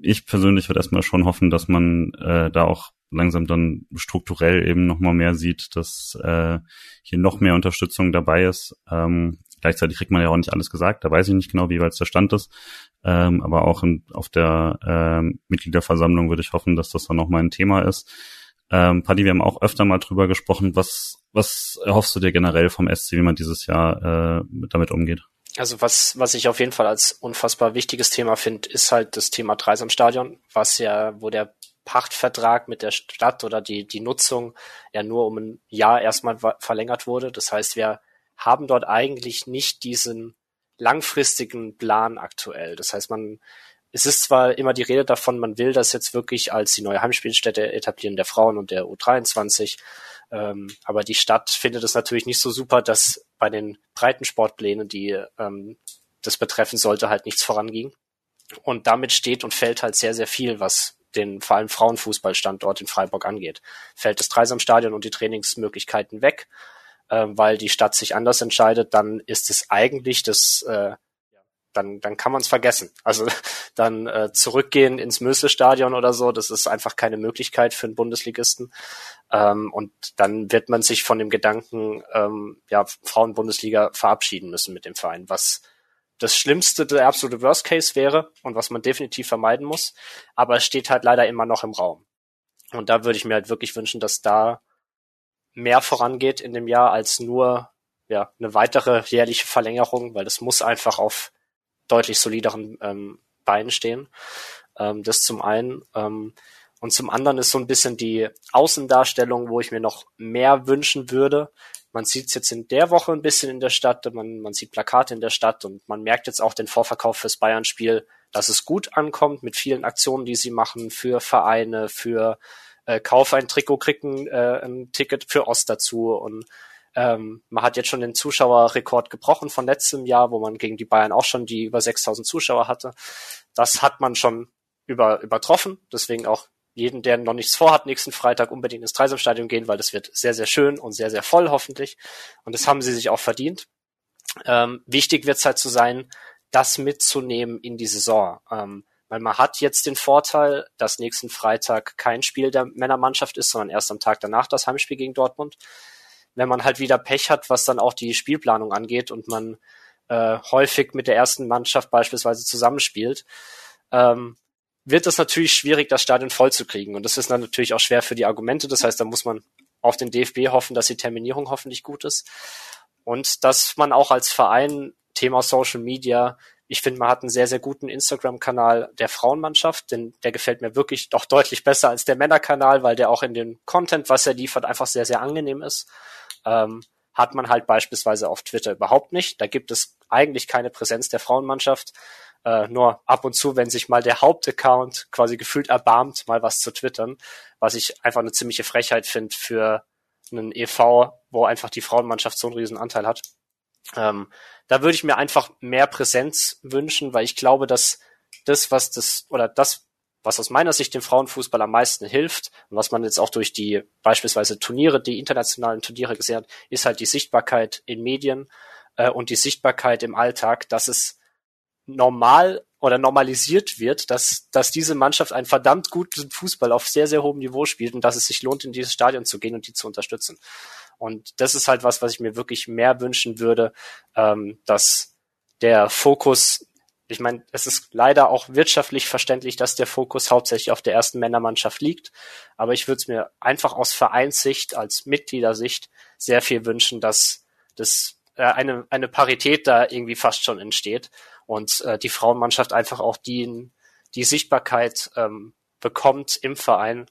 Speaker 2: Ich persönlich würde erstmal schon hoffen, dass man äh, da auch langsam dann strukturell eben nochmal mehr sieht, dass äh, hier noch mehr Unterstützung dabei ist. Ähm, gleichzeitig kriegt man ja auch nicht alles gesagt, da weiß ich nicht genau, wie weit der Stand ist. Ähm, aber auch in, auf der ähm, Mitgliederversammlung würde ich hoffen, dass das dann nochmal ein Thema ist. Ähm, Paddy, wir haben auch öfter mal drüber gesprochen. Was, was erhoffst du dir generell vom SC, wie man dieses Jahr äh, damit umgeht?
Speaker 3: Also was, was ich auf jeden Fall als unfassbar wichtiges Thema finde, ist halt das Thema Dreisamstadion, was ja, wo der Pachtvertrag mit der Stadt oder die, die Nutzung ja nur um ein Jahr erstmal verlängert wurde. Das heißt, wir haben dort eigentlich nicht diesen langfristigen Plan aktuell. Das heißt, man, es ist zwar immer die Rede davon, man will das jetzt wirklich als die neue Heimspielstätte etablieren der Frauen und der U23, ähm, aber die Stadt findet es natürlich nicht so super, dass bei den Breitensportplänen, die ähm, das betreffen sollte, halt nichts voranging. Und damit steht und fällt halt sehr, sehr viel, was den vor allem Frauenfußballstandort in Freiburg angeht. Fällt das Dreisamstadion und die Trainingsmöglichkeiten weg, äh, weil die Stadt sich anders entscheidet, dann ist es eigentlich das, äh, dann, dann kann man es vergessen. Also dann äh, zurückgehen ins Mösle-Stadion oder so, das ist einfach keine Möglichkeit für einen Bundesligisten. Ähm, und dann wird man sich von dem Gedanken, ähm, ja, Frauenbundesliga verabschieden müssen mit dem Verein, was das Schlimmste, der absolute Worst Case wäre und was man definitiv vermeiden muss. Aber es steht halt leider immer noch im Raum. Und da würde ich mir halt wirklich wünschen, dass da mehr vorangeht in dem Jahr als nur ja, eine weitere jährliche Verlängerung, weil das muss einfach auf deutlich solideren ähm, Beinen stehen. Ähm, das zum einen. Ähm, und zum anderen ist so ein bisschen die Außendarstellung, wo ich mir noch mehr wünschen würde. Man sieht es jetzt in der Woche ein bisschen in der Stadt, man, man sieht Plakate in der Stadt und man merkt jetzt auch den Vorverkauf fürs Bayern-Spiel, dass es gut ankommt mit vielen Aktionen, die sie machen für Vereine, für äh, Kauf ein Trikot, kriegen äh, ein Ticket für Ost dazu und ähm, man hat jetzt schon den Zuschauerrekord gebrochen von letztem Jahr, wo man gegen die Bayern auch schon die über 6000 Zuschauer hatte. Das hat man schon über, übertroffen. Deswegen auch jeden, der noch nichts vorhat, nächsten Freitag unbedingt ins Dreisamstadion gehen, weil das wird sehr, sehr schön und sehr, sehr voll hoffentlich. Und das haben sie sich auch verdient. Ähm, wichtig wird es halt zu sein, das mitzunehmen in die Saison. Ähm, weil man hat jetzt den Vorteil, dass nächsten Freitag kein Spiel der Männermannschaft ist, sondern erst am Tag danach das Heimspiel gegen Dortmund. Wenn man halt wieder Pech hat, was dann auch die Spielplanung angeht und man äh, häufig mit der ersten Mannschaft beispielsweise zusammenspielt, ähm, wird es natürlich schwierig, das Stadion voll zu kriegen. Und das ist dann natürlich auch schwer für die Argumente. Das heißt, da muss man auf den DFB hoffen, dass die Terminierung hoffentlich gut ist. Und dass man auch als Verein Thema Social Media, ich finde, man hat einen sehr, sehr guten Instagram-Kanal der Frauenmannschaft, denn der gefällt mir wirklich doch deutlich besser als der Männerkanal, weil der auch in dem Content, was er liefert, einfach sehr, sehr angenehm ist. Ähm, hat man halt beispielsweise auf Twitter überhaupt nicht. Da gibt es eigentlich keine Präsenz der Frauenmannschaft. Äh, nur ab und zu, wenn sich mal der Hauptaccount quasi gefühlt erbarmt, mal was zu twittern, was ich einfach eine ziemliche Frechheit finde für einen EV, wo einfach die Frauenmannschaft so einen riesen Anteil hat. Ähm, da würde ich mir einfach mehr Präsenz wünschen, weil ich glaube, dass das, was das, oder das, was aus meiner Sicht dem Frauenfußball am meisten hilft und was man jetzt auch durch die beispielsweise Turniere, die internationalen Turniere gesehen hat, ist halt die Sichtbarkeit in Medien äh, und die Sichtbarkeit im Alltag, dass es normal oder normalisiert wird, dass, dass diese Mannschaft einen verdammt guten Fußball auf sehr, sehr hohem Niveau spielt und dass es sich lohnt, in dieses Stadion zu gehen und die zu unterstützen. Und das ist halt was, was ich mir wirklich mehr wünschen würde, ähm, dass der Fokus, ich meine, es ist leider auch wirtschaftlich verständlich, dass der Fokus hauptsächlich auf der ersten Männermannschaft liegt. Aber ich würde es mir einfach aus Vereinssicht, als Mitgliedersicht sehr viel wünschen, dass das äh, eine, eine Parität da irgendwie fast schon entsteht und äh, die Frauenmannschaft einfach auch die, die Sichtbarkeit ähm, bekommt im Verein,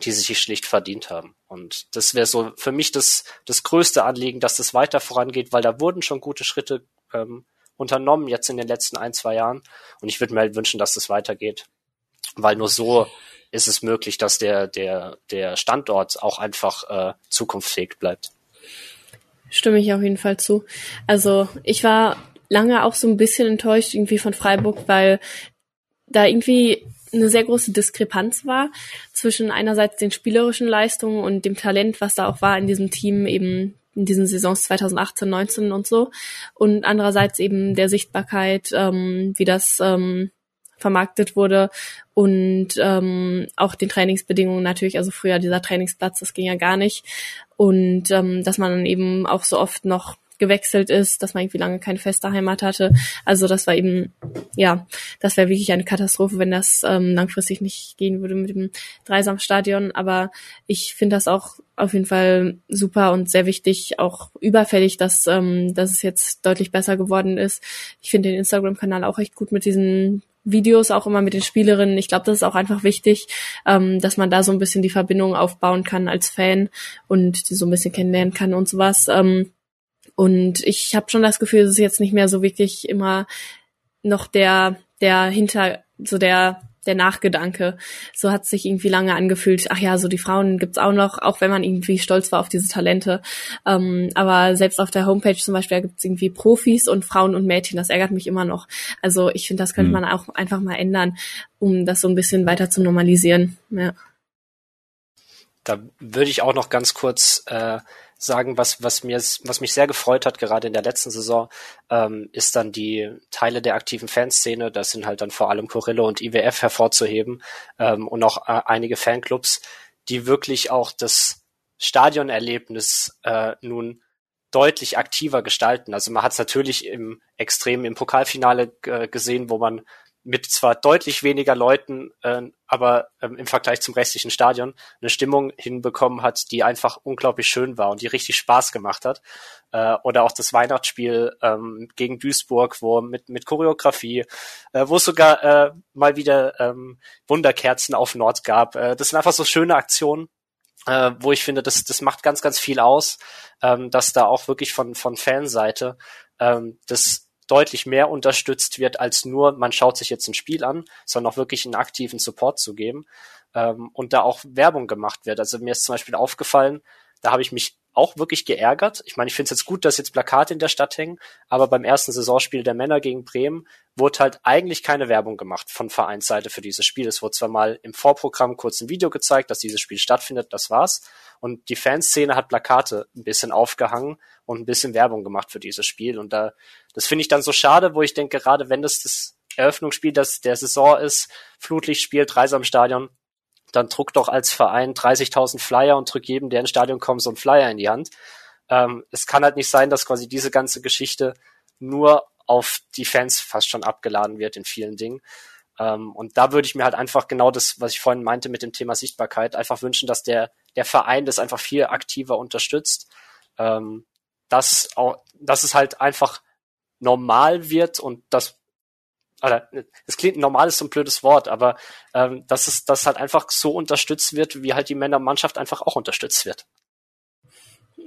Speaker 3: die sie sich schlicht verdient haben. Und das wäre so für mich das, das größte Anliegen, dass das weiter vorangeht, weil da wurden schon gute Schritte ähm, unternommen jetzt in den letzten ein, zwei Jahren. Und ich würde mir halt wünschen, dass das weitergeht. Weil nur so ist es möglich, dass der, der, der Standort auch einfach äh, zukunftsfähig bleibt.
Speaker 4: Stimme ich auf jeden Fall zu. Also ich war lange auch so ein bisschen enttäuscht irgendwie von Freiburg, weil da irgendwie eine sehr große Diskrepanz war zwischen einerseits den spielerischen Leistungen und dem Talent, was da auch war in diesem Team eben in diesen Saisons 2018, 19 und so. Und andererseits eben der Sichtbarkeit, ähm, wie das ähm, vermarktet wurde und ähm, auch den Trainingsbedingungen natürlich, also früher dieser Trainingsplatz, das ging ja gar nicht. Und ähm, dass man dann eben auch so oft noch gewechselt ist, dass man irgendwie lange keine feste Heimat hatte. Also das war eben, ja, das wäre wirklich eine Katastrophe, wenn das ähm, langfristig nicht gehen würde mit dem Dreisamstadion. Aber ich finde das auch auf jeden Fall super und sehr wichtig, auch überfällig, dass, ähm, dass es jetzt deutlich besser geworden ist. Ich finde den Instagram-Kanal auch echt gut mit diesen Videos auch immer mit den Spielerinnen. Ich glaube, das ist auch einfach wichtig, ähm, dass man da so ein bisschen die Verbindung aufbauen kann als Fan und die so ein bisschen kennenlernen kann und sowas. Ähm, und ich habe schon das Gefühl, es ist jetzt nicht mehr so wirklich immer noch der, der hinter, so der, der Nachgedanke. So hat sich irgendwie lange angefühlt. Ach ja, so die Frauen gibt's auch noch, auch wenn man irgendwie stolz war auf diese Talente. Ähm, aber selbst auf der Homepage zum Beispiel, da gibt's irgendwie Profis und Frauen und Mädchen. Das ärgert mich immer noch. Also ich finde, das könnte mhm. man auch einfach mal ändern, um das so ein bisschen weiter zu normalisieren. Ja.
Speaker 3: Da würde ich auch noch ganz kurz äh, sagen, was, was mir, was mich sehr gefreut hat, gerade in der letzten Saison, ähm, ist dann die Teile der aktiven Fanszene. Das sind halt dann vor allem Corillo und IWF hervorzuheben ähm, und auch äh, einige Fanclubs, die wirklich auch das Stadionerlebnis äh, nun deutlich aktiver gestalten. Also man hat es natürlich im Extrem im Pokalfinale äh, gesehen, wo man mit zwar deutlich weniger Leuten, äh, aber ähm, im Vergleich zum restlichen Stadion eine Stimmung hinbekommen hat, die einfach unglaublich schön war und die richtig Spaß gemacht hat. Äh, oder auch das Weihnachtsspiel ähm, gegen Duisburg, wo mit, mit Choreografie, äh, wo es sogar äh, mal wieder ähm, Wunderkerzen auf Nord gab. Äh, das sind einfach so schöne Aktionen, äh, wo ich finde, das, das macht ganz, ganz viel aus, ähm, dass da auch wirklich von, von Fanseite ähm, das deutlich mehr unterstützt wird, als nur, man schaut sich jetzt ein Spiel an, sondern auch wirklich einen aktiven Support zu geben ähm, und da auch Werbung gemacht wird. Also mir ist zum Beispiel aufgefallen, da habe ich mich auch wirklich geärgert. Ich meine, ich finde es jetzt gut, dass jetzt Plakate in der Stadt hängen, aber beim ersten Saisonspiel der Männer gegen Bremen wurde halt eigentlich keine Werbung gemacht von Vereinsseite für dieses Spiel. Es wurde zwar mal im Vorprogramm kurz ein Video gezeigt, dass dieses Spiel stattfindet, das war's. Und die Fanszene hat Plakate ein bisschen aufgehangen und ein bisschen Werbung gemacht für dieses Spiel. Und da, das finde ich dann so schade, wo ich denke, gerade wenn das das Eröffnungsspiel das der Saison ist, Flutlichtspiel, Dreisamstadion, dann druck doch als Verein 30.000 Flyer und drück jedem, der ins Stadion kommt, so einen Flyer in die Hand. Ähm, es kann halt nicht sein, dass quasi diese ganze Geschichte nur auf die Fans fast schon abgeladen wird in vielen Dingen. Ähm, und da würde ich mir halt einfach genau das, was ich vorhin meinte mit dem Thema Sichtbarkeit, einfach wünschen, dass der, der Verein das einfach viel aktiver unterstützt. Ähm, dass, auch, dass es halt einfach normal wird und das oder es klingt normal ist so ein blödes Wort, aber ähm, dass es das halt einfach so unterstützt wird, wie halt die Männermannschaft einfach auch unterstützt wird.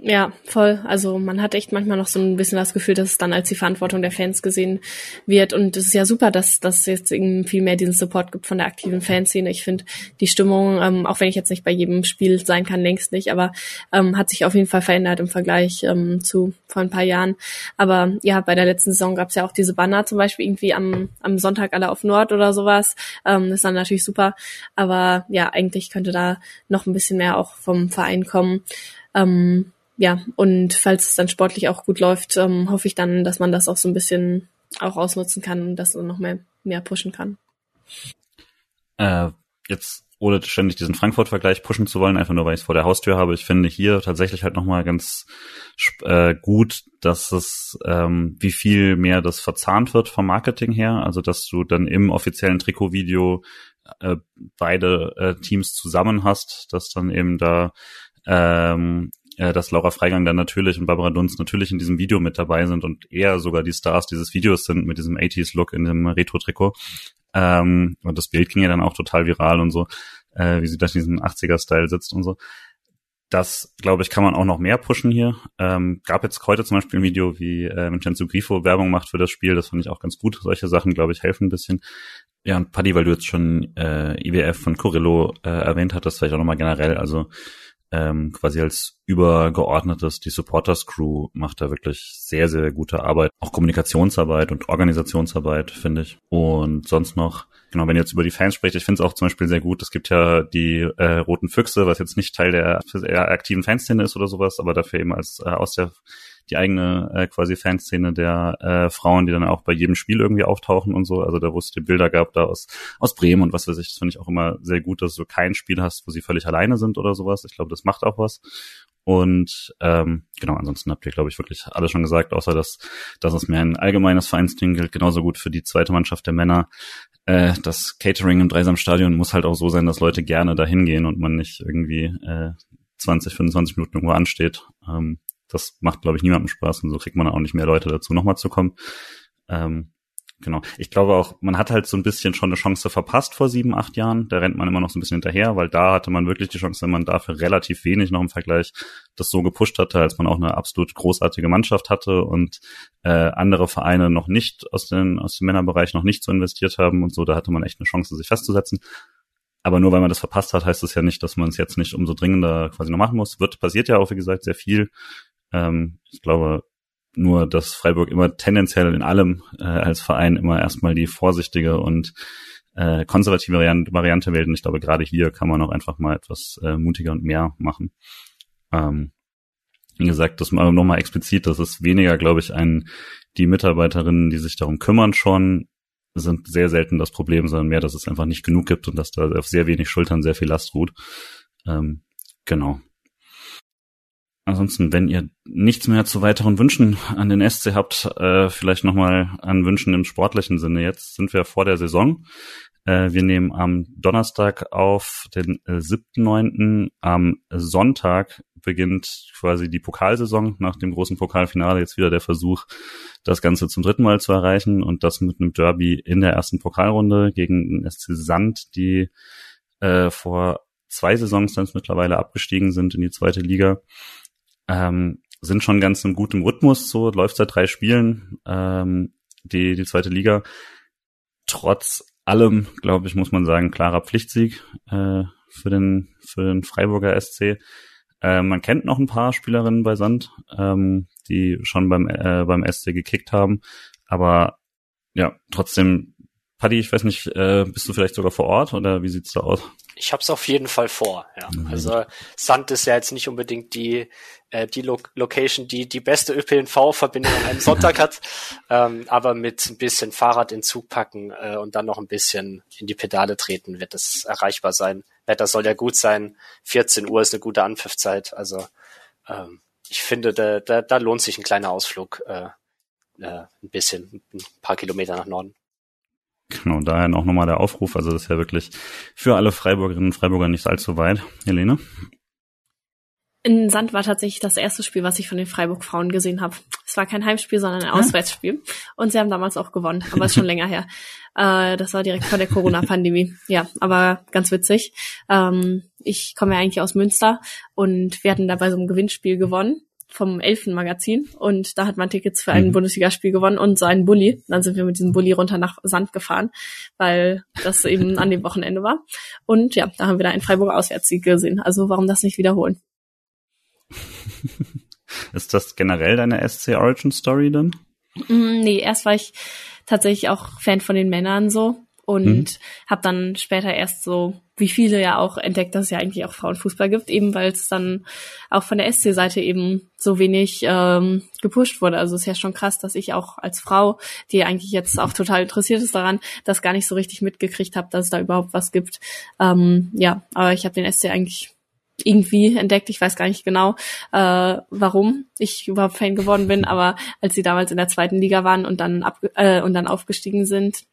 Speaker 4: Ja, voll. Also man hat echt manchmal noch so ein bisschen das Gefühl, dass es dann als die Verantwortung der Fans gesehen wird. Und es ist ja super, dass dass jetzt irgendwie viel mehr diesen Support gibt von der aktiven Fanszene. Ich finde die Stimmung, ähm, auch wenn ich jetzt nicht bei jedem Spiel sein kann, längst nicht, aber ähm, hat sich auf jeden Fall verändert im Vergleich ähm, zu vor ein paar Jahren. Aber ja, bei der letzten Saison gab es ja auch diese Banner zum Beispiel irgendwie am, am Sonntag alle auf Nord oder sowas. Ähm, ist dann natürlich super. Aber ja, eigentlich könnte da noch ein bisschen mehr auch vom Verein kommen. Ähm, ja, und falls es dann sportlich auch gut läuft, ähm, hoffe ich dann, dass man das auch so ein bisschen auch ausnutzen kann und das noch mehr, mehr pushen kann.
Speaker 2: Äh, jetzt ohne ständig diesen Frankfurt-Vergleich pushen zu wollen, einfach nur weil ich es vor der Haustür habe. Ich finde hier tatsächlich halt nochmal ganz äh, gut, dass es, ähm, wie viel mehr das verzahnt wird vom Marketing her. Also, dass du dann im offiziellen Trikotvideo äh, beide äh, Teams zusammen hast, dass dann eben da ähm, äh, dass Laura Freigang dann natürlich und Barbara Dunst natürlich in diesem Video mit dabei sind und eher sogar die Stars dieses Videos sind mit diesem 80s-Look in dem Retro-Trikot. Ähm, und das Bild ging ja dann auch total viral und so, äh, wie sie da in diesem 80er-Style sitzt und so. Das, glaube ich, kann man auch noch mehr pushen hier. Ähm, gab jetzt heute zum Beispiel ein Video, wie äh, Vincenzo Grifo Werbung macht für das Spiel. Das fand ich auch ganz gut. Solche Sachen, glaube ich, helfen ein bisschen. Ja, und Paddy, weil du jetzt schon äh, IWF von Corillo äh, erwähnt hattest, vielleicht auch nochmal generell. Also ähm, quasi als übergeordnetes. Die Supporters Crew macht da wirklich sehr, sehr gute Arbeit. Auch Kommunikationsarbeit und Organisationsarbeit, finde ich. Und sonst noch, genau, wenn ihr jetzt über die Fans spricht, ich finde es auch zum Beispiel sehr gut. Es gibt ja die äh, Roten Füchse, was jetzt nicht Teil der, der aktiven Fanszene ist oder sowas, aber dafür eben als äh, aus der die eigene äh, quasi Fanszene der äh, Frauen, die dann auch bei jedem Spiel irgendwie auftauchen und so. Also da wo es die Bilder gab, da aus, aus Bremen und was weiß ich, das finde ich auch immer sehr gut, dass du kein Spiel hast, wo sie völlig alleine sind oder sowas. Ich glaube, das macht auch was. Und ähm, genau, ansonsten habt ihr, glaube ich, wirklich alles schon gesagt, außer dass, dass es mehr ein allgemeines Vereinsding gilt, genauso gut für die zweite Mannschaft der Männer. Äh, das Catering im Dreisamstadion muss halt auch so sein, dass Leute gerne dahin gehen und man nicht irgendwie äh, 20, 25 Minuten irgendwo ansteht. Ähm, das macht, glaube ich, niemandem Spaß und so kriegt man auch nicht mehr Leute dazu, nochmal zu kommen. Ähm, Genau. Ich glaube auch, man hat halt so ein bisschen schon eine Chance verpasst vor sieben, acht Jahren. Da rennt man immer noch so ein bisschen hinterher, weil da hatte man wirklich die Chance, wenn man dafür relativ wenig noch im Vergleich das so gepusht hatte, als man auch eine absolut großartige Mannschaft hatte und äh, andere Vereine noch nicht aus, den, aus dem Männerbereich noch nicht so investiert haben und so. Da hatte man echt eine Chance, sich festzusetzen. Aber nur weil man das verpasst hat, heißt das ja nicht, dass man es jetzt nicht umso dringender quasi noch machen muss. Wird passiert ja auch, wie gesagt, sehr viel. Ähm, ich glaube, nur dass Freiburg immer tendenziell in allem äh, als Verein immer erstmal die vorsichtige und äh, konservative Variante, Variante wählt. Und ich glaube, gerade hier kann man auch einfach mal etwas äh, mutiger und mehr machen. Ähm, wie gesagt, das mal nochmal explizit, das ist weniger, glaube ich, ein, die Mitarbeiterinnen, die sich darum kümmern schon, sind sehr selten das Problem, sondern mehr, dass es einfach nicht genug gibt und dass da auf sehr wenig Schultern sehr viel Last ruht. Ähm, genau. Ansonsten, wenn ihr nichts mehr zu weiteren Wünschen an den SC habt, äh, vielleicht nochmal an Wünschen im sportlichen Sinne. Jetzt sind wir vor der Saison. Äh, wir nehmen am Donnerstag auf, den äh, 7.9. Am Sonntag beginnt quasi die Pokalsaison. Nach dem großen Pokalfinale jetzt wieder der Versuch, das Ganze zum dritten Mal zu erreichen und das mit einem Derby in der ersten Pokalrunde gegen den SC Sand, die äh, vor zwei Saisons dann mittlerweile abgestiegen sind in die zweite Liga ähm, sind schon ganz im guten Rhythmus, so läuft seit drei Spielen, ähm, die, die zweite Liga. Trotz allem, glaube ich, muss man sagen, klarer Pflichtsieg äh, für, den, für den Freiburger SC. Äh, man kennt noch ein paar Spielerinnen bei Sand, ähm, die schon beim, äh, beim SC gekickt haben, aber ja, trotzdem Paddy, ich weiß nicht, äh, bist du vielleicht sogar vor Ort oder wie sieht's da aus?
Speaker 3: Ich habe es auf jeden Fall vor. Ja. Mhm. Also Sand ist ja jetzt nicht unbedingt die äh, die Lo Location, die die beste ÖPNV-Verbindung an einem Sonntag hat, ähm, aber mit ein bisschen Fahrrad in Zug packen äh, und dann noch ein bisschen in die Pedale treten, wird es erreichbar sein. Wetter soll ja gut sein. 14 Uhr ist eine gute Anpfiffzeit. Also ähm, ich finde, da, da, da lohnt sich ein kleiner Ausflug äh, äh, ein bisschen, ein paar Kilometer nach Norden.
Speaker 2: Genau, daher auch nochmal der Aufruf. Also das ist ja wirklich für alle Freiburgerinnen und Freiburger nicht allzu weit. Helene?
Speaker 4: In Sand war tatsächlich das erste Spiel, was ich von den Freiburg-Frauen gesehen habe. Es war kein Heimspiel, sondern ein Auswärtsspiel. Und sie haben damals auch gewonnen, aber ist schon länger her. Äh, das war direkt vor der Corona-Pandemie. Ja, aber ganz witzig. Ähm, ich komme ja eigentlich aus Münster und wir hatten dabei so ein Gewinnspiel gewonnen vom Elfenmagazin und da hat man Tickets für ein mhm. Bundesligaspiel gewonnen und so einen Bulli. Dann sind wir mit diesem Bulli runter nach Sand gefahren, weil das eben an dem Wochenende war. Und ja, da haben wir da einen Freiburger Auswärtssieg gesehen. Also warum das nicht wiederholen?
Speaker 2: Ist das generell deine SC Origin Story dann?
Speaker 4: Mm, nee, erst war ich tatsächlich auch Fan von den Männern so und mhm. habe dann später erst so, wie viele ja auch entdeckt, dass es ja eigentlich auch Frauenfußball gibt, eben weil es dann auch von der SC-Seite eben so wenig ähm, gepusht wurde. Also es ist ja schon krass, dass ich auch als Frau, die eigentlich jetzt auch total interessiert ist daran, das gar nicht so richtig mitgekriegt habe, dass es da überhaupt was gibt. Ähm, ja, aber ich habe den SC eigentlich irgendwie entdeckt. Ich weiß gar nicht genau, äh, warum ich überhaupt Fan geworden bin, aber als sie damals in der zweiten Liga waren und dann ab, äh, und dann aufgestiegen sind,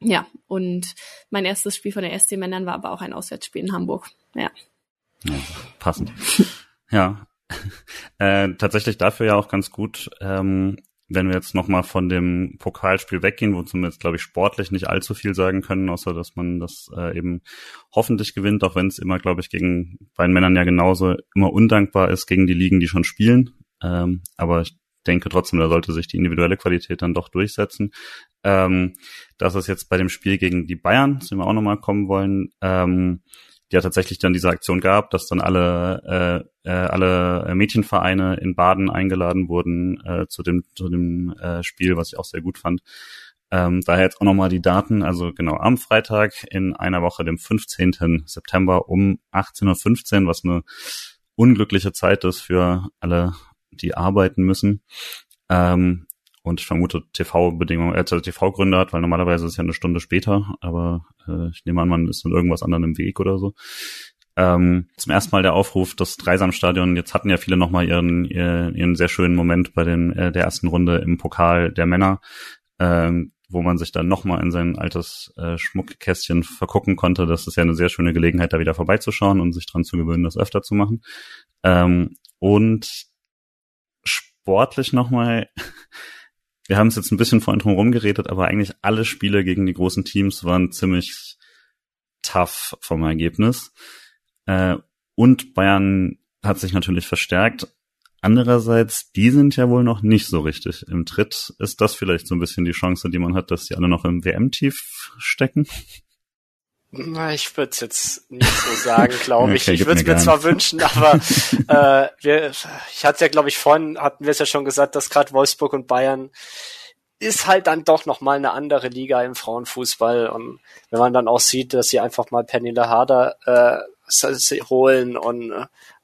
Speaker 4: ja, und mein erstes Spiel von den SC-Männern war aber auch ein Auswärtsspiel in Hamburg. Ja.
Speaker 2: ja passend. ja. Äh, tatsächlich dafür ja auch ganz gut, ähm, wenn wir jetzt nochmal von dem Pokalspiel weggehen, wozu wir jetzt, glaube ich, sportlich nicht allzu viel sagen können, außer dass man das äh, eben hoffentlich gewinnt, auch wenn es immer, glaube ich, gegen bei den Männern ja genauso immer undankbar ist gegen die Ligen, die schon spielen. Ähm, aber ich denke trotzdem, da sollte sich die individuelle Qualität dann doch durchsetzen. Ähm, dass es jetzt bei dem Spiel gegen die Bayern, zu dem wir auch nochmal kommen wollen, ähm, ja tatsächlich dann diese Aktion gab, dass dann alle äh, äh, alle Mädchenvereine in Baden eingeladen wurden äh, zu dem zu dem äh, Spiel, was ich auch sehr gut fand. Ähm, daher jetzt auch nochmal die Daten, also genau am Freitag in einer Woche, dem 15. September um 18.15 Uhr, was eine unglückliche Zeit ist für alle die arbeiten müssen. Ähm, und ich vermute TV-Bedingungen, äh, TV-Gründe hat, weil normalerweise ist es ja eine Stunde später, aber äh, ich nehme an, man ist dann irgendwas anderem im Weg oder so. Ähm, zum ersten Mal der Aufruf, das Dreisamstadion, jetzt hatten ja viele nochmal ihren, ihren, ihren sehr schönen Moment bei den, äh, der ersten Runde im Pokal der Männer, ähm, wo man sich dann nochmal in sein altes äh, Schmuckkästchen vergucken konnte. Das ist ja eine sehr schöne Gelegenheit, da wieder vorbeizuschauen und sich dran zu gewöhnen, das öfter zu machen. Ähm, und sportlich nochmal wir haben es jetzt ein bisschen vorhin drum rumgeredet, aber eigentlich alle Spiele gegen die großen Teams waren ziemlich tough vom Ergebnis. Äh, und Bayern hat sich natürlich verstärkt. Andererseits, die sind ja wohl noch nicht so richtig im Tritt. Ist das vielleicht so ein bisschen die Chance, die man hat, dass die alle noch im WM-Tief stecken?
Speaker 3: Na, ich würde es jetzt nicht so sagen, glaube ich. Okay, ich würde es mir, mir zwar wünschen, aber äh, wir, ich hatte ja, glaube ich, vorhin hatten wir es ja schon gesagt, dass gerade Wolfsburg und Bayern ist halt dann doch noch mal eine andere Liga im Frauenfußball und wenn man dann auch sieht, dass sie einfach mal Pernille Harder äh, holen und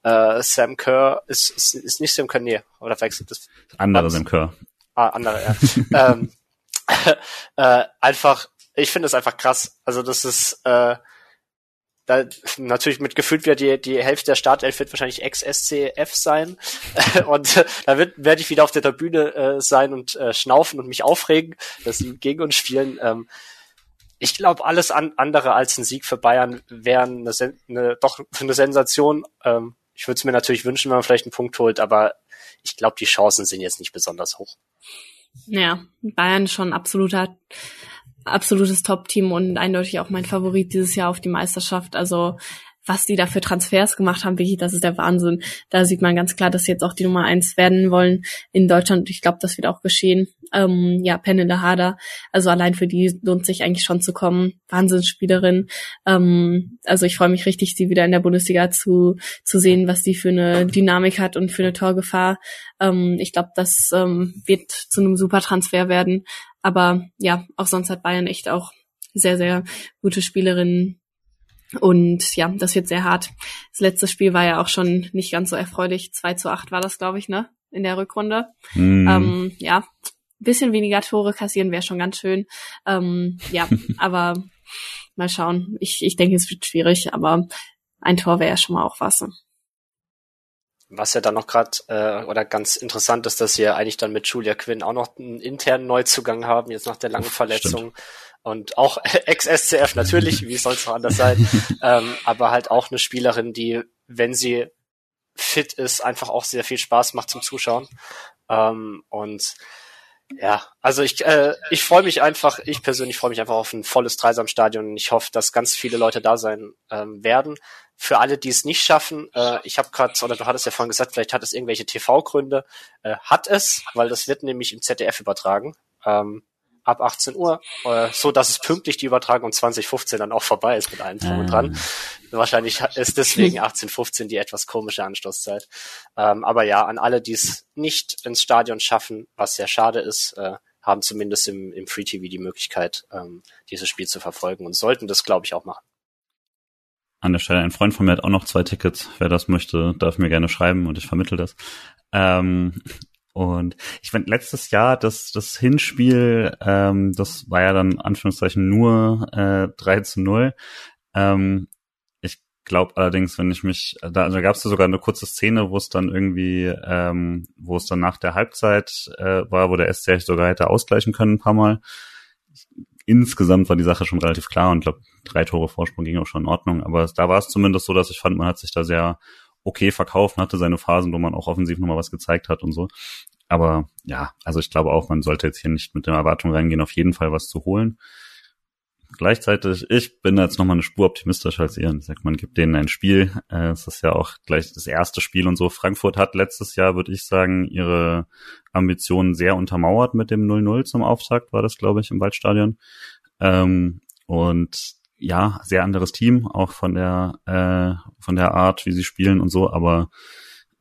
Speaker 3: äh, Sam Kerr ist, ist, ist nicht Sam Kerr, nee, oder wechselt das?
Speaker 2: Andere Sam Kerr.
Speaker 3: Ah, andere, ja. ähm, äh, einfach ich finde es einfach krass. Also das ist äh, da natürlich mit gefühlt wird die, die Hälfte der Startelf wird wahrscheinlich ex-SCF sein. und äh, da wird, werde ich wieder auf der Tribüne äh, sein und äh, schnaufen und mich aufregen, dass sie gegen uns spielen. Ähm, ich glaube, alles an, andere als ein Sieg für Bayern wären eine, eine, doch eine Sensation. Ähm, ich würde es mir natürlich wünschen, wenn man vielleicht einen Punkt holt, aber ich glaube, die Chancen sind jetzt nicht besonders hoch.
Speaker 4: Ja, Bayern schon absoluter absolutes Top-Team und eindeutig auch mein Favorit dieses Jahr auf die Meisterschaft. Also was die da für Transfers gemacht haben, wirklich, das ist der Wahnsinn. Da sieht man ganz klar, dass sie jetzt auch die Nummer eins werden wollen in Deutschland. Ich glaube, das wird auch geschehen. Ähm, ja, Pennele Harder, also allein für die lohnt sich eigentlich schon zu kommen. Wahnsinnsspielerin. Ähm, also ich freue mich richtig, sie wieder in der Bundesliga zu, zu sehen, was die für eine Dynamik hat und für eine Torgefahr. Ähm, ich glaube, das ähm, wird zu einem super Transfer werden. Aber ja, auch sonst hat Bayern echt auch sehr, sehr gute Spielerinnen. Und ja, das wird sehr hart. Das letzte Spiel war ja auch schon nicht ganz so erfreulich. 2 zu 8 war das, glaube ich, ne? In der Rückrunde. Mm. Ähm, ja, bisschen weniger Tore kassieren wäre schon ganz schön. Ähm, ja, aber mal schauen. Ich, ich denke, es wird schwierig, aber ein Tor wäre ja schon mal auch was.
Speaker 3: Was ja dann noch gerade äh, oder ganz interessant ist, dass wir eigentlich dann mit Julia Quinn auch noch einen internen Neuzugang haben, jetzt nach der langen Verletzung. Stimmt. Und auch Ex-SCF natürlich, wie soll es noch anders sein, ähm, aber halt auch eine Spielerin, die, wenn sie fit ist, einfach auch sehr viel Spaß macht zum Zuschauen. Ähm, und ja, also ich, äh, ich freue mich einfach, ich persönlich freue mich einfach auf ein volles Dreisamstadion und ich hoffe, dass ganz viele Leute da sein ähm, werden. Für alle, die es nicht schaffen, äh, ich habe gerade, oder du hattest ja vorhin gesagt, vielleicht hat es irgendwelche TV-Gründe, äh, hat es, weil das wird nämlich im ZDF übertragen, ähm, ab 18 Uhr, äh, so dass es pünktlich die Übertragung 2015 dann auch vorbei ist mit allem drum und dran. Ah. Wahrscheinlich ist deswegen 1815 die etwas komische Anstoßzeit. Ähm, aber ja, an alle, die es nicht ins Stadion schaffen, was sehr schade ist, äh, haben zumindest im, im Free TV die Möglichkeit, ähm, dieses Spiel zu verfolgen und sollten das, glaube ich, auch machen
Speaker 2: an der Stelle. Ein Freund von mir hat auch noch zwei Tickets. Wer das möchte, darf mir gerne schreiben und ich vermittel das. Ähm, und ich finde, letztes Jahr das, das Hinspiel, ähm, das war ja dann Anführungszeichen nur äh, 3 zu 0. Ähm, ich glaube allerdings, wenn ich mich, da, also gab es da sogar eine kurze Szene, wo es dann irgendwie, ähm, wo es dann nach der Halbzeit äh, war, wo der SC sogar hätte ausgleichen können ein paar Mal insgesamt war die Sache schon relativ klar und glaube, drei Tore Vorsprung ging auch schon in Ordnung. Aber da war es zumindest so, dass ich fand, man hat sich da sehr okay verkauft, hatte seine Phasen, wo man auch offensiv nochmal was gezeigt hat und so. Aber ja, also ich glaube auch, man sollte jetzt hier nicht mit der Erwartung reingehen, auf jeden Fall was zu holen. Gleichzeitig, ich bin jetzt nochmal eine Spur optimistischer als ihr. Ich sag, man gibt denen ein Spiel. Äh, es ist ja auch gleich das erste Spiel und so. Frankfurt hat letztes Jahr, würde ich sagen, ihre Ambitionen sehr untermauert mit dem 0-0 zum Auftakt, war das, glaube ich, im Waldstadion. Ähm, und ja, sehr anderes Team, auch von der, äh, von der Art, wie sie spielen und so, aber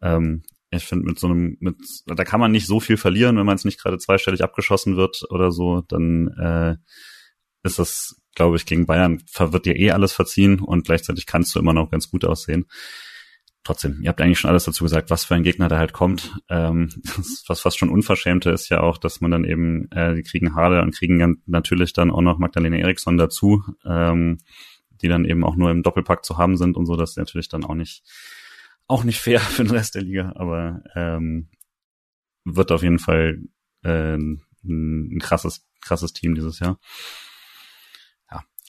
Speaker 2: ähm, ich finde mit so einem, mit, da kann man nicht so viel verlieren, wenn man es nicht gerade zweistellig abgeschossen wird oder so, dann äh, ist das, glaube ich, gegen Bayern wird dir eh alles verziehen und gleichzeitig kannst du immer noch ganz gut aussehen. Trotzdem, ihr habt eigentlich schon alles dazu gesagt, was für ein Gegner da halt kommt. Ähm, was fast schon Unverschämte ist ja auch, dass man dann eben, äh, die kriegen Harder und kriegen natürlich dann auch noch Magdalena Eriksson dazu, ähm, die dann eben auch nur im Doppelpack zu haben sind und so, das ist natürlich dann auch nicht, auch nicht fair für den Rest der Liga, aber ähm, wird auf jeden Fall äh, ein krasses, krasses Team dieses Jahr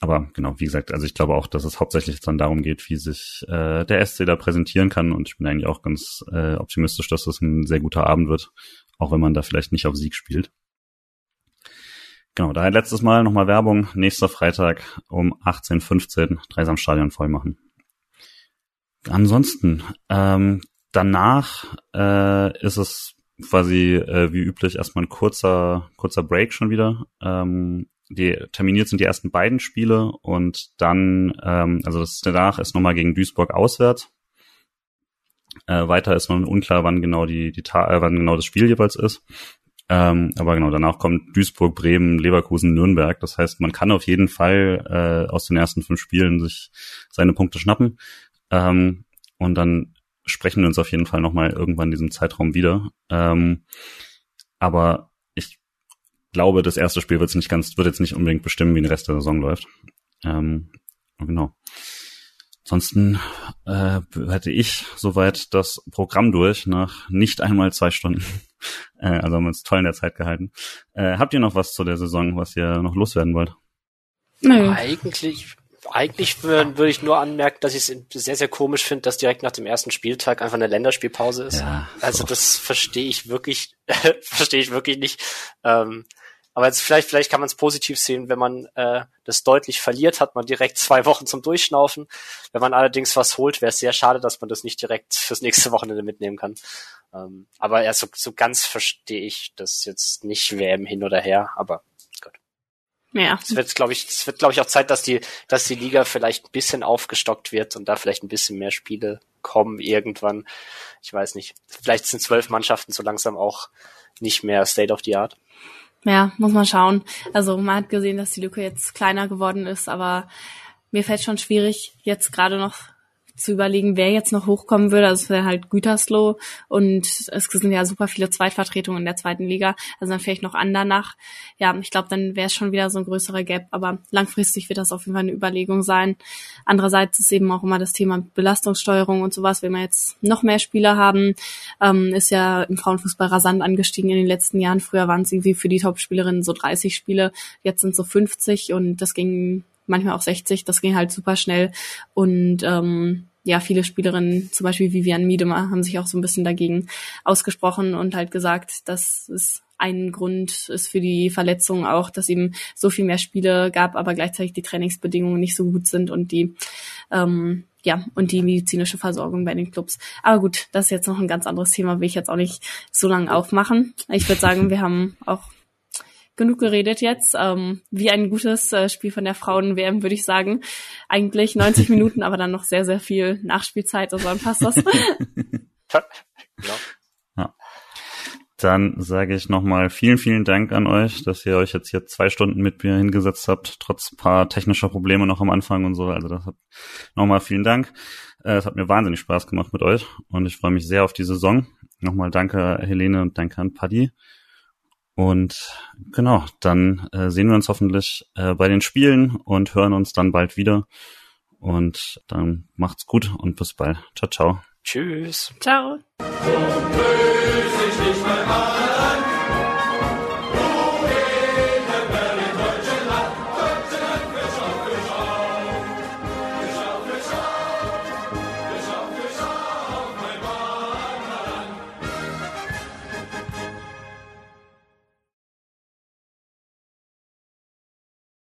Speaker 2: aber genau, wie gesagt, also ich glaube auch, dass es hauptsächlich dann darum geht, wie sich äh, der SC da präsentieren kann. Und ich bin eigentlich auch ganz äh, optimistisch, dass das ein sehr guter Abend wird, auch wenn man da vielleicht nicht auf Sieg spielt. Genau, daher letztes Mal nochmal Werbung. Nächster Freitag um 18.15 Dreisamstadion voll machen. Ansonsten, ähm, danach äh, ist es quasi äh, wie üblich erstmal ein kurzer, kurzer Break schon wieder. Ähm, die terminiert sind die ersten beiden Spiele und dann, ähm, also das danach ist nochmal gegen Duisburg auswärts. Äh, weiter ist noch unklar, wann genau die, die äh, wann genau das Spiel jeweils ist. Ähm, aber genau, danach kommt Duisburg, Bremen, Leverkusen, Nürnberg. Das heißt, man kann auf jeden Fall äh, aus den ersten fünf Spielen sich seine Punkte schnappen. Ähm, und dann sprechen wir uns auf jeden Fall nochmal irgendwann in diesem Zeitraum wieder. Ähm, aber glaube, das erste Spiel wird nicht ganz, wird jetzt nicht unbedingt bestimmen, wie der Rest der Saison läuft. Ähm, genau. Ansonsten äh, hätte ich soweit das Programm durch nach nicht einmal zwei Stunden. äh, also haben wir uns toll in der Zeit gehalten. Äh, habt ihr noch was zu der Saison, was ihr noch loswerden wollt?
Speaker 3: Nö. Eigentlich, eigentlich würde ich nur anmerken, dass ich es sehr, sehr komisch finde, dass direkt nach dem ersten Spieltag einfach eine Länderspielpause ist. Ja, also das verstehe ich wirklich, verstehe ich wirklich nicht. Ähm, aber jetzt vielleicht, vielleicht kann man es positiv sehen, wenn man äh, das deutlich verliert, hat man direkt zwei Wochen zum Durchschnaufen. Wenn man allerdings was holt, wäre es sehr schade, dass man das nicht direkt fürs nächste Wochenende mitnehmen kann. Ähm, aber ja, so, so ganz verstehe ich das jetzt nicht WM hin oder her, aber gut. Ja. Es wird, glaube ich, es wird, glaube ich, auch Zeit, dass die, dass die Liga vielleicht ein bisschen aufgestockt wird und da vielleicht ein bisschen mehr Spiele kommen irgendwann. Ich weiß nicht. Vielleicht sind zwölf Mannschaften so langsam auch nicht mehr State of the Art.
Speaker 4: Ja, muss man schauen. Also man hat gesehen, dass die Lücke jetzt kleiner geworden ist, aber mir fällt schon schwierig, jetzt gerade noch zu überlegen, wer jetzt noch hochkommen würde. Also es wäre halt Gütersloh und es sind ja super viele Zweitvertretungen in der zweiten Liga. Also dann vielleicht noch Andernach. Ja, ich glaube, dann wäre es schon wieder so ein größerer Gap. Aber langfristig wird das auf jeden Fall eine Überlegung sein. Andererseits ist eben auch immer das Thema Belastungssteuerung und sowas. Wenn wir jetzt noch mehr Spieler haben, ähm, ist ja im Frauenfußball rasant angestiegen in den letzten Jahren. Früher waren es irgendwie für die Topspielerinnen so 30 Spiele. Jetzt sind so 50 und das ging manchmal auch 60, das ging halt super schnell. Und ähm, ja, viele Spielerinnen, zum Beispiel Vivian Miedema, haben sich auch so ein bisschen dagegen ausgesprochen und halt gesagt, dass es ein Grund ist für die Verletzung auch, dass eben so viel mehr Spiele gab, aber gleichzeitig die Trainingsbedingungen nicht so gut sind und die ähm, ja und die medizinische Versorgung bei den Clubs. Aber gut, das ist jetzt noch ein ganz anderes Thema, will ich jetzt auch nicht so lange aufmachen. Ich würde sagen, wir haben auch genug geredet jetzt. Ähm, wie ein gutes äh, Spiel von der Frauen-WM, würde ich sagen. Eigentlich 90 Minuten, aber dann noch sehr, sehr viel Nachspielzeit, also dann passt das. ja.
Speaker 2: ja. Dann sage ich nochmal vielen, vielen Dank an euch, dass ihr euch jetzt hier zwei Stunden mit mir hingesetzt habt, trotz paar technischer Probleme noch am Anfang und so. Also das hat nochmal vielen Dank. Äh, es hat mir wahnsinnig Spaß gemacht mit euch und ich freue mich sehr auf die Saison. Nochmal danke Helene und danke an Paddy. Und genau, dann äh, sehen wir uns hoffentlich äh, bei den Spielen und hören uns dann bald wieder. Und dann macht's gut und bis bald. Ciao, ciao.
Speaker 3: Tschüss.
Speaker 4: Ciao.